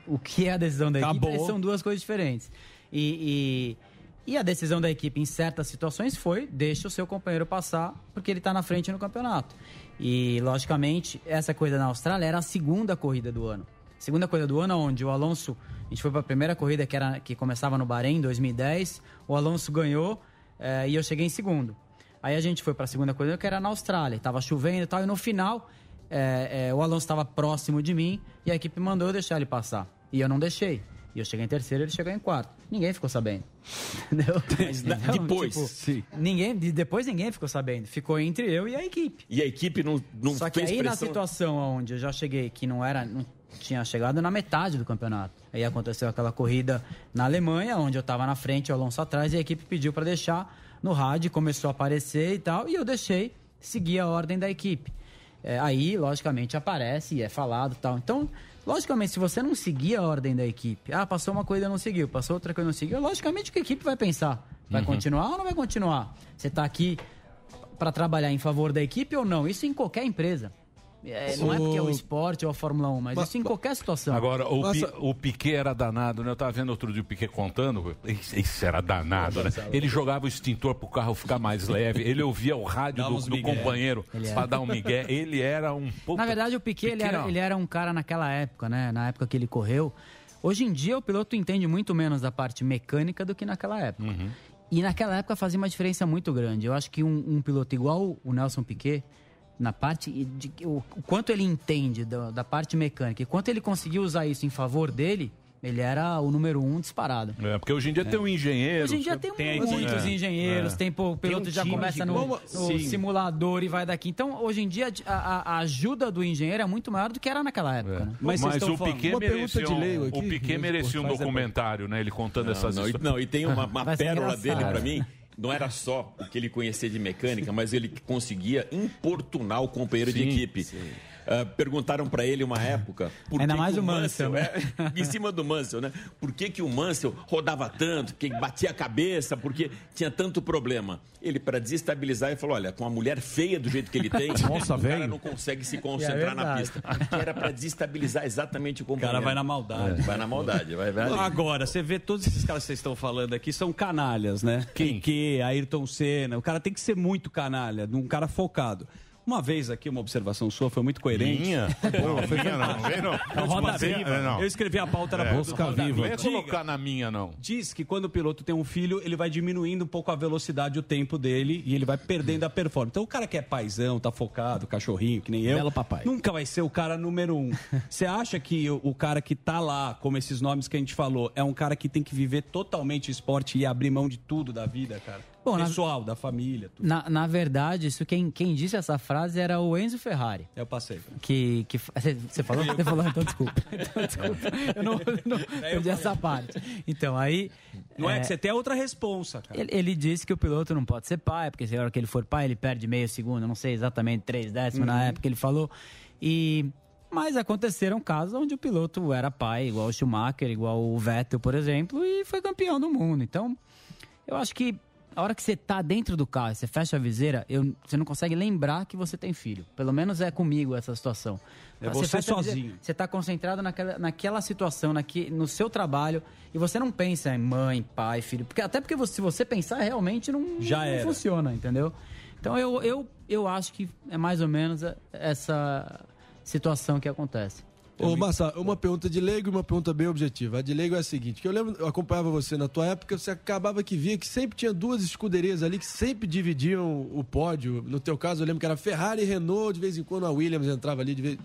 O que é a decisão da Acabou. equipe são duas coisas diferentes. E, e, e a decisão da equipe em certas situações foi deixa o seu companheiro passar porque ele está na frente no campeonato. E, logicamente, essa corrida na Austrália era a segunda corrida do ano. Segunda corrida do ano, onde o Alonso, a gente foi para a primeira corrida que, era, que começava no Bahrein, em 2010. O Alonso ganhou eh, e eu cheguei em segundo. Aí a gente foi para a segunda corrida que era na Austrália. Tava chovendo e tal, e no final é, é, o Alonso estava próximo de mim e a equipe mandou eu deixar ele passar. E eu não deixei. E eu cheguei em terceiro e ele chegou em quarto. Ninguém ficou sabendo. Entendeu? Então, depois? tipo, ninguém, de- depois ninguém ficou sabendo. Ficou entre eu e a equipe. E a equipe não, não Só que fez aí na pressão? situação onde eu já cheguei, que não era. Não tinha chegado na metade do campeonato. Aí aconteceu aquela corrida na Alemanha, onde eu estava na frente, o Alonso atrás, e a equipe pediu para deixar no rádio, começou a aparecer e tal, e eu deixei seguir a ordem da equipe. É, aí, logicamente, aparece e é falado e tal. Então, logicamente, se você não seguir a ordem da equipe, ah, passou uma coisa e não seguiu, passou outra coisa e não seguiu, logicamente que a equipe vai pensar. Vai Uhum. continuar ou não vai continuar? Você está aqui para trabalhar em favor da equipe ou não? Isso em qualquer empresa. É, não é porque é o esporte ou a Fórmula 1, mas, isso em qualquer situação. Agora, o, Mas- Pi- o Piquet era danado, né? Eu tava vendo outro dia o Piquet contando. Isso isso era danado, né? Ele jogava o extintor pro carro ficar mais leve. Ele ouvia o rádio do, do companheiro Ele era. pra dar um migué. Ele era um pouco. Na verdade, o Piquet, ele era, ele era um cara naquela época, né? Na época que ele correu. Hoje em dia, o piloto entende muito menos da parte mecânica do que naquela época. Uhum. E naquela época fazia uma diferença muito grande. Eu acho que um, um piloto igual o Nelson Piquet, na parte de o, o quanto ele entende da, da parte mecânica e quanto ele conseguiu usar isso em favor dele, ele era o número um disparado. É, porque hoje em dia tem um engenheiro. Hoje em dia tem, muitos É, engenheiros, é. tem pô, o piloto Tem um já começa no, no Sim. simulador e vai daqui. Então, hoje em dia, a, a- ajuda do engenheiro é muito maior do que era naquela época. Né? Mas, o Piquet merecia, um, o Piquet merecia um documentário, né? Ele contando Não, essas não, e- histórias. não, e tem uma, uma pérola dele pra mim. Não era só o que ele conhecia de mecânica, mas ele conseguia importunar o companheiro de Sim, ah, perguntaram pra ele uma época. Por Ainda que mais que o Mansell, né? é, em cima do Mansell, né? Por que, que o Mansell rodava tanto, que batia a cabeça, porque tinha tanto problema? Ele, para desestabilizar, ele falou: olha, com a mulher feia do jeito que ele tem, Nossa, o cara velho. não consegue se concentrar na verdade. pista. Que era para desestabilizar exatamente o O companheiro. cara vai na maldade. Vai na maldade, vai, vai. Agora, você vê todos esses caras que vocês estão falando aqui são canalhas, né? Quem? Que Ayrton Senna. O cara tem que ser muito canalha, um cara focado. Uma vez aqui, uma observação sua foi muito coerente. Minha? Não, foi minha não, vem não. É Roda Viva. não. Eu escrevi a pauta na É, Roda Viva. Não é colocar na minha, não. Diz que quando o piloto tem um filho, ele vai diminuindo um pouco a velocidade, o tempo dele, e ele vai perdendo a performance. Então o cara que é paizão, tá focado, cachorrinho, que nem eu, Belo papai. nunca vai ser o cara número um. Você acha que o, cara que tá lá, como esses nomes que a gente falou, é um cara que tem que viver totalmente esporte e abrir mão de tudo da vida, cara? Bom, na- Pessoal, da família, tudo. Na, na verdade, isso quem, quem disse essa frase era o Enzo Ferrari. Eu passei. Que, que você falou? Você falou, então desculpa. Então, desculpa. Eu não, eu não perdi essa parte. Então, aí. Não é, que você tem outra responsa, cara. Ele, ele disse que o piloto não pode ser pai, porque se a hora que ele for pai, ele perde meio segundo, não sei exatamente, três décimos na Uhum. época que ele falou. E. Mas aconteceram casos onde o piloto era pai, igual o Schumacher, igual o Vettel, por exemplo, e foi campeão do mundo. Então, eu acho que a hora que você tá dentro do carro, e você fecha a viseira, eu- você não consegue lembrar que você tem filho. Pelo menos é comigo essa situação. É você fecha a viseira, sozinho. Você tá concentrado naquela, naquela situação, naque, no seu trabalho, e você não pensa em mãe, pai, filho. Porque, até porque você- se você pensar, realmente não, Já não funciona, entendeu? Então eu, eu, eu acho que é mais ou menos essa situação que acontece. Ô, Massa, uma pergunta de leigo e uma pergunta bem objetiva. A de leigo é a seguinte, que eu lembro, eu acompanhava você na tua época, você acabava que via que sempre tinha duas escuderias ali que sempre dividiam o pódio. No teu caso, eu lembro que era Ferrari e Renault, de vez em quando a Williams entrava ali de, vez,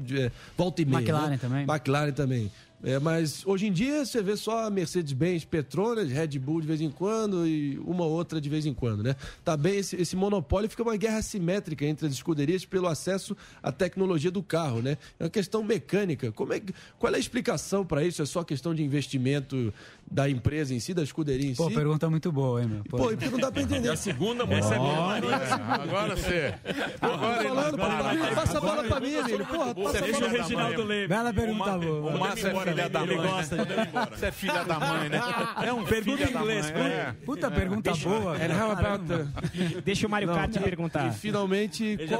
de, é, volta e meia. McLaren né? também. McLaren também. É, mas hoje em dia você vê só Mercedes-Benz, Petronas, Red Bull de vez em quando e uma outra de vez em quando, né? Tá bem, esse, esse monopólio fica uma guerra assimétrica entre as escuderias pelo acesso à tecnologia do carro, né? É uma questão mecânica. Como é, qual é a explicação para isso? É só questão de investimento da empresa em si, da escuderia em Pô, si? pergunta muito boa, hein, meu? Pô, e porque não dá pra entender. É a segunda Essa é mulher. boa. Agora você. Agora ele falando, para. passa a bola pra mim, Emílio. Porra, passa a Deixa bola o pra Reginaldo mim. ler. Bela pergunta boa. O Márcio é filha da ele mãe. gosta né? Você é filha da mãe, né? É um Pergunta filho em da inglês, pô. é. Puta pergunta boa. And how about the- Deixa o Mario Kart perguntar. E finalmente, tá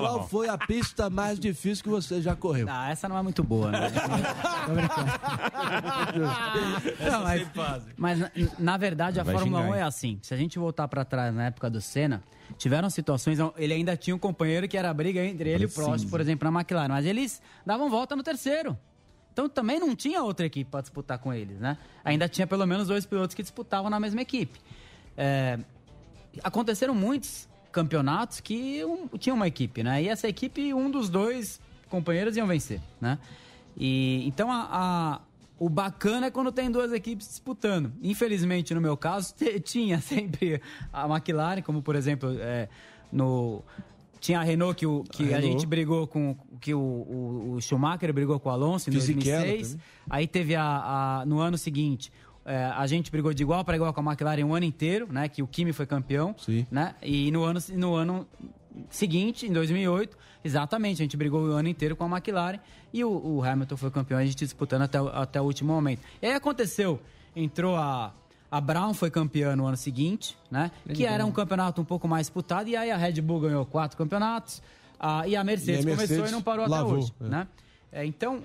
qual foi a pista mais difícil que você já correu? Ah, essa não é muito boa, né? Tô brincando. Não, mas, mas na, na verdade a Vai Fórmula xingar, 1 é assim. Se a gente voltar pra trás na época do Senna, tiveram situações onde ele ainda tinha um companheiro que era a briga entre ele e o Prost, por exemplo, na McLaren, mas eles davam volta no terceiro. Então também não tinha outra equipe para disputar com eles, né? Ainda tinha pelo menos dois pilotos que disputavam na mesma equipe. É, aconteceram muitos campeonatos que um, tinha uma equipe, né? E essa equipe, um dos dois companheiros iam vencer, né? E então a, a- o bacana é quando tem duas equipes disputando. Infelizmente, no meu caso, tinha sempre a McLaren, como por exemplo, é, no tinha a Renault que, o, que A a, gente brigou com que o, o- o Schumacher brigou com o Alonso em Fisichella 2006. também. Aí teve a, a- no ano seguinte é, a gente brigou de igual para igual com a McLaren o ano inteiro, né? Que o Kimi foi campeão, Sim. né? E no ano no ano seguinte, em 2008, exatamente, a gente brigou o ano inteiro com a McLaren e o, o Hamilton foi campeão, a gente disputando até, o- até o último momento. E aí aconteceu, entrou a a Brown foi campeã no ano seguinte, né? que era um campeonato um pouco mais disputado, e aí a Red Bull ganhou quatro campeonatos, a- e a Mercedes, E a Mercedes começou e não parou lavou, até hoje. é. Né? É, então,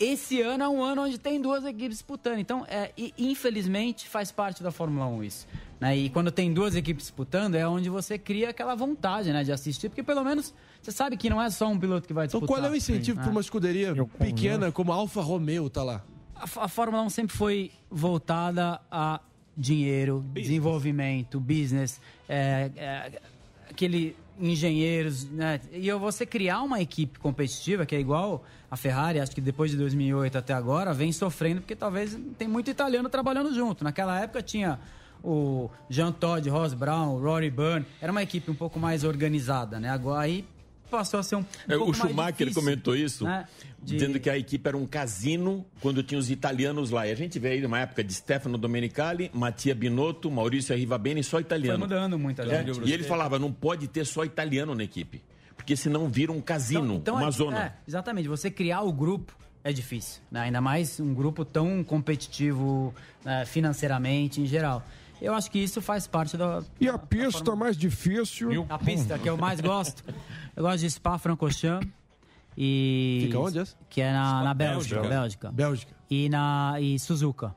esse ano é um ano onde tem duas equipes disputando. Então, é, e, infelizmente, faz parte da Fórmula 1 isso. Né? E quando tem duas equipes disputando, é onde você cria aquela vontade né, de assistir, porque pelo menos você sabe que não é só um piloto que vai Então disputar. qual é o incentivo Sim. para uma escuderia pequena como a Alfa Romeo tá lá? A, a Fórmula 1 sempre foi voltada a dinheiro, desenvolvimento, business, é, é, aquele engenheiros, né? E eu- você criar uma equipe competitiva que é igual a Ferrari, acho que depois de 2008 até agora, vem sofrendo porque talvez tem muito italiano trabalhando junto. Naquela época tinha o Jean Todt, Ross Brown, Rory Byrne, era uma equipe um pouco mais organizada, né? Agora aí passou a ser um, um É, o Schumacher difícil, comentou isso, né? De- dizendo que a equipe era um casino quando tinha os italianos lá. E a gente vê aí uma época de Stefano Domenicali, Mattia Binotto, Maurício Arrivabene, só Foi italiano. mudando muito. É, e ele falava, não pode ter só italiano na equipe. Porque senão vira um casino, Então, uma é- zona. é, exatamente. Você criar o grupo é difícil. né? Ainda mais um grupo tão competitivo né, financeiramente, em geral. Eu acho que isso faz parte da. E a pista mais difícil? A pista que eu mais gosto. Eu gosto de Spa Francorchamps. E. Fica onde essa? Que é na, na Bélgica. Bélgica. Bélgica. E na e Suzuka.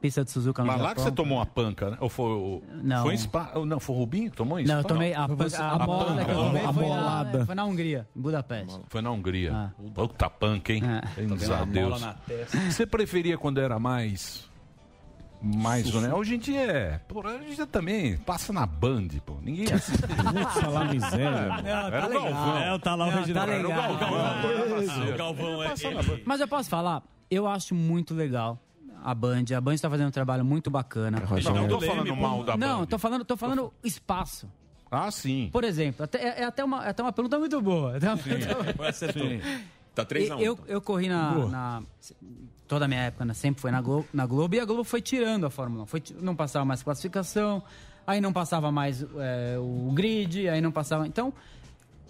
Pista de Suzuka no Mas lá que Japão. você tomou uma panca, né? Ou foi o. Não. Foi em Spa? Não, foi o Rubinho que tomou em Spa? Não, eu tomei a, panca, a, bola que eu tomei foi na, foi na Hungria, em Budapeste. Foi na Hungria. Puta panca, hein? A uma Deus. Você preferia quando era mais. Mais, né? Hoje em dia é. Pô, hoje em dia também passa na Band, pô. Ninguém assiste. Putz, lá miséria. Não, Era tá o legal. Galvão. É, tá lá o Não, Reginaldo. Era o legal. Galvão. O Galvão é Passa na Band. Mas eu posso falar, eu acho muito legal a Band. A Band tá fazendo um trabalho muito bacana. Não, não tô falando mal da Não, Band. tô falando, tô falando espaço. Ah, sim. Por exemplo, até- é, é até uma, é até uma pergunta muito boa. É até uma pergunta- Sim. Tá 3 a 1 eu, eu corri na, na- Toda a minha época, né, sempre foi na Globo, na Globo e a Globo foi tirando a Fórmula 1. Foi, não passava mais classificação, aí não passava mais é, o grid, aí não passava. Então,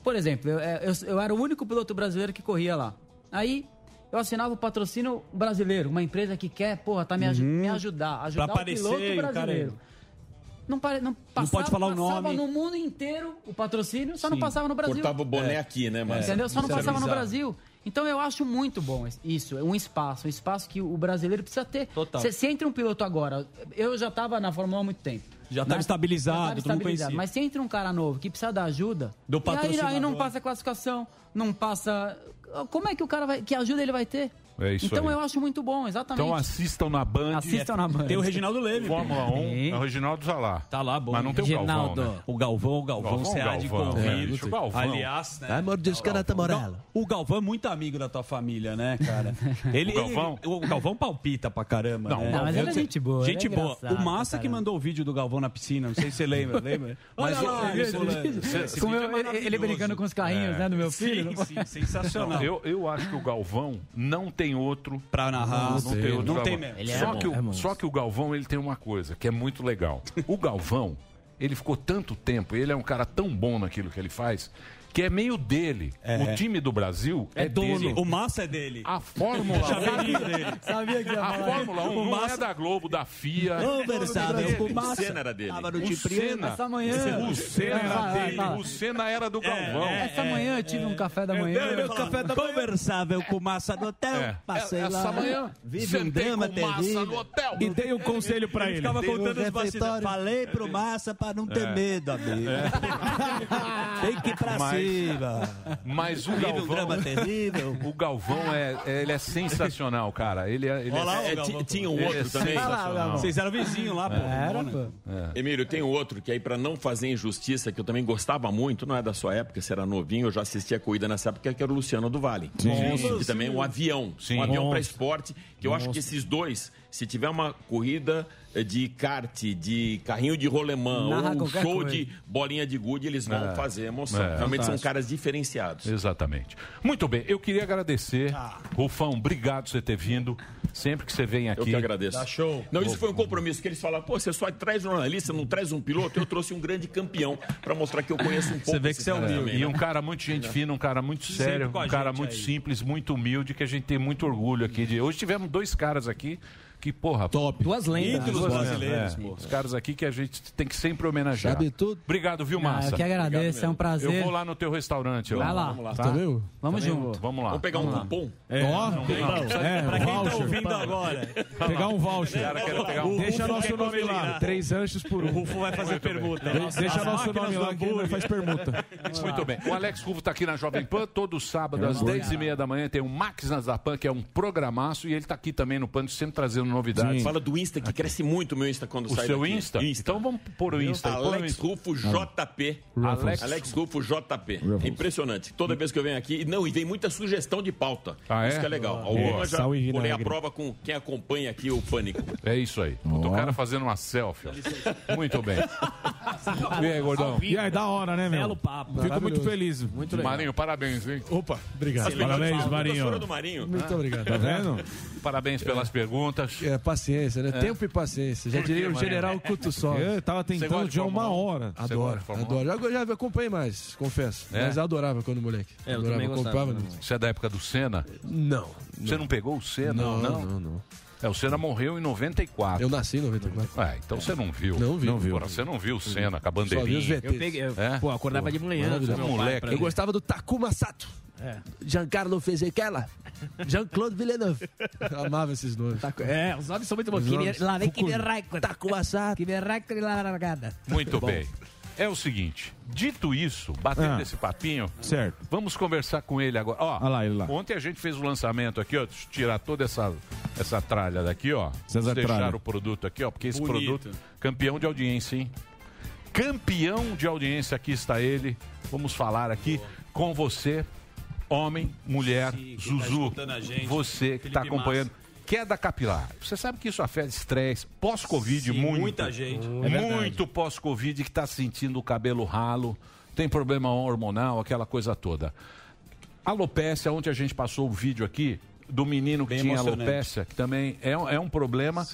por exemplo, eu, é, eu, eu era o único piloto brasileiro que corria lá. Aí eu assinava o patrocínio brasileiro, uma empresa que quer, porra, tá me, aju- me ajudar, ajudar o aparecer, piloto brasileiro. Não, pare, não, passava, pode falar o passava nome. no mundo inteiro o patrocínio, só não Sim. passava no Brasil. Cortava o boné aqui, né, mas- Entendeu? Só não passava no. Brasil. Então eu acho muito bom isso, é um espaço, um espaço que o brasileiro precisa ter. Total. Se, se entra um piloto agora, eu já estava na Fórmula 1 há muito tempo. Já tava estabilizado, já tava estabilizado. Mas se entra um cara novo que precisa da ajuda, Do e aí, aí não passa classificação, não passa. Como é que o cara vai. Que ajuda ele vai ter? É isso então aí. eu acho muito bom, exatamente. Então assistam na Band. Assistam na Band. Tem o Reginaldo Leme. Fórmula 1. Sim. O Reginaldo tá lá. Tá lá, bom. Mas não tem o Galvão, né? O Galvão, o Galvão, Galvão, você há de Galvão, convir. é, Galvão. Aliás, né? Vai mordiscar na tamorela. O Galvão é muito amigo da tua família, né, cara? Ele, O Galvão? ele- o Galvão palpita pra caramba. Não, né? o Não, mas ele é gente boa, Gente é boa. O Massa que mandou o vídeo do Galvão na piscina, não sei se você lembra, lembra? Mas Olha o- lá, eu- é ele- brincando com os carrinhos, né, do meu filho. Sim, sim, sensacional. Eu acho que o Galvão não tem outro Pra narrar. Não, tem outro Não tem mesmo. É só, bom. que o, É só que o Galvão ele tem uma coisa que é muito legal. O Galvão, ele ficou tanto tempo, ele é um cara tão bom naquilo que ele faz, que é meio dele. É. O time do Brasil é, É dono. dele. O Massa é dele. A Fórmula Chaveirinho 1. dele. Sabia que ia A Fórmula 1 O não Massa- é da Globo, da FIA. Conversável É o Massa. O Senna era dele. Tava no O. Senna. Essa manhã. O Senna era dele. O Senna era do Galvão. Essa manhã eu tive um café da manhã. eu- café da manhã. Conversável com o Massa no hotel. É. Passei Essa lá. manhã, Vive um sentei drama com massa terrível. no hotel. E dei um conselho pra ele. ficava contando os bastidores. Falei pro Massa pra não ter É. medo, amigo. Tem que ir pra cima. Mas o Vive um Galvão, drama terrível. o Galvão é, é- ele é sensacional, cara. Ele é, ele Olha lá, é, É, ti- tinha um ele é outro também. Vocês eram vizinhos lá, pô. Era, né? pô. Emílio, tem outro que aí, pra não fazer injustiça, que eu também gostava muito, não é da sua época, você era novinho, eu já assistia a corrida nessa época, que era o Luciano do Vale. Que também é um avião. Sim. Um avião para esporte, que eu acho que esses dois, se tiver uma corrida de kart, de carrinho de rolemã, Narra ou um show coisa. de bolinha de gude, eles vão É. fazer emoção. É. Realmente são caras diferenciados. Exatamente. Muito bem, eu queria agradecer. Ah. Rufão, obrigado por você ter vindo. Sempre que você vem aqui. Eu que agradeço. Dá show. Não, isso foi um compromisso que eles falaram, pô, você só traz um jornalista, não traz um piloto. Eu trouxe um grande campeão para mostrar que eu conheço um pouco. Você vê que você é humilde. também, E né? um cara muito gente fina, um cara muito sério, um cara muito aí. simples, muito humilde, que a gente tem muito orgulho aqui. De... Hoje tivemos dois caras aqui que, porra. Top. Duas lendas. Ídolos duas- brasileiros, é, pô. Os caras aqui que a gente tem que sempre homenagear. Sabe tudo. Obrigado, viu, Ah, Massa? eu que agradeço, é um prazer. Eu vou lá no teu restaurante. Vai lá. Vamos lá. Tá? Tá vendo? Vamos junto. Vamos lá. Vamos pegar um cupom? Ó, é, Pra quem tá voucher. ouvindo agora. Pegar um voucher. Cara, quero pegar um- Deixa nosso nome lá. Três anchos por O um. Rufo vai fazer pergunta. De- Deixa nosso nome lá que ele faz permuta. Muito bem. O Alex Rufo está aqui na Jovem Pan, todo sábado, às 10h30 da manhã, tem o Máquinas da Pan, que é um programaço, e ele está aqui também no Pan, sempre trazendo novidades. Fala do Insta, que cresce muito o meu Insta quando O sai seu daqui. Insta? Então vamos pôr o Insta. o Alex Insta. Rufo JP. Alex- Alex Rufo JP. É impressionante. Toda vez que eu venho aqui. Não, e vem muita sugestão de pauta. Ah, é? Isso que é legal. Boa. Alguma já Sal e colei a prova com quem acompanha aqui o Pânico. É isso aí. O cara fazendo uma selfie. ó. Muito bem. E aí, gordão? E aí, da hora, né, meu? Belo papo. Fico muito feliz. Muito legal. Marinho, parabéns, hein? Opa, obrigado. Parabéns, Marinho. Marinho. Muito obrigado. Tá vendo? Parabéns pelas perguntas. É, paciência, né? É. Tempo e paciência. Já diria o general Kutusov. Eu tava tentando de uma um? hora. Adoro, adoro. Já, já acompanhei mais, confesso. É? Mas adorava quando moleque. É, eu adorava, também gostava. comprava muito. Você é da época do Senna? Não. Você não pegou o Senna? Não, não, não, não. É, o Senna morreu em 94. Eu nasci em 94. É, então você não viu. Não vi. Não viu. Porra, você não viu o Senna com a bandeirinha. Só vi os VTs. Eu peguei, eu- pô, acordava de manhã, moleque. Eu gostava do Takuma Sato. É. Giancarlo Fezekela. Jean-Claude Villeneuve. Eu amava esses nomes. É, os nomes são muito bons. Lá vem. Kiberraiko e largada. Muito Bom. bem. É o seguinte, dito isso, batendo Ah. esse papinho, Certo. vamos conversar com ele agora. Ó, Olha lá, ele lá. ontem a gente fez o lançamento aqui, ó, deixa eu tirar toda essa, essa tralha daqui, ó. César Vamos deixar Tralha. o produto aqui, ó, porque esse Bonito. produto, campeão de audiência, hein? Campeão de audiência, aqui está ele. Vamos falar aqui com você, homem, mulher, Sim, tá Zuzu. a gente, você que está acompanhando. Queda capilar. Você sabe que isso afeta estresse, pós-Covid, Sim, muito. muita gente. É muito pós-Covid que está sentindo o cabelo ralo, tem problema hormonal, aquela coisa toda. Alopécia, ontem a gente passou o vídeo aqui do menino que Bem tinha alopécia, que também é, um- é um problema.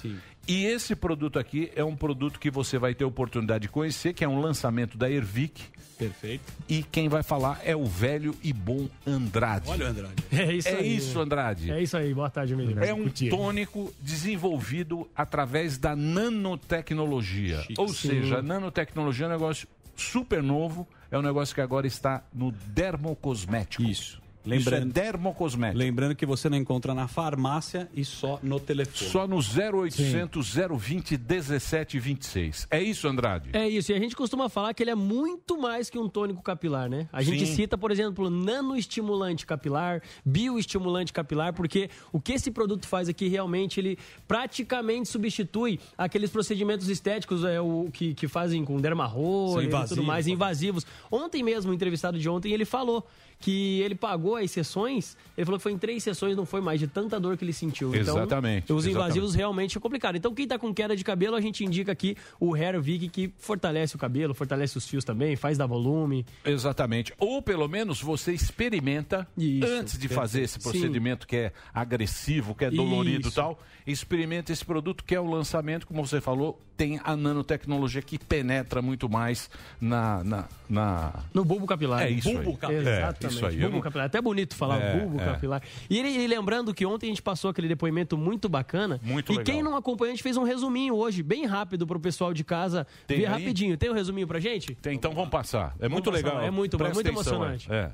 E esse produto aqui é um produto que você vai ter oportunidade de conhecer, que é um lançamento da Ervic. Perfeito. E quem vai falar é o velho e bom Andrade. Olha o Andrade. É isso É aí. isso, Andrade. É isso aí. Boa tarde, menino. É um tônico desenvolvido através da nanotecnologia. Ou Sim. seja, a nanotecnologia é um negócio super novo, é um negócio que agora está no dermocosmético. Isso. Lembrando, Isso é dermocosmético. lembrando que você não encontra na farmácia e só no telefone. Só no 0800 020 1726. É isso, Andrade? É isso, e a gente costuma falar que ele é muito mais que um tônico capilar, né? A gente Sim. cita, por exemplo, nanoestimulante capilar, bioestimulante capilar, porque o que esse produto faz aqui realmente, ele praticamente substitui aqueles procedimentos estéticos é, o, que, que fazem com dermarroller e tudo mais, invasivos. Ontem mesmo, o entrevistado de ontem, ele falou que ele pagou as sessões, ele falou que foi em três sessões, não foi mais, de tanta dor que ele sentiu. Exatamente, Então, os exatamente. invasivos realmente é complicado. Então, quem tá com queda de cabelo, a gente indica aqui o Hair Vic, que fortalece o cabelo, fortalece os fios também, faz dar volume. Exatamente. Ou pelo menos você experimenta antes de fazer esse Sim. procedimento que é agressivo, que é dolorido e Isso. tal. Experimenta esse produto que é o lançamento, como você falou, tem a nanotecnologia que penetra muito mais na. na, na- No bulbo capilar. É isso bulbo aí. capilar. É, Exatamente. isso aí. Bulbo não- capilar. Até bonito falar É, bulbo é. capilar. E, ele, e lembrando que ontem a gente passou aquele depoimento muito bacana. Muito e legal. quem não acompanhou, a gente fez um resuminho hoje, bem rápido pro pessoal de casa Tem ver aí? rapidinho. Tem um resuminho pra gente? Tem, então vamos passar. É muito passar, legal. é muito bom, é muito atenção, emocionante. É.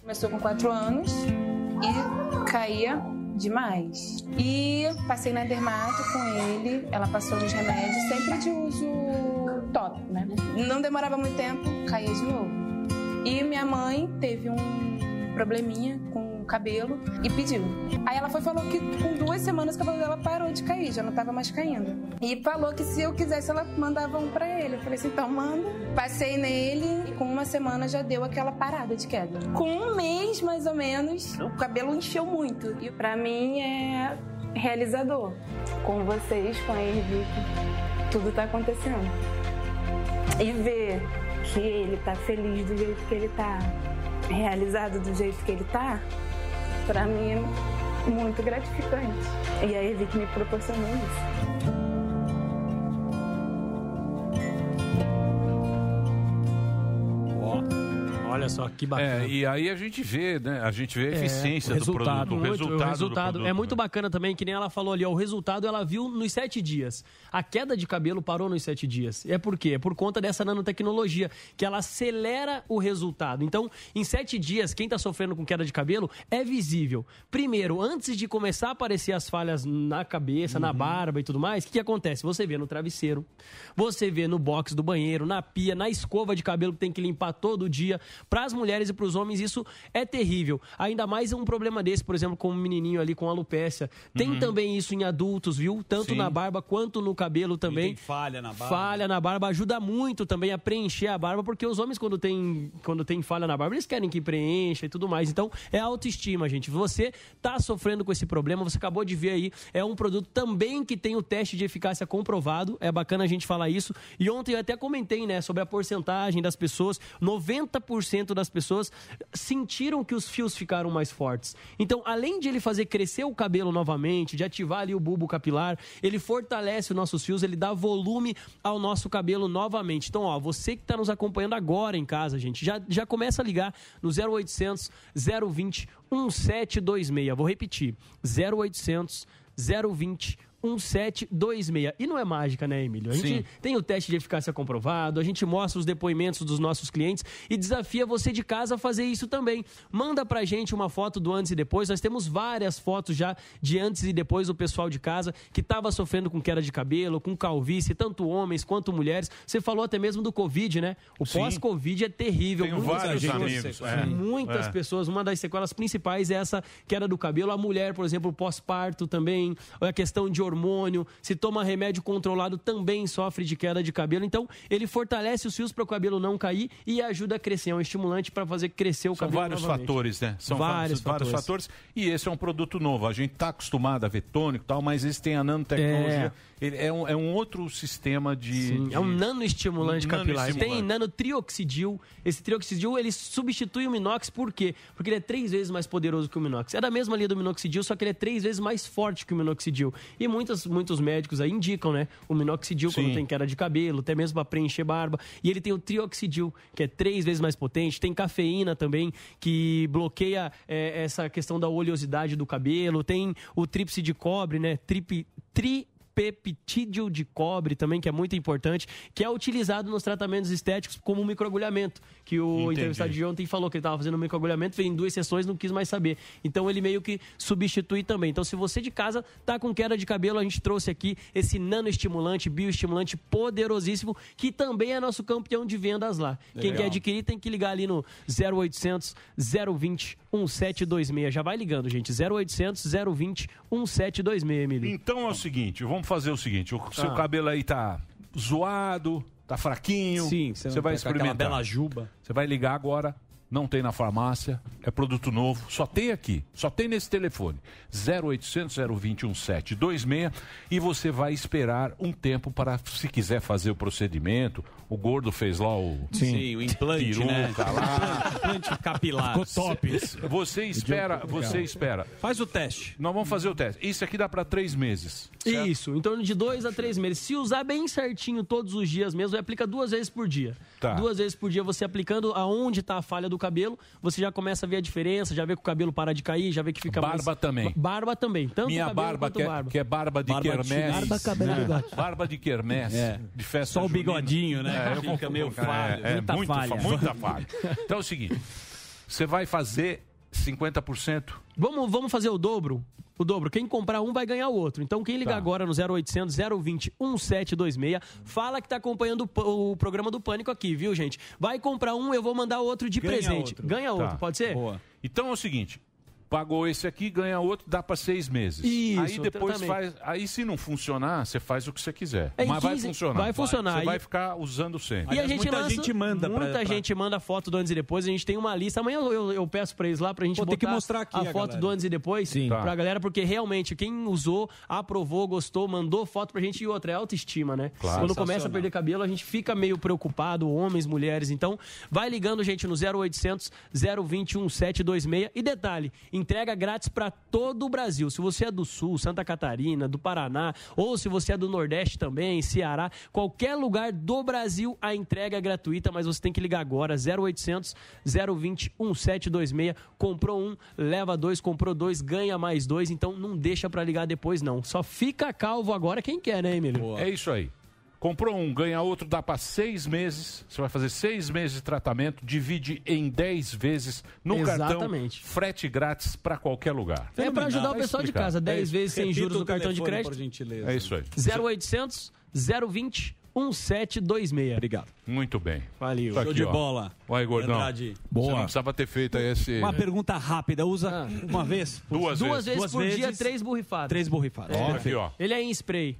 Começou com 4 anos e caía demais. E passei na dermato com ele, ela passou os remédios, sempre de uso tópico, né? Não demorava muito tempo, caía de novo. E minha mãe teve um probleminha com cabelo e pediu. Aí ela foi falou que com duas semanas o cabelo dela parou de cair, já não tava mais caindo. E falou que se eu quisesse ela mandava um pra ele. Eu falei assim, então manda. Passei nele e com uma semana já deu aquela parada de queda. Com um mês mais ou menos, o cabelo encheu muito. E pra mim é realizador. Com vocês, com a Ervic, tudo tá acontecendo. E ver que ele tá feliz do jeito que ele tá, realizado do jeito que ele tá, pra mim é muito gratificante. E a Ervic me proporcionou isso. Olha só que bacana. É, e aí a gente vê, né? A gente vê a eficiência É, o do produto. muito- o resultado, do resultado produto, é muito né? bacana também, que nem ela falou ali, ó, o resultado ela viu nos sete dias. A queda de cabelo parou nos sete dias. É por quê? É por conta dessa nanotecnologia, que ela acelera o resultado. Então, em sete dias, quem está sofrendo com queda de cabelo é visível. Primeiro, antes de começar a aparecer as falhas na cabeça, Uhum. na barba e tudo mais, o que, que acontece? Você vê no travesseiro, você vê no box do banheiro, na pia, na escova de cabelo que tem que limpar todo dia. Para as mulheres e para os homens, isso é terrível. Ainda mais um problema desse, por exemplo, com um menininho ali com alopécia. Tem Uhum. também isso em adultos, viu? Tanto Sim. na barba quanto no cabelo também. tem falha na barba. Falha na barba ajuda muito também a preencher a barba, porque os homens, quando tem, quando tem falha na barba, eles querem que preencha e tudo mais. Então, é autoestima, gente. Você tá sofrendo com esse problema, você acabou de ver aí, é um produto também que tem o teste de eficácia comprovado. É bacana a gente falar isso. E ontem eu até comentei, né, sobre a porcentagem das pessoas. 90% 90% das pessoas sentiram que os fios ficaram mais fortes. Então, além de ele fazer crescer o cabelo novamente, de ativar ali o bulbo capilar, ele fortalece os nossos fios, ele dá volume ao nosso cabelo novamente. Então, ó, você que está nos acompanhando agora em casa, gente, já, já começa a ligar no 0800 020 1726. Vou repetir: 0800 020 1726. E não é mágica, né, Emílio? A gente Sim. tem o teste de eficácia comprovado, a gente mostra os depoimentos dos nossos clientes e desafia você de casa a fazer isso também. Manda pra gente uma foto do antes e depois. Nós temos várias fotos já de antes e depois do pessoal de casa que estava sofrendo com queda de cabelo, com calvície, tanto homens quanto mulheres. Você falou até mesmo do Covid, né? O pós-Covid é terrível. Tenho Muitas vários pessoas- amigos, é. Muitas É. pessoas. Uma das sequelas principais é essa queda do cabelo. A mulher, por exemplo, pós-parto também. A questão de hormônio. Se toma remédio controlado, também sofre de queda de cabelo. Então, ele fortalece os fios para o cabelo não cair e ajuda a crescer. É um estimulante para fazer crescer o São cabelo. vários novamente. fatores, né? São vários, vários fatores. fatores. E esse é um produto novo. A gente está acostumado a ver tônico e tal, mas esse tem a nanotecnologia. Ele É, um, é um outro sistema de. Sim, de- é um nanoestimulante Um capilar. nanoestimulante. Tem nanotrioxidil. Esse trioxidil, ele substitui o minox, por quê? Porque ele é três vezes mais poderoso que o minox. É da mesma linha do minoxidil, só que ele é três vezes mais forte que o minoxidil. E muitos, muitos médicos aí indicam, né? O minoxidil quando Sim. tem queda de cabelo, até mesmo para preencher barba. E ele tem o trioxidil, que é três vezes mais potente. Tem cafeína também, que bloqueia é, essa questão da oleosidade do cabelo. Tem o tríplice de cobre, né? Trip, tri peptídeo de cobre também, que é muito importante, que é utilizado nos tratamentos estéticos como um microagulhamento, que o Entendi. entrevistado de ontem falou que ele estava fazendo um microagulhamento, fez em duas sessões, não quis mais saber. Então ele meio que substitui também. Então se você de casa tá com queda de cabelo, a gente trouxe aqui esse nanoestimulante, bioestimulante poderosíssimo, que também é nosso campeão de vendas lá. Quem Legal. quer adquirir tem que ligar ali no 0800 020 1726. Já vai ligando, gente. 0800 020 1726, Emílio. Então é o seguinte, vamos fazer o seguinte: o seu Ah. cabelo aí tá zoado, tá fraquinho. Sim, você você vai experimentar. bela juba. Você vai ligar agora. Não tem na farmácia, é produto novo, só tem aqui, só tem nesse telefone. 0800 020 1726 e você vai esperar um tempo para, se quiser fazer o procedimento. O gordo fez lá o. Sim, o implante, peruca né? lá. Implante capilar. Ficou top. Você espera, você espera. Faz o teste. Nós vamos fazer o teste. Isso aqui dá para três meses. certo? Isso, em torno de dois a três meses. Se usar bem certinho todos os dias mesmo, aplica duas vezes por dia. Tá. Duas vezes por dia você aplicando aonde está a falha do cabelo, você já começa a ver a diferença, já vê que o cabelo para de cair, já vê que fica Barba mais... também. Barba também. Tanto Minha cabelo barba quanto que, é, barba. que é barba de Barba de quermesse. chinês. Barba, cabelo É. Barba de quermesse. É. De festa Só o bigodinho, né? É, eu Fica meio falho, É, é muita muita falha. falha. Muita falha. Então é o seguinte: você vai fazer 50%. Vamos, vamos fazer o dobro? O dobro. Quem comprar um vai ganhar o outro. Então, quem ligar Tá. agora no 0800 020 1726, fala que tá acompanhando o programa do Pânico aqui, viu, gente? Vai comprar um, eu vou mandar outro de Ganha presente. outro. Ganha outro, Tá. pode ser? Então é o seguinte: pagou esse aqui, ganha outro, dá para seis meses. Isso, aí depois tratamento. faz. Aí se não funcionar, você faz o que você quiser. É, em Mas vai 15 funcionar. vai funcionar. Você Aí- vai ficar usando sempre. E a gente lança, muita gente manda foto do antes e depois. A gente tem uma lista. Amanhã eu, eu- eu peço pra eles lá pra gente Pô, botar que mostrar aqui a, a foto do antes e depois Sim. pra Tá. galera, porque realmente quem usou, aprovou, gostou, mandou foto pra gente e outra é autoestima, né? Claro. Quando começa a perder cabelo, a gente fica meio preocupado, homens, mulheres. Então, vai ligando, gente, no 0800 020 1726. E detalhe, entrega grátis pra todo o Brasil. Se você é do Sul, Santa Catarina, do Paraná, ou se você é do Nordeste também, Ceará, qualquer lugar do Brasil, a entrega é gratuita, mas você tem que ligar agora, 0800 020 1726. Comprou um, leva dois, comprou dois, ganha mais dois. Então, não deixa pra ligar depois, não. Só fica calvo agora quem quer, né, Emílio? É isso aí. Comprou um, ganha outro, dá para seis meses. Você vai fazer seis meses de tratamento, divide em dez vezes no Exatamente. cartão, frete grátis para qualquer lugar. É pra ajudar o pessoal de casa, 10 É vezes sem juros no cartão de crédito. É isso aí. 0800 020 1726. Obrigado. Muito bem. Valeu. Tá Show aqui, de ó. bola. Vai, gordão. Andrade. Você não precisava ter feito esse... Uma pergunta rápida. Usa uma vez? Duas Duas vezes Duas por dia, vezes. três borrifadas. Três borrifadas. Ó, Perfeito. aqui, ó. Ele é em spray.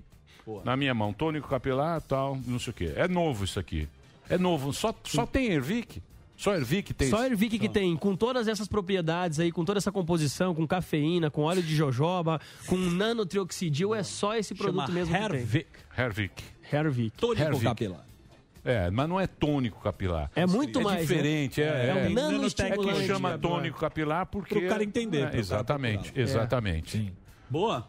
Na minha mão, tônico capilar, tal, não sei o quê. É novo isso aqui. É novo. Só, só tem Ervic? Só Ervic tem Só? Ervic que tem, com todas essas propriedades aí, com toda essa composição, com cafeína, com óleo de jojoba, com nanotrioxidil, é só esse produto Chama mesmo que tem. Hervic. Hervic. Hervic. Tônico Hervic. capilar. É, mas não é tônico capilar. É muito é mais, diferente, né? é, É um é, nanoestimulante é que chama tônico capilar porque Pro cara entender, É, exatamente, exatamente. Boa.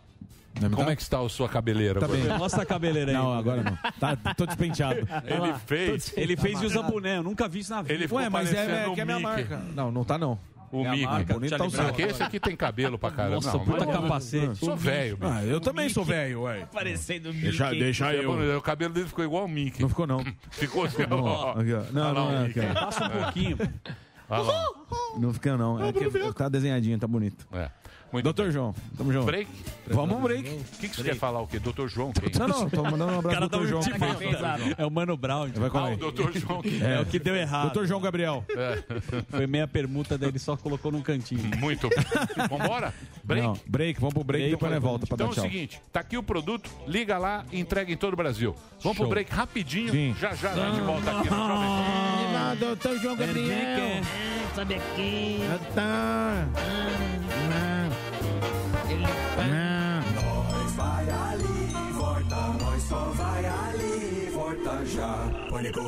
Como é que está a sua cabeleira? Tá bem. Mostra a cabeleira aí. Não, agora não. Tá, tô despenteado. Ele fez. Ele fez e usa boné. Eu nunca vi isso na vida. Ele ficou Ué, mas é, é que é o minha Mickey. marca. Não, não tá não. O É Mickey. marca, bonito tá o seu. Esse aqui tem cabelo pra caramba. Nossa, não, puta capacete. Sou velho. Ah, eu também sou velho, ué. Parecendo um Deixa, deixa É eu. O cabelo dele ficou igual o Mickey. Não ficou, não. Ficou assim, Não, ó. Não, lá não, o é, Mickey. Passa um pouquinho. Não fica, não. É que tá desenhadinho, tá bonito. É. Muito Doutor João, tamo junto. Break? Vamos pro break. O que, que você quer falar? O quê? Doutor João? Quem? Não, não, tô mandando um abraço pro Dr. João. É o Mano Brown. Vai com Ah, ele. o Doutor João. que- É, o que deu errado. Doutor João Gabriel. É. Foi meia permuta dele, só colocou num cantinho. Muito. Vambora? Break? Não, break, vamos pro break, Break, depois volta pra Então é dar o tchau. seguinte, tá aqui o produto, liga lá e entrega em todo o Brasil. Vamos pro break rapidinho, Sim. já já a gente volta aqui no Jovem Ah, doutor João Gabriel. Sabe aqui. Tá. Nós vai ali, volta, nós só vai ali, volta já. Pânico.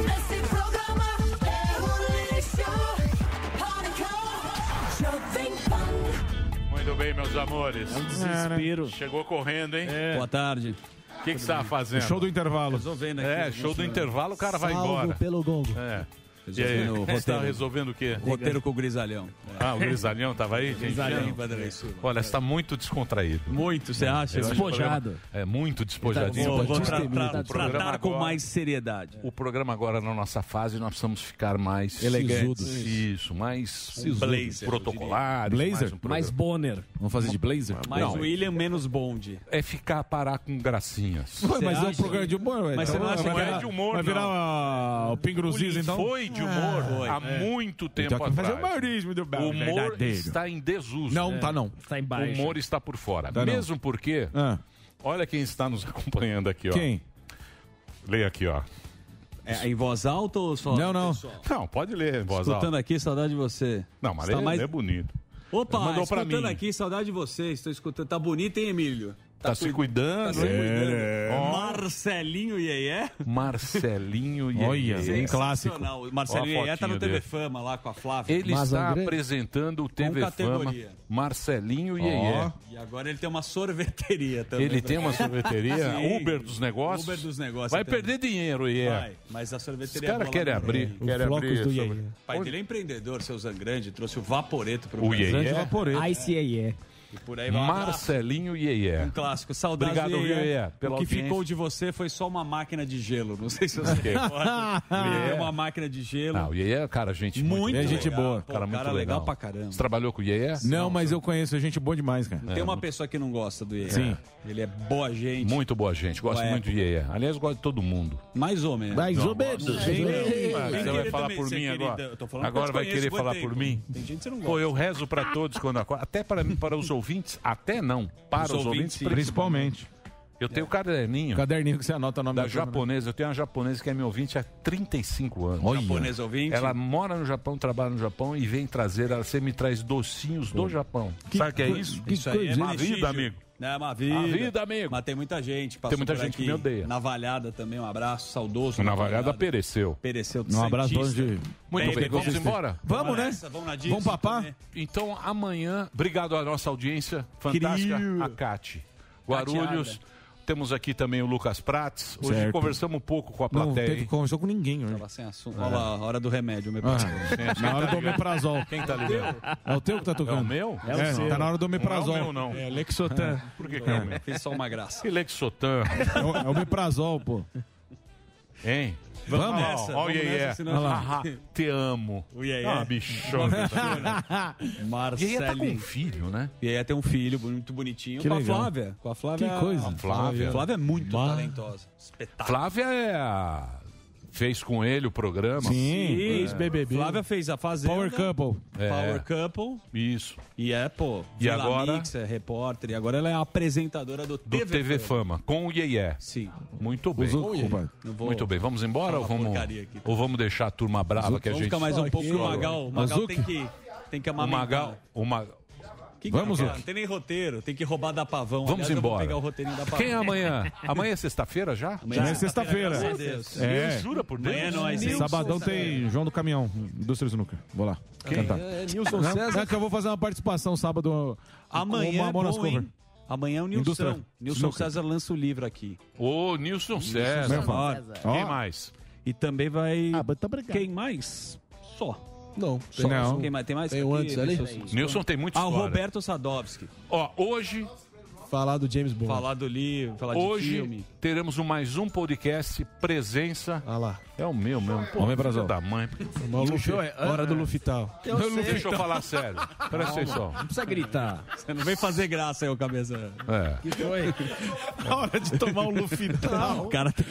Esse programa é um lixo. Pânico. Jovem Pan. Muito bem, meus amores. É um desespero. Chegou correndo, hein? Boa tarde. O que que você tava fazendo? Show do intervalo. Resolvendo aqui. É, show do intervalo, o cara vai embora. pelo gongo. É. E Resolvendo aí, tá roteiro. resolvendo o quê? Roteiro com o Grisalhão. Ah, o Grisalhão tava aí? gente? Grisalhão. Vanderlei Silva. Olha, você tá muito descontraído. Muito, você acha? Eu acho Despojado. o programa- É, muito despojadinho. Vou, vou O tra- programa tra- tratar agora- com mais seriedade. O programa agora na nossa fase, nós precisamos ficar mais Elegantes. Isso, mais. Blazer, protocolares. Blazer? Mais, um Bonner. Vamos fazer de blazer? Mais Não, William, menos Bond. É ficar parar com gracinhas. Ué, mas é um acha? programa de humor, ué. Mas você não Então, acha vai que virar- é de humor, Vai virar o Pingruzis, então? Foi de humor Foi. há É. muito tempo Então, tem que atrás. fazer humorismo do O humor verdadeiro. está em desuso. Não, tá não. Tá em O humor está por fora. Tá não. Mesmo porque, Ah, olha quem está nos acompanhando aqui, ó. quem? Leia aqui, ó. É em voz alta ou só? Não, não. pessoal? Não, pode ler em voz Escutando alta. aqui, saudade de você. Não, mas Está lê, mais- lê bonito. Opa, escutando mim. aqui, saudade de você. Estou escutando. Tá bonito, hein, Emílio? Tá, se cuidando, Tá se hein? cuidando. Ó. Marcelinho Iê Marcelinho e Olha, em clássico. O Marcelinho Iê tá no TV dele. Fama lá com a Flávia. Ele Mas está André- apresentando o TV Fama categoria. Marcelinho. Iê. E agora ele tem uma sorveteria também. Ele tem uma sorveteria. Uber dos negócios. Uber dos negócios. Vai também. perder dinheiro, Iê. Vai, mas a Os sorveteria é caras boa querem abrir. Querem abrir do Iê. O pai dele é empreendedor, seu Zangrande, trouxe o Vaporeto pro O Brasil. Iê. Grande É. vaporeto. E por aí vai. Marcelinho Iê. Um clássico. Saudade Obrigado, do Iê. Iê, pela O que audiência. ficou de você foi só uma máquina de gelo. Não sei se você recorda. É uma máquina de gelo. Não, o Iê é cara, gente muito É gente legal. boa. Pô, Cara, muito cara legal. legal pra caramba. Você trabalhou com o Iê? Não, mas eu conheço gente boa demais, cara. Tem uma pessoa que não gosta do Iê. Sim. Ele é boa gente. Muito boa gente. Gosto Boa muito do Iê. Aliás, gosto de todo mundo. Mais ou menos. Mais ou menos. Sim, Mais ou menos. Você vai querer falar por mim agora. Eu tô falando Agora vai querer falar por mim? Tem gente que você não Pô, gosta. eu rezo pra todos quando acordo. Até para, para os ouvintes, até não. Para Os os, ouvintes, ouvintes. Principalmente. Eu tenho um caderninho Caderninho que você anota o nome da da japonesa. Eu tenho uma japonesa que é minha ouvinte há 35 anos. Olha. Japonês ouvinte. Ela mora no Japão, trabalha no Japão e vem trazer. Ela sempre me traz docinhos do Japão. Sabe o que é isso? Isso aí é Uma vida, amigo. É uma vida. A vida, amigo. Mas tem muita gente. Tem muita por gente que aqui. me odeia. Navalhada também, um abraço saudoso. Na Navalhada pereceu. Pereceu. Um abraço onde... Muito Bem, bem, vamos embora? Vamos, né? nessa, vamos na Dixon Vamos papar? Então, amanhã, obrigado à nossa audiência fantástica, Querido. a Cate. Guarulhos. Temos aqui também o Lucas Prates. Hoje Certo. conversamos um pouco com a Não, plateia. teve hein? conversou com ninguém hoje. Tava sem assunto. Olha lá, a hora do remédio. Meu Ah, na hora do omeprazol. Quem tá ligando? É o teu que tá É tocando? o meu? É, o seu. tá na hora do omeprazol. Não é o meu, não. É, Lexotan. Por que, que é o meu? Fiz só uma graça. Que Lexotan. É o, é o omeprazol, pô. Hein? Vamos Ó, nessa, ó, vamos nessa, Iê. senão- Ah, Te amo. O Iê. Ah, bichona. Iê tá com um filho, né? E aí tem um filho muito bonitinho Que com legal. a Flávia. Com a Flávia. Que coisa. A Flávia. Flávia é muito Bah. talentosa. Espetáculo. Flávia é a... fez com ele o programa. Sim. Isso, BBB. Flávia fez a Fazenda. Power Couple. É. Power Couple. Isso. E é, pô. E Vila agora? Mix, é repórter. E agora ela é apresentadora do, Do TV, Fama, com o Iê. Sim. Muito bem. Eu vou- Muito bem, vamos embora ou vamos, aqui. ou vamos deixar a turma brava que a Vamos gente... ficar mais um pouco. O. Magal, o Magal tem que, tem que O amamentar. Magal, o Magal... Que Vamos, cara, Luke. Não tem nem roteiro, tem que roubar da pavão. Vamos Aliás, embora. pegar o roteirinho da pavão. Quem é amanhã? Amanhã é sexta-feira já? Amanhã é sexta-feira. É. Jura por Deus? Amanhã é nóis, hein? Sabadão tem João do Caminhão, Indústria Snooker. Vou lá. Quem? Cantar. É, Nilson não, César. não, que eu vou fazer uma participação sábado. Amanhã com é uma Mamonas bom, Cover. Amanhã é o Nilson. Indústria Nilson Snooker. César lança o livro aqui. Ô, Nilson César. Nilson César. Quem mais? E também vai. Ah, muito obrigado. Quem mais? Só. Não, Só. Não. Quem mais? Tem mais? Tem um Aqui, antes ali? Nilson tem muita Ah, o história. Roberto Sadovski. Ó, hoje, Falar do James Bond. Falar do livro, falar de hoje filme. teremos um- mais um podcast Presença. Ah lá. É o meu mesmo. Pô, Homem filho Brasil. da mãe. Luffy, é- hora do Lufital. Eu sei. Deixa eu falar sério. Presta atenção. Não precisa gritar. Você não vem fazer graça aí, ô cabeça. É. Que foi? Na hora de tomar um Lufital. O cara tá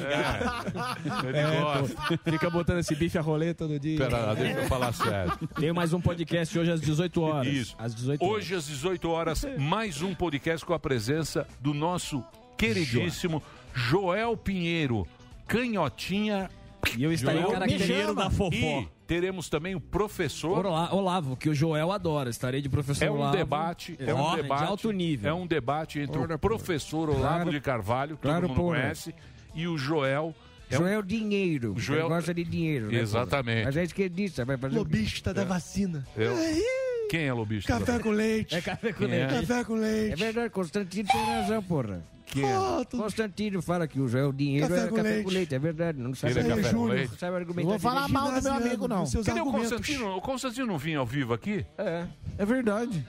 Ele É, gosta. pô, fica botando esse bife a rolê todo dia. Pera lá, deixa eu falar sério. Tem mais um podcast hoje às 18 horas. Isso. Às 18 Hoje, às 18 horas, mais um podcast com a presença do nosso queridíssimo Joel Pinheiro, canhotinha. E eu estarei Joel característico da fofó. E teremos também o professor. Olá, Olavo, que o Joel adora. Estarei de professor É um Olavo. debate, é um debate de alto nível. É um debate entre Ora, o professor Olavo Claro. de Carvalho, que Claro, todo mundo porra. conhece, e o Joel. É um- Joel Dinheiro. Joel- Ele gosta de dinheiro, né, Exatamente. porra? Mas é esquerdista, vai fazer o? Lobista da vacina. É o- Quem é lobista? Café com leite. É café com Quem leite. é? Café com leite. É verdade, Constantino tem razão, porra. É? Ah, tudo- Constantino fala que o Joel Dinheiro Café é com café leite. com leite, é verdade. Não sabe Ele é café com leite? Não sabe argumentar Não vou falar mal do meu amigo, não. Seus Cadê o. Constantino? O Constantino não vinha ao vivo aqui? É. É verdade.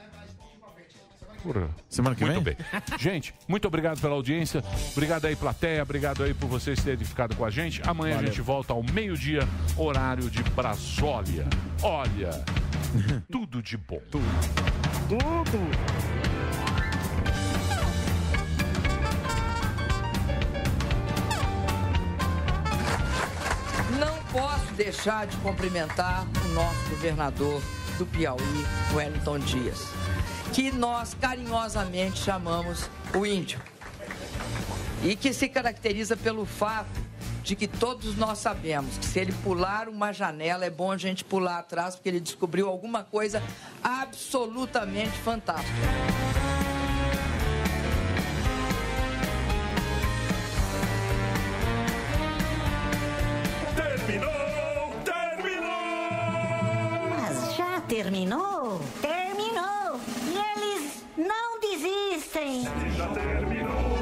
Porra. Semana que Muito vem? bem. Gente, muito obrigado pela audiência. Obrigado aí, plateia. Obrigado aí por vocês terem ficado com a gente. Amanhã a gente volta ao meio-dia, horário de Brasólia. Olha, tudo de bom. Tudo. Não posso deixar de cumprimentar o nosso governador do Piauí, Wellington Dias, que nós carinhosamente chamamos o Índio. E que se caracteriza pelo fato de que todos nós sabemos que se ele pular uma janela, é bom a gente pular atrás, porque ele descobriu alguma coisa absolutamente fantástica. Terminou? Terminou! E eles não desistem! Já terminou,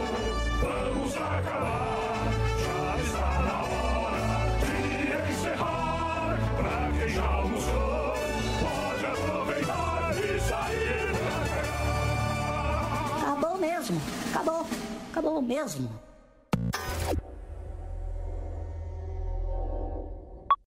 vamos acabar. Já está na hora de encerrar. Pra quem já almoçou, pode aproveitar e sair pra. Acabou mesmo! Acabou! Acabou mesmo!